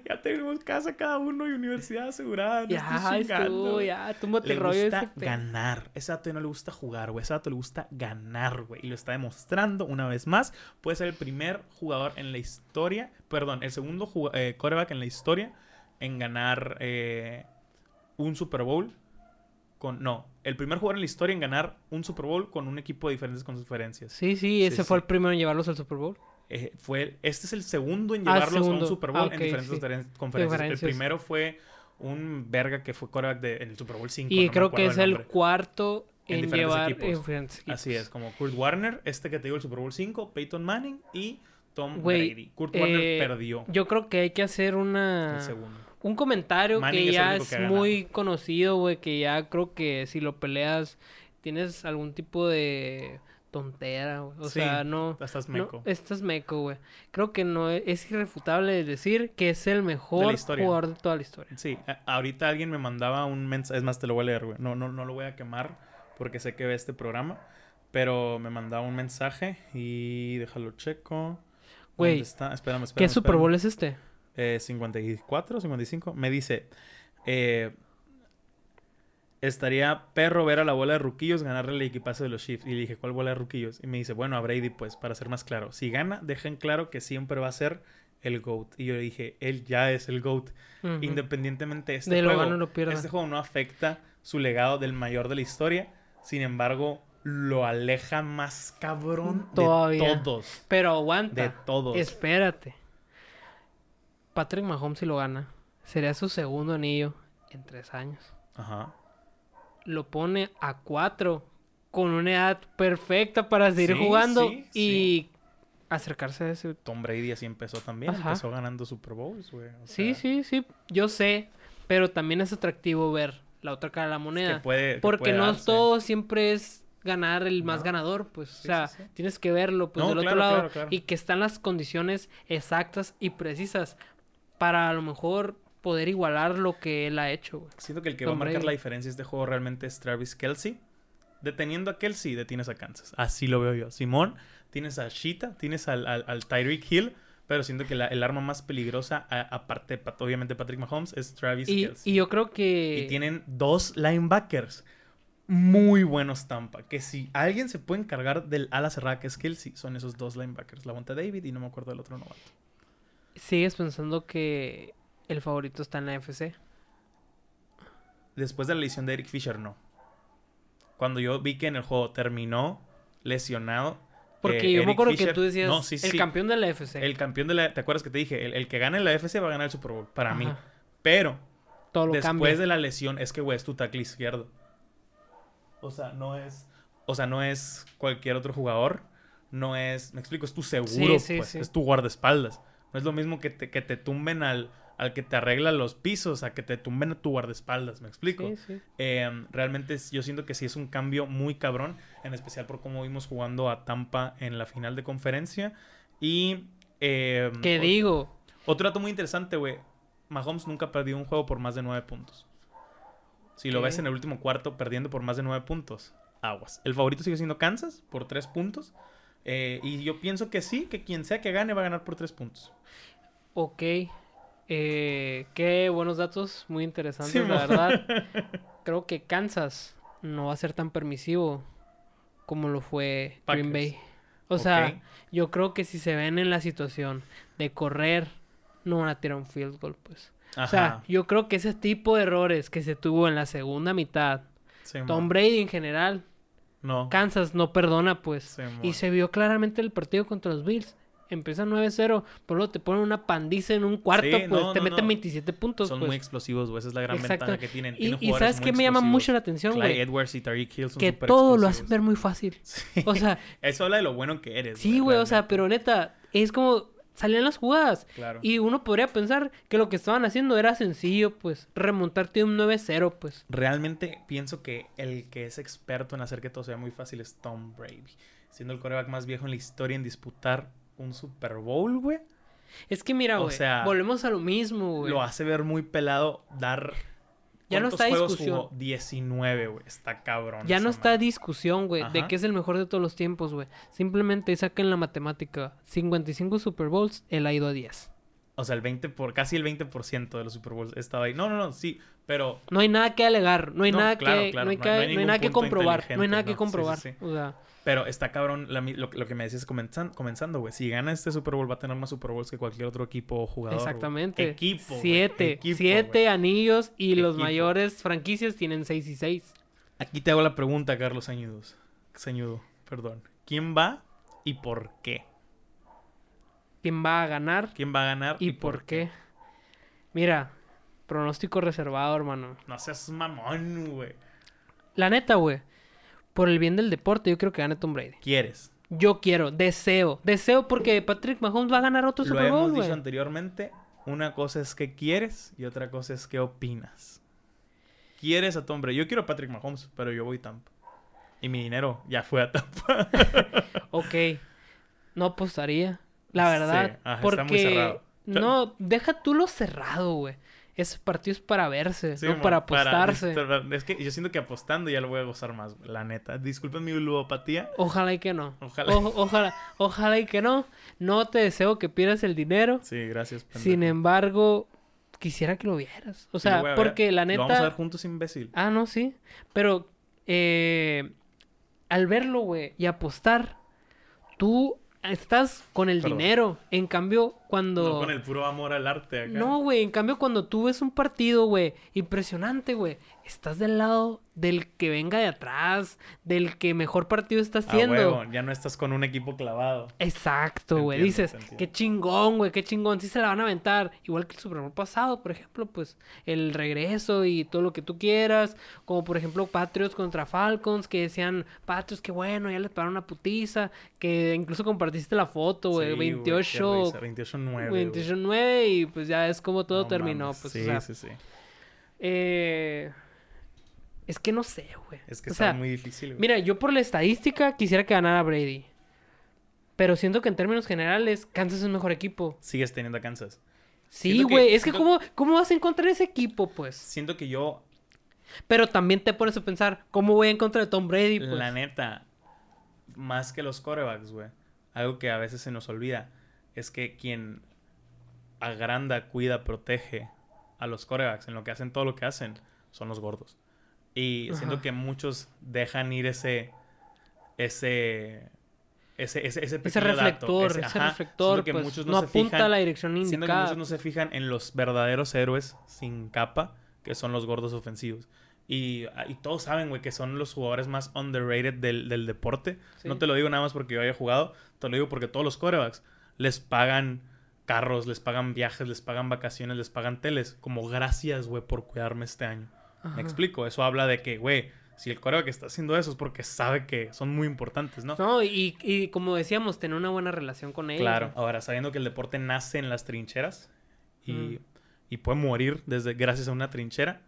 ya tenemos casa cada uno y universidad asegurada. No ya, estuvo, ya, tómate Le el rollo. gusta ese pe- ganar. Ese dato no le gusta jugar, güey. Ese dato le gusta ganar, güey. Y lo está demostrando una vez más. Puede ser el primer jugador en la historia, perdón, el segundo eh, quarterback en la historia en ganar eh, un Super Bowl. Con, no, el primer jugador en la historia en ganar un Super Bowl con un equipo de diferentes conferencias. Sí, sí, ese Sí, fue sí. el primero en llevarlos al Super Bowl. Eh, fue, este es el segundo en Ah, llevarlos a un Super Ah, Bowl ok, en diferentes sí. conferen- conferencias. El primero fue un verga que fue quarterback de, en el Super Bowl 5. Y no creo que es el cuarto En en, diferentes llevar equipos. en diferentes equipos. Así es, como Kurt Warner, este que te digo el Super Bowl 5, Peyton Manning y Tom Brady. Kurt Warner eh, perdió Yo creo que hay que hacer una... el segundo. Un comentario Manning que ya es que muy conocido, güey, que ya creo que si lo peleas tienes algún tipo de tontera, güey. O Sí, sea, no... Estás no, meco. estás meco, güey. Creo que no es, irrefutable decir que es el mejor jugador de toda la historia. Sí, a- ahorita alguien me mandaba un mensaje, es más, te lo voy a leer, güey. No, no, no lo voy a quemar porque sé que ve este programa, pero me mandaba un mensaje y déjalo checo. Güey, ¿Dónde está? Espérame, espérame. ¿Qué Super. Bowl es este? Eh, 54, 55, me dice, eh, estaría perro ver a la bola de ruquillos ganarle el equipazo de los Chiefs. Y le dije, ¿cuál bola de ruquillos? Y me dice, bueno, a Brady, pues, para ser más claro. Si gana, dejen claro que siempre va a ser el GOAT. Y yo le dije, él ya es el GOAT. Independientemente de este De juego. lo. Este juego no afecta su legado del mayor de la historia. Sin embargo, lo aleja más cabrón Todavía. de todos. Pero aguanta. De todos. Espérate. Patrick Mahomes si lo gana, sería su segundo anillo en tres años. Ajá. Lo pone a cuatro con una edad perfecta para seguir Sí, jugando sí, y acercarse a ese. Tom Brady así empezó también. Ajá. Empezó ganando Super Bowls, güey. O Sí, sea, sí, sí, yo sé, pero también es atractivo ver la otra cara de la Que moneda. que porque puede no darse. todo siempre es ganar el más No. ganador, pues, Sí, o sea, sí, sí. tienes que verlo pues No, del otro lado claro, claro. y que están las condiciones exactas y precisas para a lo mejor poder igualar lo que él ha hecho, güey. Siento que el que Tom va a marcar Brady. la diferencia de este juego realmente es Travis Kelsey. Deteniendo a Kelsey, detienes a Kansas. Así lo veo yo. Simón, tienes a Sheeta, tienes al, al, al Tyreek Hill. Pero siento que la- el arma más peligrosa, aparte, pa- obviamente, Patrick Mahomes, es Travis Y, Kelsey. y yo creo que Y tienen dos linebackers muy buenos Tampa. Que si alguien se puede encargar del ala cerrada que es Kelsey, son esos dos linebackers. La Monta David y no me acuerdo del otro novato. Sigues pensando que el favorito está en la FC. Después de la lesión de Eric Fisher, no. Cuando yo vi que en el juego terminó lesionado. Porque eh, yo me acuerdo que tú decías No, sí, el sí. campeón de la FC. El campeón de la... ¿Te acuerdas que te dije? El, el que gane la FC va a ganar el Super Bowl, para mí. Pero Todo lo después cambia. de la lesión es que, güey, es tu tackle izquierdo. O sea, no es... O sea, no es cualquier otro jugador. No es... Me explico, es tu seguro, Sí, pues. Es tu guardaespaldas. No es lo mismo que te, que te tumben al, al que te arregla los pisos, a que te tumben a tu guardaespaldas. ¿Me explico? Sí, sí. Eh, realmente yo siento que sí es un cambio muy cabrón, en especial por cómo vimos jugando a Tampa en la final de conferencia. Y... eh, ¿Qué digo? Otro dato muy interesante, güey. Mahomes nunca perdió un juego por más de nueve puntos. Si lo ves en el último cuarto perdiendo por más de nueve puntos, aguas. El favorito sigue siendo Kansas por tres puntos. Eh, y yo pienso que sí, que quien sea que gane va a ganar por tres puntos. Ok. Eh, qué buenos datos, muy interesantes, Sí, la verdad. (laughs) Creo que Kansas no va a ser tan permisivo como lo fue Green. Bay. O sea, yo creo que si se ven en la situación de correr, no van a tirar un field goal, pues. O sea, yo creo que ese tipo de errores que se tuvo en la segunda mitad, Sí. Tom Brady en general, No. Kansas no perdona, pues. Sí, y se vio claramente el partido contra los Bills. Empieza 9-0, pero luego te ponen una pandiza en un cuarto, Sí, pues no, te no, meten no. 27 puntos. Son pues. muy explosivos, güey. Esa es la gran Exacto. ventaja que tienen. Y, Tienen y ¿sabes qué me llama mucho la atención, güey? Edwards y Tariq Hill son Que todo lo hacen ver muy fácil. (laughs) Sí. O sea, Eso habla de lo bueno que eres. sí, güey, o sea, pero neta, es como salían las jugadas. Claro. Y uno podría pensar que lo que estaban haciendo era sencillo, pues, remontarte un 9-0, pues. Realmente pienso que el que es experto en hacer que todo sea muy fácil es Tom Brady. Siendo el coreback más viejo en la historia en disputar un Super Bowl, güey. Es que mira, O güey, sea, volvemos a lo mismo, güey. Lo hace ver muy pelado dar... Ya no ¿cuántos está juegos discusión. jugó? 19, güey. Está cabrón. Ya no está madre. discusión, güey, de que es el mejor de todos los tiempos, güey. Simplemente saquen la matemática. 55 Super Bowls, él ha ido a 10. O sea, el 20 por... Casi el 20% de los Super Bowls estaba ahí. No, no, no. Sí, pero... No hay nada que alegar, no hay No, nada claro, que claro, no hay, no hay- no nada que comprobar, no hay nada que ¿no? Sí, sí, comprobar. sí. O sea, Pero está cabrón la lo, lo que me decías comenzan- comenzando, güey. Si gana este Super Bowl va a tener más Super Bowls que cualquier otro equipo o jugador. exactamente. Equipo. Siete, equipo, siete anillos y los mayores franquicias tienen 6 y 6. Aquí te hago la pregunta, Carlos Añudos. Sañudo, perdón. ¿Quién va y por qué? ¿Quién va a ganar ¿Quién va a ganar y por qué? Mira, pronóstico reservado, hermano. No seas mamón, güey. La neta, güey. Por el bien del deporte, yo creo que gane Tom Brady. ¿Quieres? Yo quiero, deseo, deseo porque Patrick Mahomes va a ganar otro Lo Super hemos Bowl, dicho güey. anteriormente. Una cosa es que quieres y otra cosa es que opinas. Quieres a Tom Brady. Yo quiero a Patrick Mahomes, pero yo voy a Tampa. Y mi dinero ya fue a Tampa. (laughs) Ok. No apostaría, la verdad. Sí, porque está muy cerrado. no, deja tú lo cerrado, güey. Ese partido es para verse, Sí, no para apostarse. es que yo siento que apostando ya lo voy a gozar más, la neta. Disculpen mi ludopatía. Ojalá y que no. Ojalá. O- ojalá, ojalá y que no. No te deseo que pierdas el dinero. Sí, gracias. pendejo. Sin embargo, quisiera que lo vieras. O sea, porque la Lo vamos a ver neta. juntos, imbécil. Ah, no, sí. Pero eh, al verlo, güey, y apostar, tú estás con el Perdón. dinero. En cambio, cuando. No con el puro amor al arte acá. No, güey, en cambio cuando tú ves un partido, güey, impresionante, güey, estás del lado del que venga de atrás, del que mejor partido está A haciendo. huevo, ya no estás con un equipo clavado. Exacto, güey. Dices, qué chingón, güey, qué chingón. Sí se la van a aventar. Igual que el Super Bowl pasado, por ejemplo, pues el regreso y todo lo que tú quieras. Como por ejemplo Patriots contra Falcons, que decían, Patriots, qué bueno, ya les pararon una putiza. Que incluso compartiste la foto, güey, Sí, güey, qué 28, risa, 28-9. güey. 28-9 y pues ya es como todo No terminó. mames, Pues, sí, o sea, sí, sí. eh, es que no sé, güey. Es que o está sea, muy difícil, güey. Mira, yo por la estadística quisiera que ganara Brady. Pero siento que en términos generales, Kansas es un mejor equipo. Sigues teniendo a Kansas. Sí, Siento que- güey. Es que, ¿cómo, ¿cómo vas a encontrar ese equipo, pues? Siento que yo, Pero también te pones a pensar, ¿cómo voy en contra de Tom Brady, pues? la neta, más que los corebacks, güey, algo que a veces se nos olvida, es que quien agranda, cuida, protege a los corebacks en lo que hacen, todo lo que hacen, son los gordos. Y siento Ajá. que muchos dejan ir ese, ese, ese, ese, ese Ese pequeño dato, reflector, ese- ese ajá. reflector, Siento que pues, muchos no, no se apunta fijan- a la dirección Siento que indicada. muchos no se fijan en los verdaderos héroes sin capa, que son los gordos ofensivos. Y, ah, y todos saben, güey, que son los jugadores más underrated del, del deporte. Sí. No te lo digo nada más porque yo haya jugado, te lo digo porque todos los quarterbacks les pagan carros, les pagan viajes, les pagan vacaciones, les pagan teles. Como gracias, güey, por cuidarme este año. Ajá. Me explico. Eso habla de que, güey, si el quarterback está haciendo eso es porque sabe que son muy importantes, ¿no? No, y, y como decíamos, tener una buena relación con ellos. Claro, ahora sabiendo que el deporte nace en las trincheras y, Mm. y puede morir desde, gracias a una trinchera,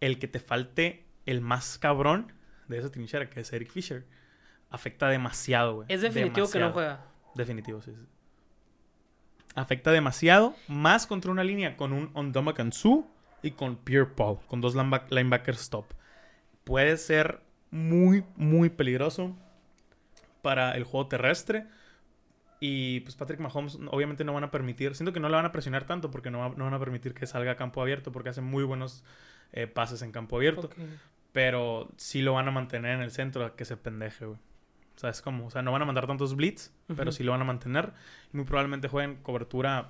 el que te falte el más cabrón de esa trinchera, que es Eric Fisher, afecta demasiado, güey. Es definitivo que no juega. Definitivo, sí, sí. Afecta demasiado, más contra una línea con un Ondoma Kansu y con Pierre Paul, con dos lineback- linebackers stop. Puede ser muy, muy peligroso para el juego terrestre. Y pues Patrick Mahomes obviamente no van a permitir, siento que no le van a presionar tanto porque no, va- no van a permitir que salga a campo abierto porque hace muy buenos eh, pases en campo abierto. Pero sí lo van a mantener en el centro a que se pendeje, güey. O sea, es como, o sea, no van a mandar tantos blitz, pero sí lo van a mantener. Muy probablemente jueguen cobertura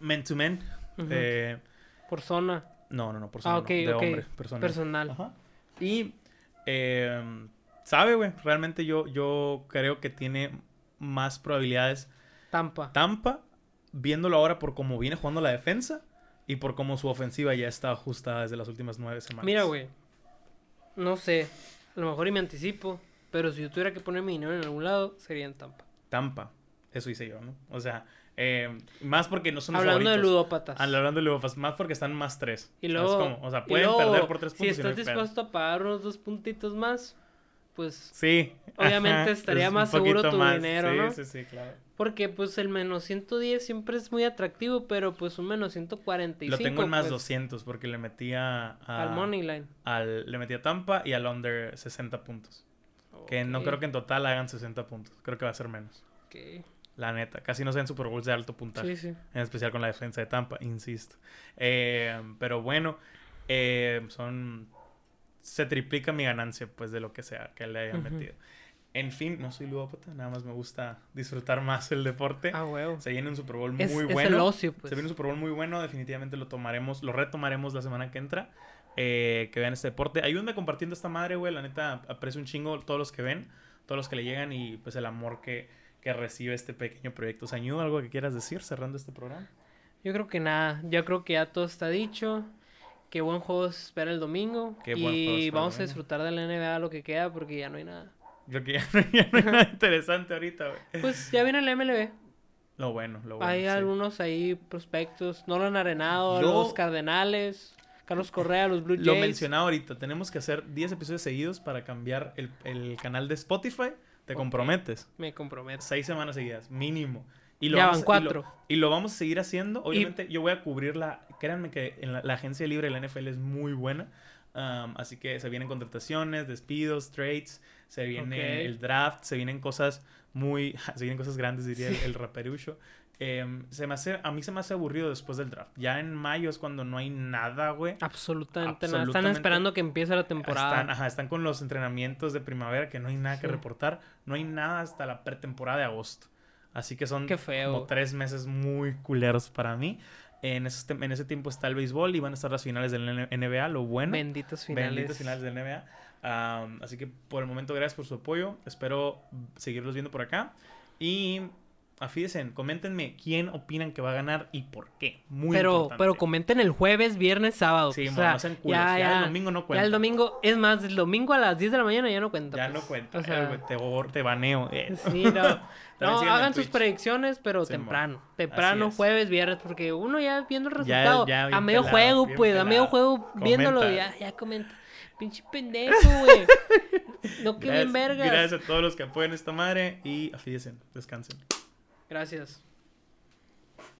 man to. Ujú. eh, Por zona. no, no, no, por Ah, zona, ok, no, de ok. hombre, personal. Personal. Ajá. Y, eh, sabe, güey, realmente yo, yo creo que tiene más probabilidades Tampa. Tampa, viéndolo ahora por cómo viene jugando la defensa y por cómo su ofensiva ya está ajustada desde las últimas nueve semanas. Mira, güey. No sé. A lo mejor y me anticipo. Pero si yo tuviera que poner mi dinero en algún lado, sería en Tampa. Tampa. Eso hice yo, ¿no? O sea, eh, más porque no son Hablando de favoritos. ludópatas. Hablando de ludópatas, más porque están más tres. Y ¿Sabes luego, cómo? O sea, pueden luego, perder por tres Si puntos. no estás dispuesto a pagar unos dos puntitos más, pues Sí. Obviamente estaría es más seguro tu dinero, sí, ¿no? Sí, sí, claro. Porque pues el menos 110 siempre es muy atractivo, pero pues un menos 145. Lo tengo en más pues, 200 porque le metía a, Al money line. al- le metí a Tampa y al under 60 puntos. Que no creo que en total hagan 60 puntos. Creo que va a ser menos. ok. La neta. Casi no sean Super Bowls de alto puntaje. Sí, sí. En especial con la defensa de Tampa, insisto. Eh, pero bueno, eh, son. Se triplica mi ganancia, pues, de lo que sea que le hayan Ujú. metido. En fin, no soy ludópata, nada más me gusta disfrutar más el deporte. Ah, huevo. Se viene un Super Bowl Es, muy es bueno. el ocio, pues. Se viene un Super Bowl muy bueno, definitivamente lo tomaremos, lo retomaremos la semana que entra. Eh, que vean este deporte. Ayúdenme compartiendo esta madre, güey. La neta, aprecio un chingo todos los que ven, todos los que le llegan y pues el amor que, que recibe este pequeño proyecto. Sañudo, ¿algo que quieras decir cerrando este programa? Yo creo que nada. Yo creo que ya todo está dicho. Qué buen juego se espera el domingo. Qué buen juego se y vamos a disfrutar de la NBA lo que queda porque ya no hay nada. Creo que ya, (laughs) no- ya no hay nada interesante ahorita, güey. Pues ya viene el MLB. Lo bueno, lo bueno. hay sí. algunos ahí prospectos. Nolan Arenado, Yo- los Cardenales, Carlos Correa, los Blue Jays. Lo mencionaba ahorita, tenemos que hacer 10 episodios seguidos para cambiar el, el canal de Spotify. ¿Te comprometes? Me comprometo. Seis semanas seguidas, mínimo. Y Ya vamos van y lo- cuatro. Y lo, vamos a seguir haciendo. Obviamente, yo voy a cubrir la. Créanme que en la, la agencia libre de la NFL es muy buena. Um, así que se vienen contrataciones, despidos, trades, se viene el draft, se vienen cosas muy. (laughs) Se vienen cosas grandes, diría el, el raperucho. Em, se me hace, a mí se me hace aburrido después del draft. Ya en mayo es cuando no hay nada, güey. Absolutamente, nada. Están esperando que empiece la temporada. Están, ajá, están con los entrenamientos de primavera que no hay nada que reportar. No hay nada hasta la pretemporada de agosto. Así que son como tres meses muy culeros para mí. En ese, tem- en ese tiempo está el béisbol y van a estar las finales del NBA, lo bueno. Benditos finales. Benditos finales del NBA. Así que por el momento, gracias por su apoyo. Espero seguirlos viendo por acá. Y afídense, coméntenme quién opinan que va a ganar y por qué. Muy pero, importante. pero comenten el jueves, viernes, sábado. Sí, o sea, no culos. Ya, el domingo no Ya cuenta. el domingo, es más, el domingo a las 10 de la mañana ya no cuenta. Ya pues. no cuenta. O sea, eh, te, te baneo. eh. sí, (laughs) no. También No, en hagan sus predicciones, pero Sí, mo. temprano. Temprano, es. jueves, viernes, porque uno ya viendo el Ya- resultado. ya a medio pelado, juego, pues, a medio juego, viéndolo, ya, ya comenta. Pinche pendejo, güey. (laughs) no, que bien Gracias- vergas. Gracias a todos los que apoyan esta madre y afídense, descansen. Gracias.